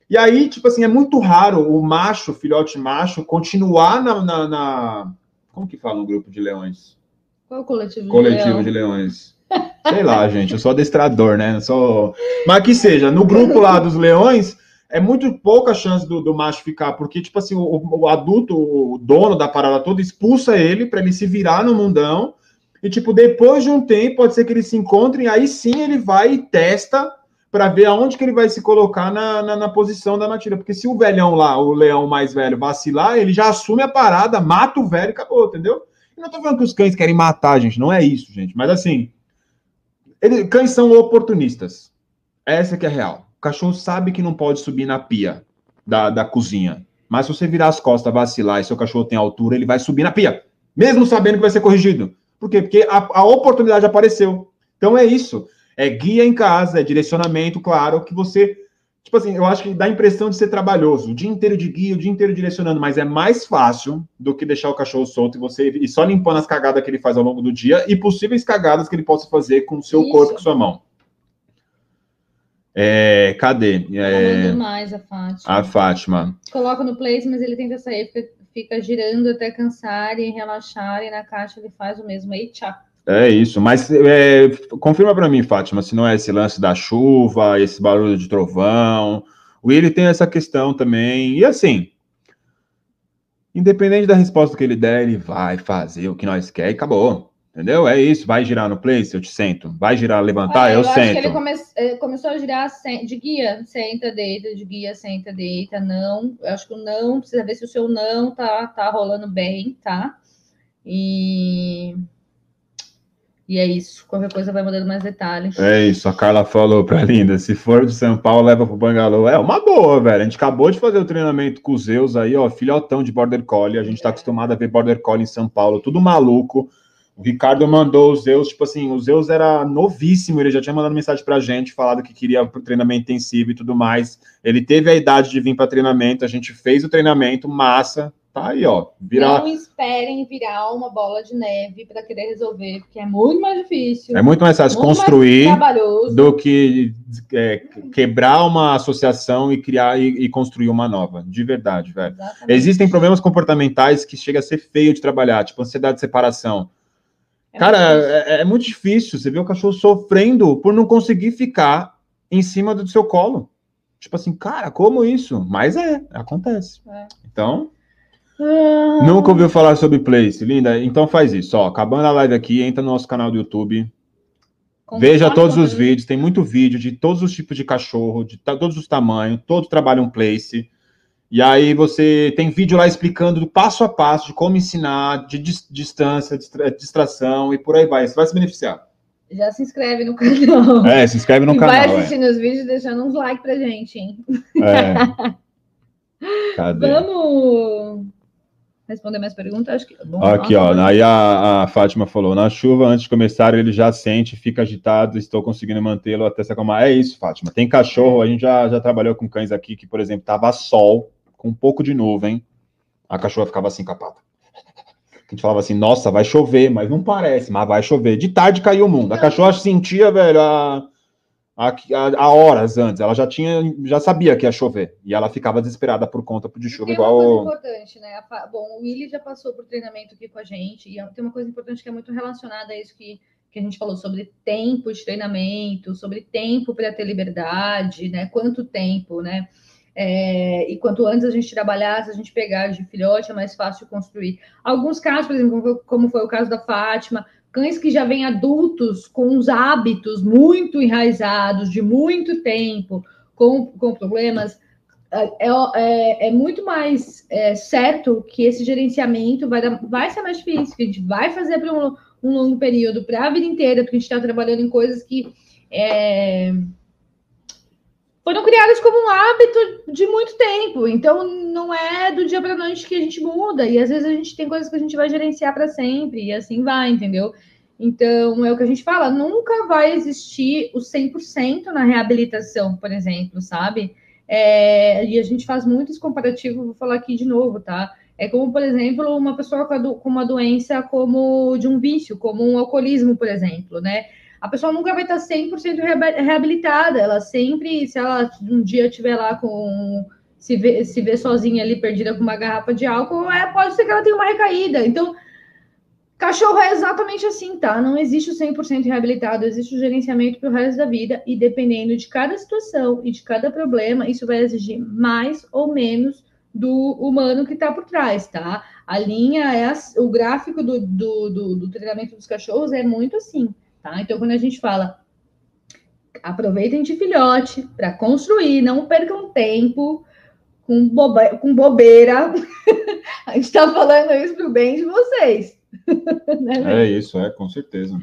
E aí, tipo assim, é muito raro o macho, filhote macho, continuar na, na, na... Como que fala um grupo de leões? Qual o coletivo de Coletivo leão? de leões. Sei lá, gente, eu sou adestrador, né? sou... Mas que seja, no grupo lá dos leões, é muito pouca chance do, do macho ficar, porque, tipo assim, o, o, adulto, o dono da parada toda, expulsa ele para ele se virar no mundão. E, tipo, depois de um tempo, pode ser que eles se encontrem, aí sim ele vai e testa para ver aonde que ele vai se colocar na, na, na, posição da matilha. Porque se o velhão lá, o leão mais velho, vacilar, ele já assume a parada, mata o velho e acabou, entendeu? Eu não tô falando que os cães querem matar, gente, não é isso, gente. Mas assim, ele, cães são oportunistas. Essa que é a real. O cachorro sabe que não pode subir na pia da, da cozinha. Mas se você virar as costas, vacilar e seu cachorro tem altura, ele vai subir na pia. Mesmo sabendo que vai ser corrigido. Por quê? Porque a, a oportunidade apareceu. Então é isso. É guia em casa, é direcionamento, claro, que você Tipo assim, eu acho que dá a impressão de ser trabalhoso, o dia inteiro de guia, o dia inteiro direcionando, mas é mais fácil do que deixar o cachorro solto e você e só limpando as cagadas que ele faz ao longo do dia e possíveis cagadas que ele possa fazer com o seu Isso. corpo, com sua mão. É, cadê? É, Falando mais a Fátima. a Fátima. Coloca no place, mas ele tenta sair, fica, fica girando até cansar e relaxar, e na caixa ele faz o mesmo. Aí, tchau. É isso, mas é, confirma para mim, Fátima, se não é esse lance da chuva, esse barulho de trovão. O Willi tem essa questão também. E assim, independente da resposta que ele der, ele vai fazer o que nós quer e acabou. Entendeu? É isso. Vai girar no place, eu te sento. Vai girar, levantar, Olha, eu, acho sento. que ele come- eh, começou a girar de guia, senta, deita, de guia, senta, deita, não. Eu acho que o não, precisa ver se o seu não tá, tá rolando bem, tá? E. E é isso. Qualquer coisa vai mudando mais detalhes. É isso, a Carla falou pra Linda, se for de São Paulo, leva pro Bangalô. É uma boa, velho. A gente acabou de fazer o treinamento com os Zeus aí, ó, filhotão de Border Collie. A gente tá acostumado a ver Border Collie em São Paulo, tudo maluco. O Ricardo mandou os Zeus, tipo assim, o Zeus era novíssimo, ele já tinha mandado mensagem pra gente, falado que queria pro treinamento intensivo e tudo mais. Ele teve a idade de vir para treinamento, a gente fez o treinamento, massa. Tá aí, ó. Virar Não esperem virar uma bola de neve para querer resolver, porque é muito mais difícil. É muito mais fácil muito mais construir trabalhoso. do que é, quebrar uma associação e criar e, e construir uma nova. De verdade, velho. Exatamente. Existem problemas comportamentais que chega a ser feio de trabalhar, tipo ansiedade de separação. É Cara, muito é, é muito difícil. Você vê o cachorro sofrendo por não conseguir ficar em cima do seu colo. Tipo assim, cara, como isso? Mas é, acontece. É. Então, Ah, nunca ouviu falar sobre place, linda? Então faz isso, ó. Acabando a live aqui, entra no nosso canal do YouTube, Veja todos os vídeos, tem muito vídeo de todos os tipos de cachorro, de todos os tamanhos, todos trabalham place. E aí você tem vídeo lá explicando do passo a passo de como ensinar, de dis- distância, distra- distração e por aí vai. Você vai se beneficiar. Já se inscreve no canal. É, se inscreve no e canal. vai é. assistindo os vídeos deixando uns likes pra gente, hein? É. Cadê? Vamos responder mais perguntas? Acho que. Bom, Aqui, ó. mas- Aí a, a Fátima falou: na chuva, antes de começar, ele já sente, fica agitado, estou conseguindo mantê-lo até se acalmar. É isso, Fátima. Tem cachorro, a gente já, já trabalhou com cães aqui que, por exemplo, tava sol, com um pouco de nuvem, a cachorra ficava assim com a pata. A gente falava assim, nossa, vai chover, mas não parece, mas vai chover. De tarde caiu o mundo. A cachorra sentia, velho, a, a horas antes. Ela já tinha, já sabia que ia chover. E ela ficava desesperada por conta de chuva, Tem igual. uma coisa importante, né? Bom, o Willi já passou por treinamento aqui com a gente, e tem uma coisa importante que é muito relacionada a isso que, que a gente falou sobre tempo de treinamento, sobre tempo para ter liberdade, né? Quanto tempo, né? É, e quanto antes a gente trabalhar, se a gente pegar de filhote, é mais fácil construir. Alguns casos, por exemplo, como foi- como foi o caso da Fátima, cães que já vêm adultos com os hábitos muito enraizados de muito tempo, com, com problemas é, é, é muito mais é, certo que esse gerenciamento vai, dar, vai ser mais difícil, que a gente vai fazer para um, um longo período, para a vida inteira, porque a gente está trabalhando em coisas que é, foram criadas como um hábito de muito tempo. Então, não é do dia para noite que a gente muda, e às vezes a gente tem coisas que a gente vai gerenciar para sempre, e assim vai, entendeu? Então, é o que a gente fala, nunca vai existir o 100% na reabilitação, por exemplo, sabe? É, e a gente faz muito esse comparativo, vou falar aqui de novo, tá? É como, por exemplo, uma pessoa com, com uma doença como de um vício, como um alcoolismo, por exemplo, né? A pessoa nunca vai estar 100% reaba- reabilitada, ela sempre, se ela um dia estiver lá com, se vê, se vê sozinha ali, perdida com uma garrafa de álcool, é, pode ser que ela tenha uma recaída. Então, Cachorro é exatamente assim, tá? Não existe o 100% reabilitado, existe o gerenciamento para o resto da vida e dependendo de cada situação e de cada problema, isso vai exigir mais ou menos do humano que está por trás, tá? A linha é as- o gráfico do, do, do, do treinamento dos cachorros é muito assim, tá? Então, quando a gente fala aproveitem de filhote para construir, não percam tempo com, boba, com bobeira. a gente está falando isso para o bem de vocês. né? É isso, é, com certeza.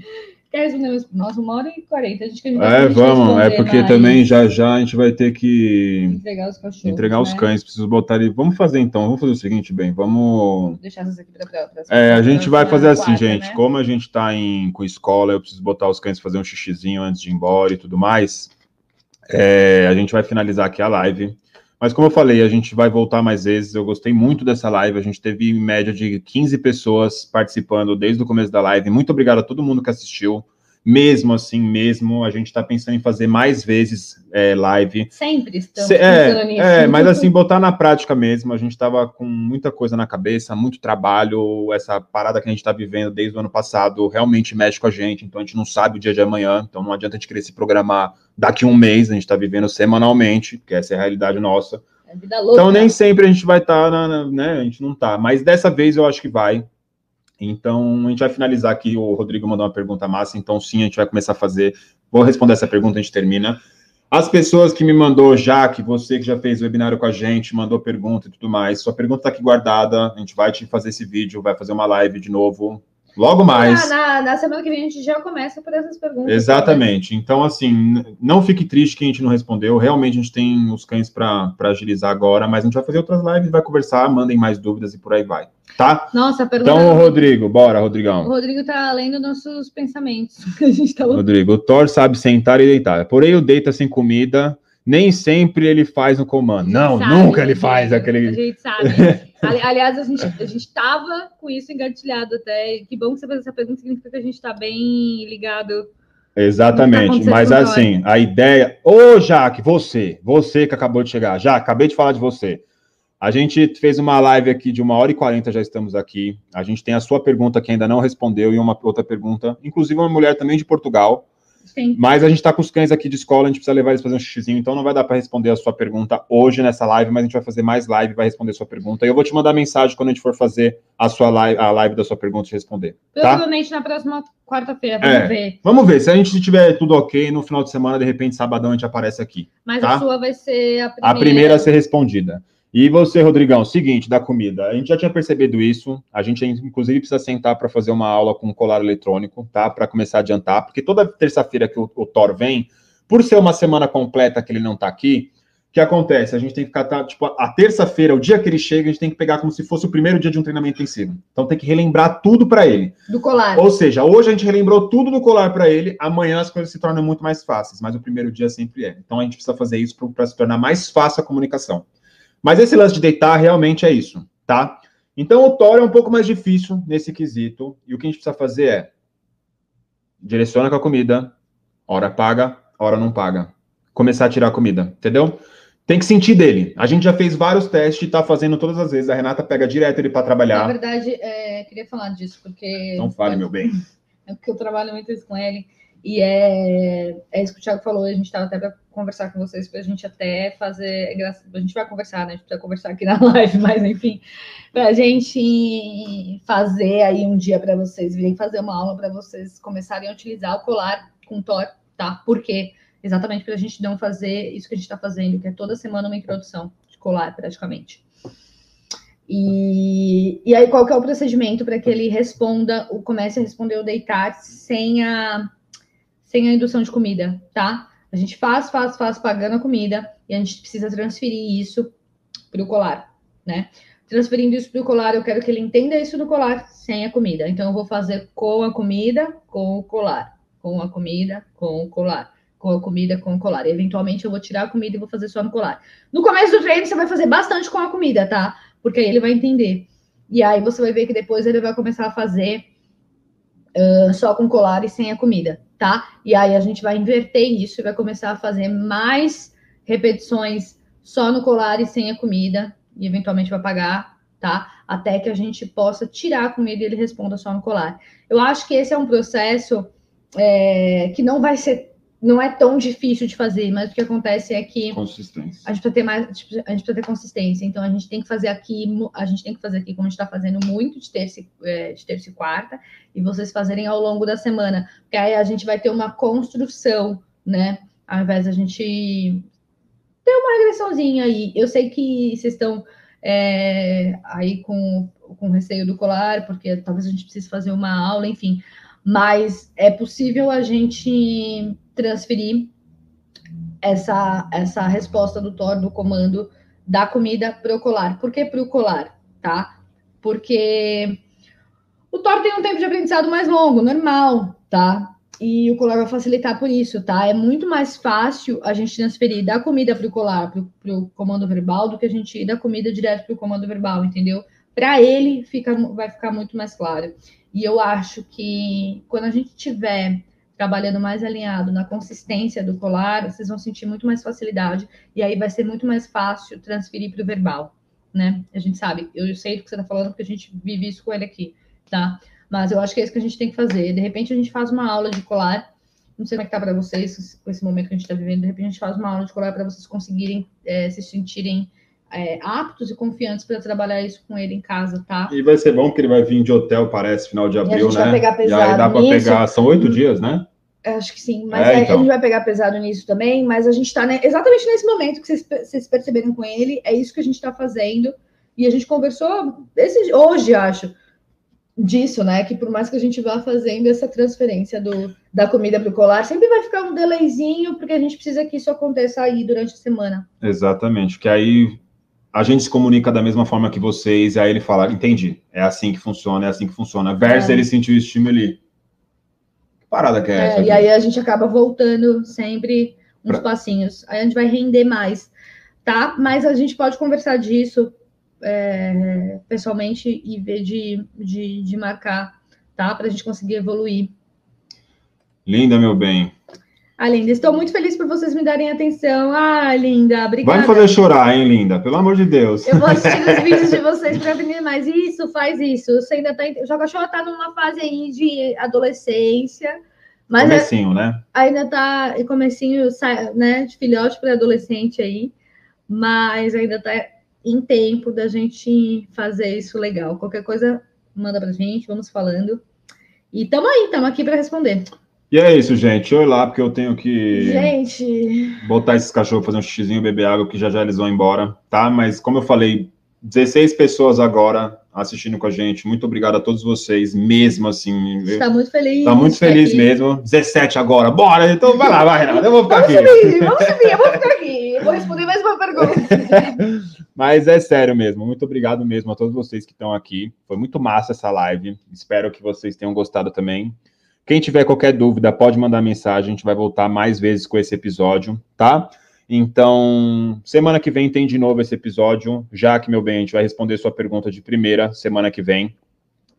Quer responder mais? Nossa, uma hora e quarenta. A gente que a gente É, vamos, é porque mais, também já já a gente vai ter que entregar os cachorros. entregar os né? cães, preciso botar ele. Vamos fazer então, vamos fazer o seguinte, bem, vamos. Vou deixar essas aqui para pra, É, a gente vai fazer assim, quarta, gente. né? Como a gente tá em, com escola, eu preciso botar os cães fazer um xixizinho antes de ir embora e tudo mais. É, a gente vai finalizar aqui a live. Mas como eu falei, a gente vai voltar mais vezes. Eu gostei muito dessa live. A gente teve em média de 15 pessoas participando desde o começo da live. Muito obrigado a todo mundo que assistiu mesmo assim, mesmo, a gente está pensando em fazer mais vezes é, live. Sempre estamos Se, é, nisso. É, mas assim, botar na prática mesmo, a gente estava com muita coisa na cabeça, muito trabalho, essa parada que a gente está vivendo desde o ano passado realmente mexe com a gente, então a gente não sabe o dia de amanhã, então não adianta a gente querer se programar daqui a um mês, a gente está vivendo semanalmente, que essa é a realidade nossa. É vida louca. Então nem sempre a gente vai estar, tá né, a gente não tá, mas dessa vez eu acho que vai, então, a gente vai finalizar aqui. O Rodrigo mandou uma pergunta massa, então sim, a gente vai começar a fazer. Vou responder essa pergunta, a gente termina. As pessoas que me mandou, já que você que já fez o webinário com a gente, mandou pergunta e tudo mais, sua pergunta está aqui guardada. A gente vai te fazer esse vídeo, vai fazer uma live de novo Logo mais. Na, na, na, semana que vem a gente já começa por essas perguntas. Exatamente. Então, assim, não fique triste que a gente não respondeu. Realmente a gente tem os cães para agilizar agora, mas a gente vai fazer outras lives, vai conversar, mandem mais dúvidas e por aí vai. Tá? Nossa, a pergunta. Então, Rodrigo, bora, Rodrigão. O Rodrigo tá lendo nossos pensamentos. a gente tá Rodrigo, o Thor sabe sentar e deitar. Porém, o deita sem comida nem sempre ele faz o comando. Não, sabe, nunca ele faz aquele. A gente sabe. Aliás, a gente a estava com isso engatilhado até. Que bom que você fez essa pergunta, significa que a gente está bem ligado. Exatamente, tá mas assim, a ideia. Ô, Jaque, você, você que acabou de chegar, já acabei de falar de você. A gente fez uma live aqui de uma hora e quarenta, já estamos aqui. A gente tem a sua pergunta que ainda não respondeu e uma outra pergunta, inclusive uma mulher também de Portugal. Sim. Mas a gente está com os cães aqui de escola, a gente precisa levar eles para fazer um xixizinho, então não vai dar para responder a sua pergunta hoje nessa live, mas a gente vai fazer mais live, vai responder a sua pergunta. E eu vou te mandar mensagem quando a gente for fazer a sua live, a live da sua pergunta e responder. Tá? Provavelmente tá? na próxima quarta-feira, vamos é, ver. Vamos ver. Se a gente tiver tudo ok, no final de semana, de repente, sabadão, a gente aparece aqui. Mas tá? a sua vai ser a primeira. A primeira a ser respondida. E você, Rodrigão, seguinte, da comida. A gente já tinha percebido isso. A gente, inclusive, precisa sentar para fazer uma aula com colar eletrônico, tá? Para começar a adiantar. Porque toda terça-feira que o, o, Thor vem, por ser uma semana completa que ele não está aqui, o que acontece? A gente tem que ficar, tá, tipo, a terça-feira, o dia que ele chega, a gente tem que pegar como se fosse o primeiro dia de um treinamento intensivo. Então tem que relembrar tudo para ele. Do colar. Ou seja, hoje a gente relembrou tudo do colar para ele, amanhã as coisas se tornam muito mais fáceis, mas o primeiro dia sempre é. Então a gente precisa fazer isso para se tornar mais fácil a comunicação. Mas esse lance de deitar realmente é isso, tá? Então o Thor é um pouco mais difícil nesse quesito. E o que a gente precisa fazer é direciona com a comida, hora paga, hora não paga. Começar a tirar a comida, entendeu? Tem que sentir dele. A gente já fez vários testes, tá fazendo todas as vezes. A Renata pega direto ele para trabalhar. Na verdade, é, queria falar disso, porque. Não fale, meu bem. É porque eu trabalho muito isso com ele. E é, é isso que o Thiago falou, a gente estava até para conversar com vocês, para a gente até fazer. É a gente vai conversar, né? A gente precisa conversar aqui na live, mas enfim, para a gente fazer aí um dia para vocês, virem fazer uma aula para vocês começarem a utilizar o colar com Thor, tá? Por quê? Exatamente para a gente não fazer isso que a gente está fazendo, que é toda semana uma introdução de colar, praticamente. E, e aí, qual que é o procedimento para que ele responda, comece a responder o deitar sem a sem a indução de comida, tá? A gente faz, faz, faz pagando a comida e a gente precisa transferir isso para o colar, né? Transferindo isso para o colar, eu quero que ele entenda isso no colar sem a comida. Então, eu vou fazer com a comida, com o colar, com a comida, com o colar, com a comida, com o colar. E, eventualmente, eu vou tirar a comida e vou fazer só no colar. No começo do treino, você vai fazer bastante com a comida, tá? Porque aí ele vai entender. E aí você vai ver que depois ele vai começar a fazer uh, só com colar e sem a comida tá? E aí a gente vai inverter isso e vai começar a fazer mais repetições só no colar e sem a comida, e eventualmente vai pagar, tá? Até que a gente possa tirar a comida e ele responda só no colar. Eu acho que esse é um processo é, que não vai ser não é tão difícil de fazer, mas o que acontece é que a gente precisa ter mais, a gente precisa ter consistência. Então a gente tem que fazer aqui, a gente tem que fazer aqui como a gente está fazendo muito de terça, é, de terça e quarta, e vocês fazerem ao longo da semana, porque aí a gente vai ter uma construção, né? Ao invés da gente ter uma regressãozinha aí. Eu sei que vocês estão é, aí com, com receio do colar, porque talvez a gente precise fazer uma aula, enfim. Mas é possível a gente transferir essa, essa resposta do Thor, do comando da comida para o colar. Por que para o colar? Tá? Porque o Thor tem um tempo de aprendizado mais longo, normal, tá? e o colar vai facilitar por isso, tá? É muito mais fácil a gente transferir da comida para o colar, para o comando verbal, do que a gente ir da comida direto para o comando verbal, entendeu? Para ele fica, vai ficar muito mais claro. E eu acho que quando a gente tiver trabalhando mais alinhado na consistência do colar, vocês vão sentir muito mais facilidade e aí vai ser muito mais fácil transferir para o verbal, né? A gente sabe, eu sei do que você está falando porque a gente vive isso com ele aqui, tá? Mas eu acho que é isso que a gente tem que fazer. De repente a gente faz uma aula de colar, não sei como é que tá para vocês com esse momento que a gente está vivendo, de repente a gente faz uma aula de colar para vocês conseguirem é, se sentirem é, aptos e confiantes para trabalhar isso com ele em casa, tá? E vai ser bom que ele vai vir de hotel, parece, final de abril, né? Vai pegar pesado e aí dá para pegar, são oito dias, né? Acho que sim, mas é, então. a gente vai pegar pesado nisso também, mas a gente está né, exatamente nesse momento que vocês, vocês perceberam com ele, é isso que a gente está fazendo. E a gente conversou esse, hoje, acho, disso, né? Que por mais que a gente vá fazendo essa transferência do, da comida para o colar, sempre vai ficar um delayzinho, porque a gente precisa que isso aconteça aí durante a semana. Exatamente, que aí a gente se comunica da mesma forma que vocês, e aí ele fala, entendi, é assim que funciona, é assim que funciona. Versus é. ele sentiu o estímulo ali. Que parada que é, é essa? E aí a gente acaba voltando sempre uns pra... passinhos. Aí a gente vai render mais, tá? Mas a gente pode conversar disso é, pessoalmente e ver de, de, de marcar, tá? Para a gente conseguir evoluir. Linda, meu bem. Ah, Linda, estou muito feliz por vocês me darem atenção. Ah, Linda, obrigada. Vai me fazer chorar, hein, Linda? Pelo amor de Deus. Eu vou assistir os vídeos de vocês para aprender mais. Isso, faz isso. Você ainda tá. O Joga Show tá numa fase aí de adolescência. Mas é comecinho, é... né? Ainda tá comecinho, né, de filhote para adolescente aí. Mas ainda tá em tempo da gente fazer isso legal. Qualquer coisa, manda pra gente, vamos falando. E tamo aí, tamo aqui para responder. E é isso, gente. Oi lá, porque eu tenho que. Gente. Botar esses cachorros fazer um xixizinho, beber água, que já já eles vão embora, tá? Mas, como eu falei, 16 pessoas agora assistindo com a gente. Muito obrigado a todos vocês, mesmo assim. Está muito feliz. Está muito feliz aqui. mesmo. 17 agora, bora. Então vai lá, vai, Renato. Eu vou ficar vamos aqui. Subir, vamos subir, eu vou ficar aqui. Eu vou responder mais uma pergunta. Mas é sério mesmo. Muito obrigado mesmo a todos vocês que estão aqui. Foi muito massa essa live. Espero que vocês tenham gostado também. Quem tiver qualquer dúvida, pode mandar mensagem. A gente vai voltar mais vezes com esse episódio, tá? Então, semana que vem tem de novo esse episódio. Já que, meu bem, a gente vai responder sua pergunta de primeira semana que vem.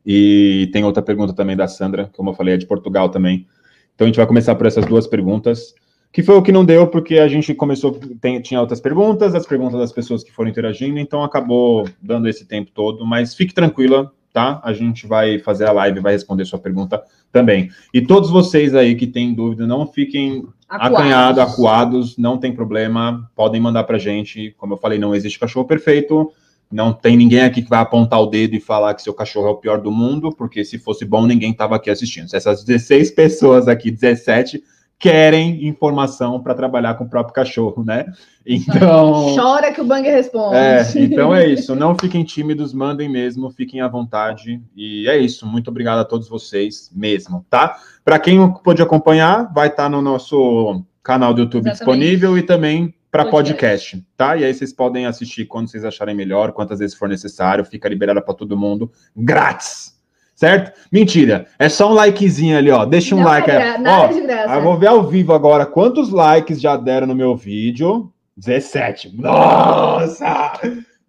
E tem outra pergunta também da Sandra, como eu falei, é de Portugal também. Então, a gente vai começar por essas duas perguntas, que foi o que não deu, porque a gente começou, tem, tinha outras perguntas, as perguntas das pessoas que foram interagindo, então acabou dando esse tempo todo. Mas fique tranquila, tá? A gente vai fazer a live, vai responder sua pergunta também. E todos vocês aí que têm dúvida, não fiquem acuados. acanhados, acuados, não tem problema, podem mandar pra gente. Como eu falei, não existe cachorro perfeito. Não tem ninguém aqui que vai apontar o dedo e falar que seu cachorro é o pior do mundo, porque se fosse bom, ninguém estava aqui assistindo. Se essas 16 pessoas aqui, 17, querem informação para trabalhar com o próprio cachorro, né? Então. Chora que o Bang responde. É, então é isso. Não fiquem tímidos, mandem mesmo, fiquem à vontade. E é isso. Muito obrigado a todos vocês mesmo, tá? Para quem pôde acompanhar, vai estar tá no nosso canal do YouTube Exatamente. disponível e também para podcast. podcast, tá? E aí vocês podem assistir quando vocês acharem melhor, quantas vezes for necessário, fica liberado para todo mundo, grátis certo? Mentira, é só um likezinho ali, ó. Deixa um Não like é aí. Nada ó, de graça. Eu vou ver ao vivo agora quantos likes já deram no meu vídeo. 17. Nossa!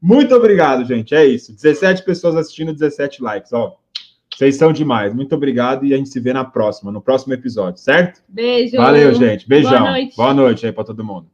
Muito obrigado, gente. É isso. 17 pessoas assistindo, 17 likes, ó. Vocês são demais. Muito obrigado e a gente se vê na próxima, no próximo episódio, certo? Beijo. Valeu, gente. Beijão. Boa noite, Boa noite aí para todo mundo.